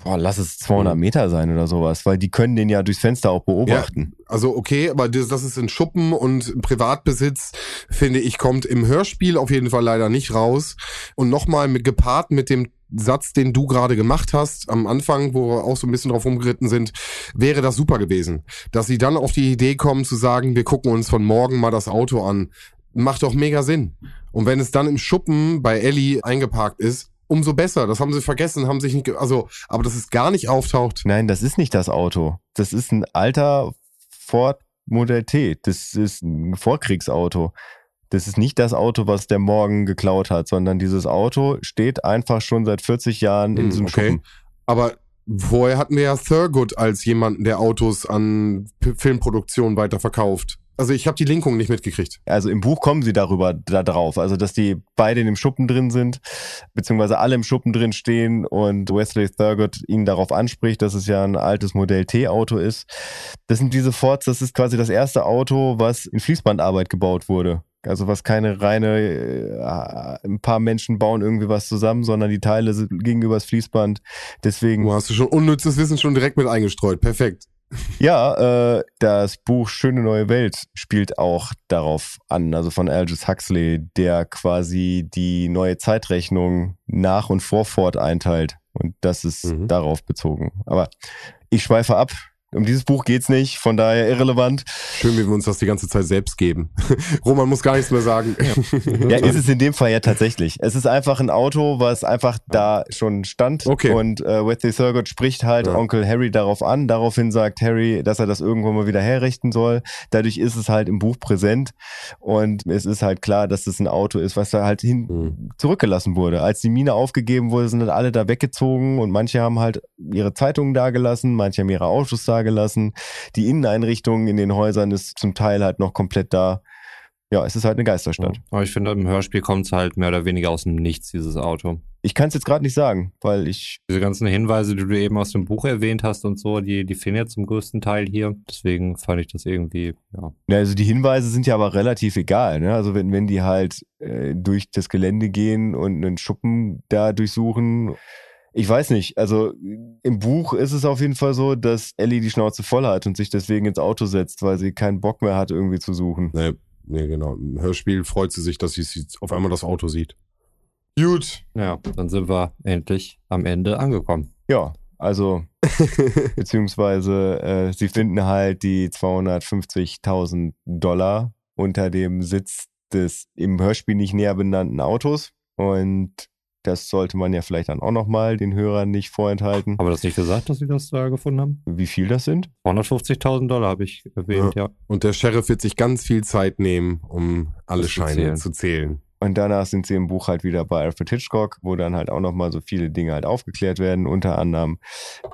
boah, lass es 200 Mhm. Meter sein oder sowas, weil die können den ja durchs Fenster auch beobachten. Also okay, aber das, das ist in Schuppen und Privatbesitz, finde ich, kommt im Hörspiel auf jeden Fall leider nicht raus. Und nochmal mit, gepaart mit dem Satz, den du gerade gemacht hast, am Anfang, wo wir auch so ein bisschen drauf rumgeritten sind, wäre das super gewesen. Dass sie dann auf die Idee kommen zu sagen, wir gucken uns von morgen mal das Auto an. Macht doch mega Sinn. Und wenn es dann im Schuppen bei Ellie eingeparkt ist, umso besser. Das haben sie vergessen, haben sich nicht, also, aber dass es gar nicht auftaucht. Nein, das ist nicht das Auto. Das ist ein alter Ford Modell T. Das ist ein Vorkriegsauto. Das ist nicht das Auto, was der Morgen geklaut hat, sondern dieses Auto steht einfach schon seit 40 Jahren in Hm, diesem okay. Schuppen. Aber vorher hatten wir ja Thurgood als jemanden, der Autos an P Filmproduktionen weiterverkauft. Also ich habe die Linkung nicht mitgekriegt. Also im Buch kommen sie darüber da drauf, also dass die beide in dem Schuppen drin sind, beziehungsweise alle im Schuppen drin stehen und Wesley Thurgood ihn darauf anspricht, dass es ja ein altes Modell T-Auto ist. Das sind diese Fords, das ist quasi das erste Auto, was in Fließbandarbeit gebaut wurde. Also was keine reine, äh, ein paar Menschen bauen irgendwie was zusammen, sondern die Teile sind gegenüber das Fließband. Deswegen Du hast du schon unnützes Wissen schon direkt mit eingestreut. Perfekt. Ja, äh, das Buch Schöne neue Welt spielt auch darauf an, also von Aldous Huxley, der quasi die neue Zeitrechnung nach und vor Ford einteilt. Und das ist Mhm. darauf bezogen. Aber ich schweife ab. Um dieses Buch geht's nicht, von daher irrelevant. Schön, wie wir uns das die ganze Zeit selbst geben. Roman muss gar nichts mehr sagen. Ja, ist es in dem Fall ja tatsächlich. Es ist einfach ein Auto, was einfach da schon stand. Okay. Und äh, Wesley Thurgood spricht halt Ja. Onkel Harry darauf an. Daraufhin sagt Harry, dass er das irgendwann mal wieder herrichten soll. Dadurch ist es halt im Buch präsent. Und es ist halt klar, dass es ein Auto ist, was da halt hin Hm. zurückgelassen wurde. Als die Mine aufgegeben wurde, sind dann alle da weggezogen und manche haben halt ihre Zeitungen dagelassen, manche haben ihre Autos dagelassen. Die Inneneinrichtung in den Häusern ist zum Teil halt noch komplett da. Ja, es ist halt eine Geisterstadt. Aber ich finde, im Hörspiel kommt es halt mehr oder weniger aus dem Nichts, dieses Auto. Ich kann es jetzt gerade nicht sagen, weil ich Diese ganzen Hinweise, die du eben aus dem Buch erwähnt hast und so, die, die fehlen ja zum größten Teil hier. Deswegen fand ich das irgendwie, ja. Ja, also die Hinweise sind ja aber relativ egal. Ne? Also wenn, wenn die halt äh, durch das Gelände gehen und einen Schuppen da durchsuchen. Ich weiß nicht, also im Buch ist es auf jeden Fall so, dass Ellie die Schnauze voll hat und sich deswegen ins Auto setzt, weil sie keinen Bock mehr hat, irgendwie zu suchen. Nee, nee, genau. Im Hörspiel freut sie sich, dass sie sie auf einmal das Auto sieht. Gut. Ja, dann sind wir endlich am Ende angekommen. Ja, also beziehungsweise äh, sie finden halt die 250.000 Dollar unter dem Sitz des im Hörspiel nicht näher benannten Autos und das sollte man ja vielleicht dann auch nochmal den Hörern nicht vorenthalten, Aber das nicht gesagt, dass sie das da gefunden haben? wie viel das sind. 250.000 Dollar habe ich erwähnt, ja. Und der Sheriff wird sich ganz viel Zeit nehmen, um alle Das zu Scheine zählen. zu zählen. Und danach sind sie im Buch halt wieder bei Alfred Hitchcock, wo dann halt auch nochmal so viele Dinge halt aufgeklärt werden. Unter anderem,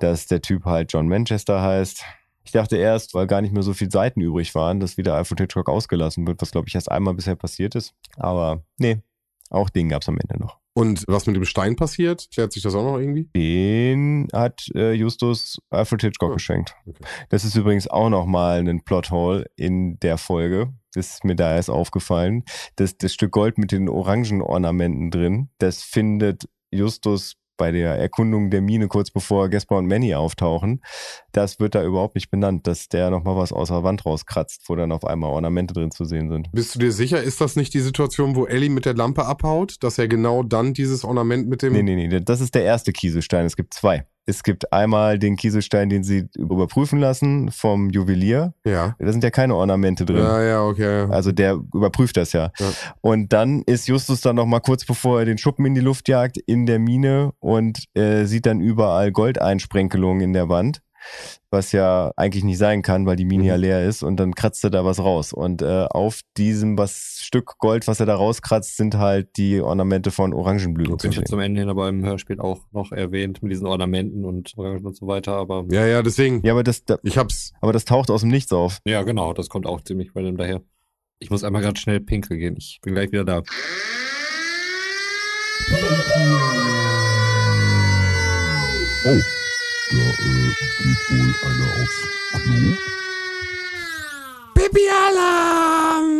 dass der Typ halt John Manchester heißt. Ich dachte erst, weil gar nicht mehr so viele Seiten übrig waren, dass wieder Alfred Hitchcock ausgelassen wird, was glaube ich erst einmal bisher passiert ist. Aber nee, auch den gab's am Ende noch. Und was mit dem Stein passiert, klärt sich das auch noch irgendwie? Den hat äh, Justus Alfred Hitchcock Oh, geschenkt. okay. Das ist übrigens auch nochmal ein Plothole in der Folge. Das ist mir da erst aufgefallen. Das, das Stück Gold mit den orangen Ornamenten drin, das findet Justus bei der Erkundung der Mine kurz bevor Gaspar und Manny auftauchen. Das wird da überhaupt nicht benannt, dass der nochmal was aus der Wand rauskratzt, wo dann auf einmal Ornamente drin zu sehen sind. Bist du dir sicher, ist das nicht die Situation, wo Ellie mit der Lampe abhaut, dass er genau dann dieses Ornament mit dem... Nee, nee, nee, das ist der erste Kieselstein. Es gibt zwei. Es gibt einmal den Kieselstein, den sie überprüfen lassen vom Juwelier. Ja. Da sind ja keine Ornamente drin. Ja, ja, okay. Also der überprüft das ja. Ja. Und dann ist Justus dann noch mal kurz bevor er den Schuppen in die Luft jagt, in der Mine und äh, sieht dann überall Goldeinsprenkelungen in der Wand, was ja eigentlich nicht sein kann, weil die Mine Mhm. ja leer ist. Und dann kratzt er da was raus. Und äh, auf diesem was Stück Gold, was er da rauskratzt, sind halt die Ornamente von Orangenblüten Das zu wird ja sehen. zum Ende hin aber im Hörspiel auch noch erwähnt mit diesen Ornamenten und Orangen und so weiter, aber Ja, ja, deswegen. Ja, aber das, da, Ich hab's. aber das taucht aus dem Nichts auf. ja, genau, das kommt auch ziemlich random daher. Ich muss einmal gerade schnell pinkel gehen. Ich bin gleich wieder da. Oh, da äh, geht wohl einer aufs Klo. Pipi-Alarm!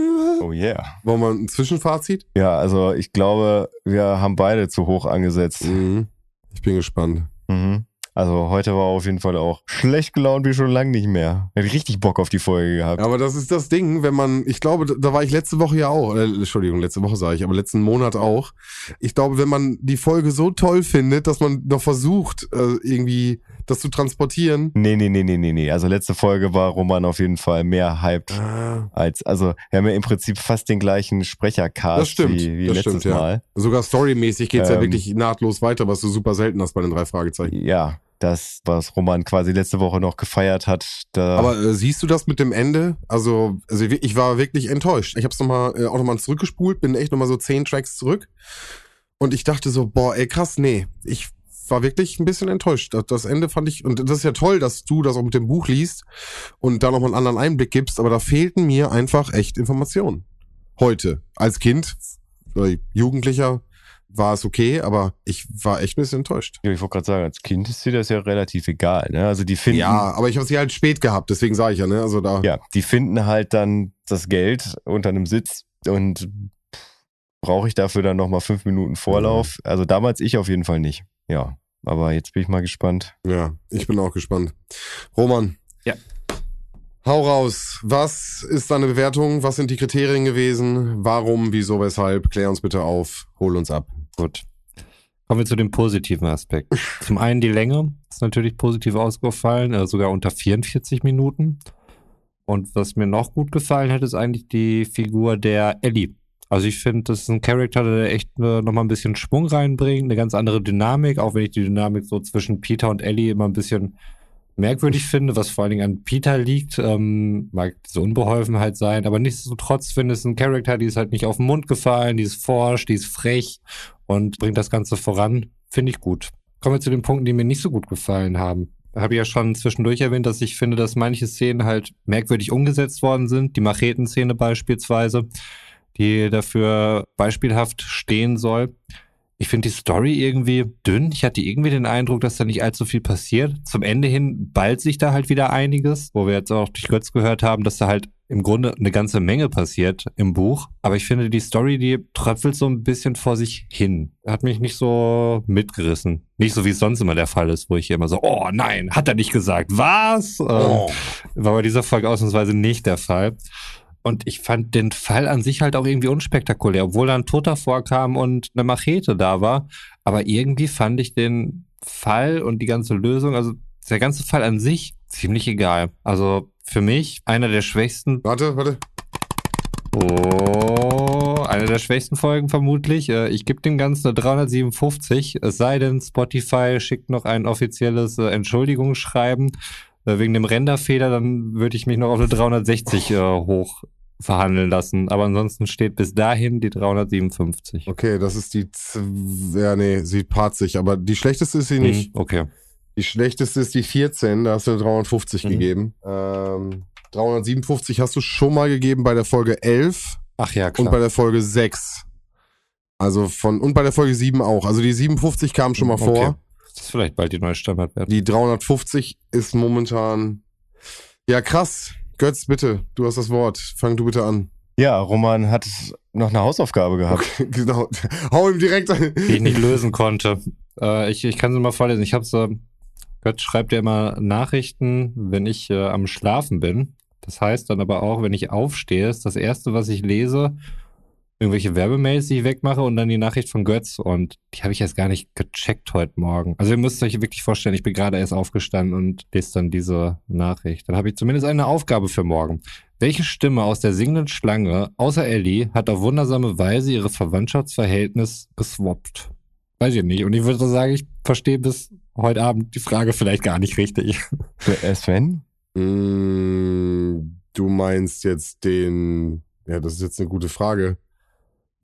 yeah. Wollen wir ein Zwischenfazit? Ja, also ich glaube, wir haben beide zu hoch angesetzt. Mhm. Ich bin gespannt. Mhm. Also heute war auf jeden Fall auch schlecht gelaunt wie schon lange nicht mehr. Hätte richtig Bock auf die Folge gehabt. Aber das ist das Ding, wenn man, ich glaube, da war ich letzte Woche ja auch, äh, Entschuldigung, letzte Woche sage ich, aber letzten Monat auch. Ich glaube, wenn man die Folge so toll findet, dass man noch versucht, äh, irgendwie das zu transportieren. Nee, nee, nee, nee, nee, nee. Also letzte Folge war Roman auf jeden Fall mehr hyped Ah, als, also wir haben ja im Prinzip fast den gleichen Sprechercast Das stimmt, wie, wie das letztes stimmt, ja. Mal. Sogar storymäßig geht's ja Ähm, wirklich nahtlos weiter, was du super selten hast bei den drei Fragezeichen. Ja, das, was Roman quasi letzte Woche noch gefeiert hat. Da, Aber äh, siehst du das mit dem Ende? Also, also ich war wirklich enttäuscht. Ich habe es nochmal äh, auch nochmal zurückgespult, bin echt nochmal so zehn Tracks zurück. Und ich dachte so, boah, ey krass, nee. Ich war wirklich ein bisschen enttäuscht. Das, Ende fand ich, und das ist ja toll, dass du das auch mit dem Buch liest und da nochmal einen anderen Einblick gibst, aber da fehlten mir einfach echt Informationen. Heute. Als Kind, Jugendlicher, war es okay, aber ich war echt ein bisschen enttäuscht. ja, ich wollte gerade sagen, als Kind ist dir das ja relativ egal. Ne? Also die finden, Ja, aber ich habe sie halt spät gehabt, deswegen sage ich ja, ne? Also da. ja, die finden halt dann das Geld unter einem Sitz und brauche ich dafür dann nochmal fünf Minuten Vorlauf. Also damals ich auf jeden Fall nicht. Ja, aber jetzt bin ich mal gespannt. Ja, ich bin auch gespannt. Roman. Ja. Hau raus. Was ist deine Bewertung? Was sind die Kriterien gewesen? Warum, wieso, weshalb? Klär uns bitte auf. Hol uns ab. Gut. Kommen wir zu dem positiven Aspekt. Zum einen die Länge ist natürlich positiv ausgefallen, äh, sogar unter 44 Minuten. Und was mir noch gut gefallen hat, ist eigentlich die Figur der Ellie. Also ich finde, das ist ein Charakter, der echt nochmal ein bisschen Schwung reinbringt, eine ganz andere Dynamik, auch wenn ich die Dynamik so zwischen Peter und Ellie immer ein bisschen merkwürdig finde, was vor allen Dingen an Peter liegt, ähm, mag diese Unbeholfenheit sein, aber nichtsdestotrotz finde ich es ein Charakter, die ist halt nicht auf den Mund gefallen, die ist forsch, die ist frech und bringt das Ganze voran, finde ich gut. Kommen wir zu den Punkten, die mir nicht so gut gefallen haben. Habe ich ja schon zwischendurch erwähnt, dass ich finde, dass manche Szenen halt merkwürdig umgesetzt worden sind. Die Machetenszene beispielsweise, die dafür beispielhaft stehen soll. Ich finde die Story irgendwie dünn. Ich hatte irgendwie den Eindruck, dass da nicht allzu viel passiert. Zum Ende hin ballt sich da halt wieder einiges, wo wir jetzt auch durch Götz gehört haben, dass da halt im Grunde eine ganze Menge passiert im Buch. Aber ich finde, die Story, die tröpfelt so ein bisschen vor sich hin. Hat mich nicht so mitgerissen. Nicht so, wie es sonst immer der Fall ist, wo ich immer so, oh nein, hat er nicht gesagt. Was? Ähm, Oh. war bei dieser Folge ausnahmsweise nicht der Fall. Und ich fand den Fall an sich halt auch irgendwie unspektakulär, obwohl da ein Toter vorkam und eine Machete da war. Aber irgendwie fand ich den Fall und die ganze Lösung, also der ganze Fall an sich, ziemlich egal. Also für mich einer der schwächsten Warte, warte. Oh, eine der schwächsten Folgen vermutlich. Äh, Ich gebe dem Ganzen eine 357. Es sei denn, Spotify schickt noch ein offizielles äh, Entschuldigungsschreiben wegen dem Renderfehler, dann würde ich mich noch auf eine 360 äh, hoch verhandeln lassen. Aber ansonsten steht bis dahin die 357. Okay, das ist die. Z ja, nee, sie paart sich, aber die schlechteste ist sie nicht. Hm, okay. Die schlechteste ist die 14, da hast du eine 350 Mhm. gegeben. Ähm, 357 hast du schon mal gegeben bei der Folge 11 Ach ja, und bei klar. der Folge 6. Also von, und bei der Folge 7 auch. Also die 57 kam schon mal Okay. vor. Das ist vielleicht bald die neue Standardwert. Die 350 ist momentan. Ja, krass. Götz, bitte, du hast das Wort. Fang du bitte an. Ja, Roman hat noch eine Hausaufgabe gehabt. genau. Hau ihm direkt ein. die ich nicht lösen konnte. Äh, ich, ich kann sie mal vorlesen. Ich habe äh, Gott schreibt ja immer Nachrichten, wenn ich äh, am Schlafen bin. Das heißt dann aber auch, wenn ich aufstehe, ist das erste, was ich lese, irgendwelche Werbemails, die ich wegmache und dann die Nachricht von Götz. Und die habe ich jetzt gar nicht gecheckt heute Morgen. Also ihr müsst euch wirklich vorstellen, ich bin gerade erst aufgestanden und lese dann diese Nachricht. Dann habe ich zumindest eine Aufgabe für morgen. Welche Stimme aus der singenden Schlange, außer Ellie, hat auf wundersame Weise ihre Verwandtschaftsverhältnis geswappt? Weiß ich nicht. Und ich würde sagen, ich verstehe bis heute Abend die Frage vielleicht gar nicht richtig. Äh, Sven? Mm, du meinst jetzt den, ja, das ist jetzt eine gute Frage.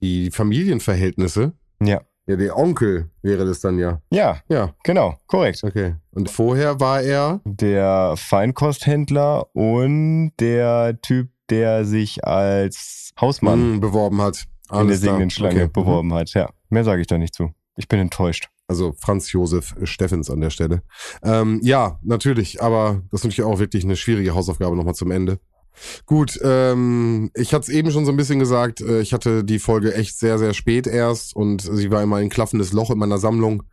Die Familienverhältnisse? Ja. Ja, der Onkel wäre das dann ja. Ja, Ja, genau, korrekt. okay. Und vorher war er, Der Feinkosthändler und der Typ, der sich als Hausmann mm, beworben hat. in der Alles singenden Schlange Okay. beworben hat. Ja, mehr sage ich da nicht zu. Ich bin enttäuscht. Also Franz Josef Steffens an der Stelle. Ähm, ja, natürlich, aber das ist natürlich auch wirklich eine schwierige Hausaufgabe nochmal zum Ende. Gut, ähm, ich hatte es eben schon so ein bisschen gesagt, äh, ich hatte die Folge echt sehr, sehr spät erst und sie war immer ein klaffendes Loch in meiner Sammlung.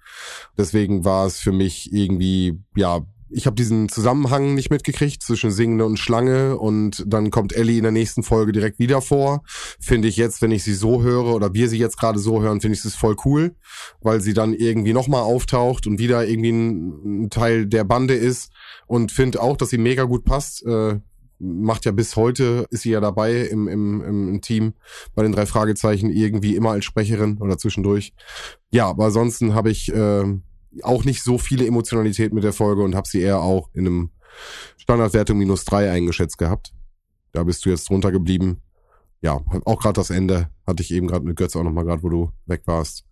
Deswegen war es für mich irgendwie, ja, ich habe diesen Zusammenhang nicht mitgekriegt zwischen Singende und Schlange und dann kommt Ellie in der nächsten Folge direkt wieder vor. Finde ich jetzt, wenn ich sie so höre oder wir sie jetzt gerade so hören, finde ich es voll cool, weil sie dann irgendwie nochmal auftaucht und wieder irgendwie ein, Teil der Bande ist und finde auch, dass sie mega gut passt. Äh, macht ja bis heute, ist sie ja dabei im, im, im Team bei den drei Fragezeichen irgendwie immer als Sprecherin oder zwischendurch. Ja, aber ansonsten habe ich äh, auch nicht so viele Emotionalität mit der Folge und habe sie eher auch in einem Standardwertung minus drei eingeschätzt gehabt. Da bist du jetzt drunter geblieben. Ja, auch gerade das Ende hatte ich eben gerade mit Götz auch nochmal gerade, wo du weg warst.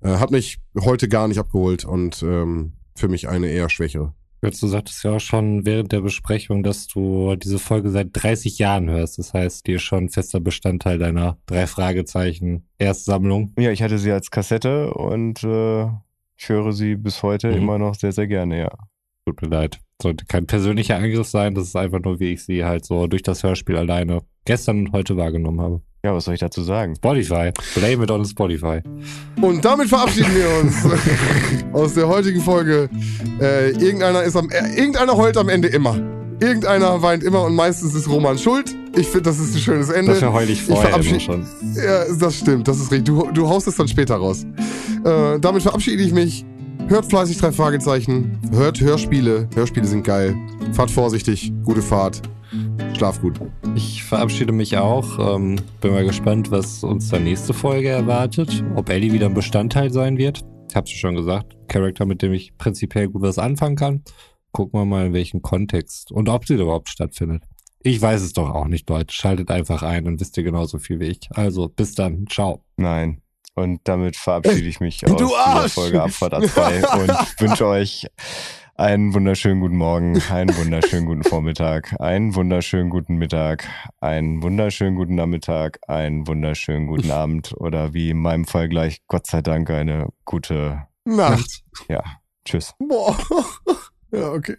Äh, hat mich heute gar nicht abgeholt und ähm, für mich eine eher schwächere. Götz, du sagtest ja auch schon während der Besprechung, dass du diese Folge seit 30 Jahren hörst. Das heißt, die ist schon fester Bestandteil deiner drei Fragezeichen Erstsammlung. Ja, ich hatte sie als Kassette und äh, ich höre sie bis heute Mhm. immer noch sehr, sehr gerne, ja. Tut mir leid. Sollte kein persönlicher Angriff sein. Das ist einfach nur, wie ich sie halt so durch das Hörspiel alleine gestern und heute wahrgenommen habe. Ja, was soll ich dazu sagen? Spotify. Blame it on Spotify. Und damit verabschieden wir uns aus der heutigen Folge. Äh, irgendeiner ist am, äh, irgendeiner heult am Ende immer. Irgendeiner weint immer und meistens ist Roman schuld. Ich finde, das ist ein schönes Ende. Dafür heul ich vorher immer verabschied- schon. Ja, das stimmt, das ist richtig. Du, du haust es dann später raus. Äh, damit verabschiede ich mich. Hört fleißig drei Fragezeichen. Hört Hörspiele. Hörspiele sind geil. Fahrt vorsichtig. Gute Fahrt. Schlaf gut. Ich verabschiede mich auch. Ähm, bin mal gespannt, was uns der nächste Folge erwartet. Ob Ellie wieder ein Bestandteil sein wird. Ich hab's schon gesagt. Charakter, mit dem ich prinzipiell gut was anfangen kann. Gucken wir mal, in welchem Kontext und ob sie überhaupt stattfindet. Ich weiß es doch auch nicht, Leute. Schaltet einfach ein und wisst ihr genauso viel wie ich. Also, bis dann. Ciao. Nein. Und damit verabschiede ich mich Du aus dieser Arsch! Folge Abfahrt A2 und wünsche euch einen wunderschönen guten Morgen, einen wunderschönen guten Vormittag, einen wunderschönen guten Mittag, einen wunderschönen guten Nachmittag, einen wunderschönen guten Abend oder wie in meinem Fall gleich, Gott sei Dank, eine gute, Nacht. ja, tschüss. Boah. Ja, okay.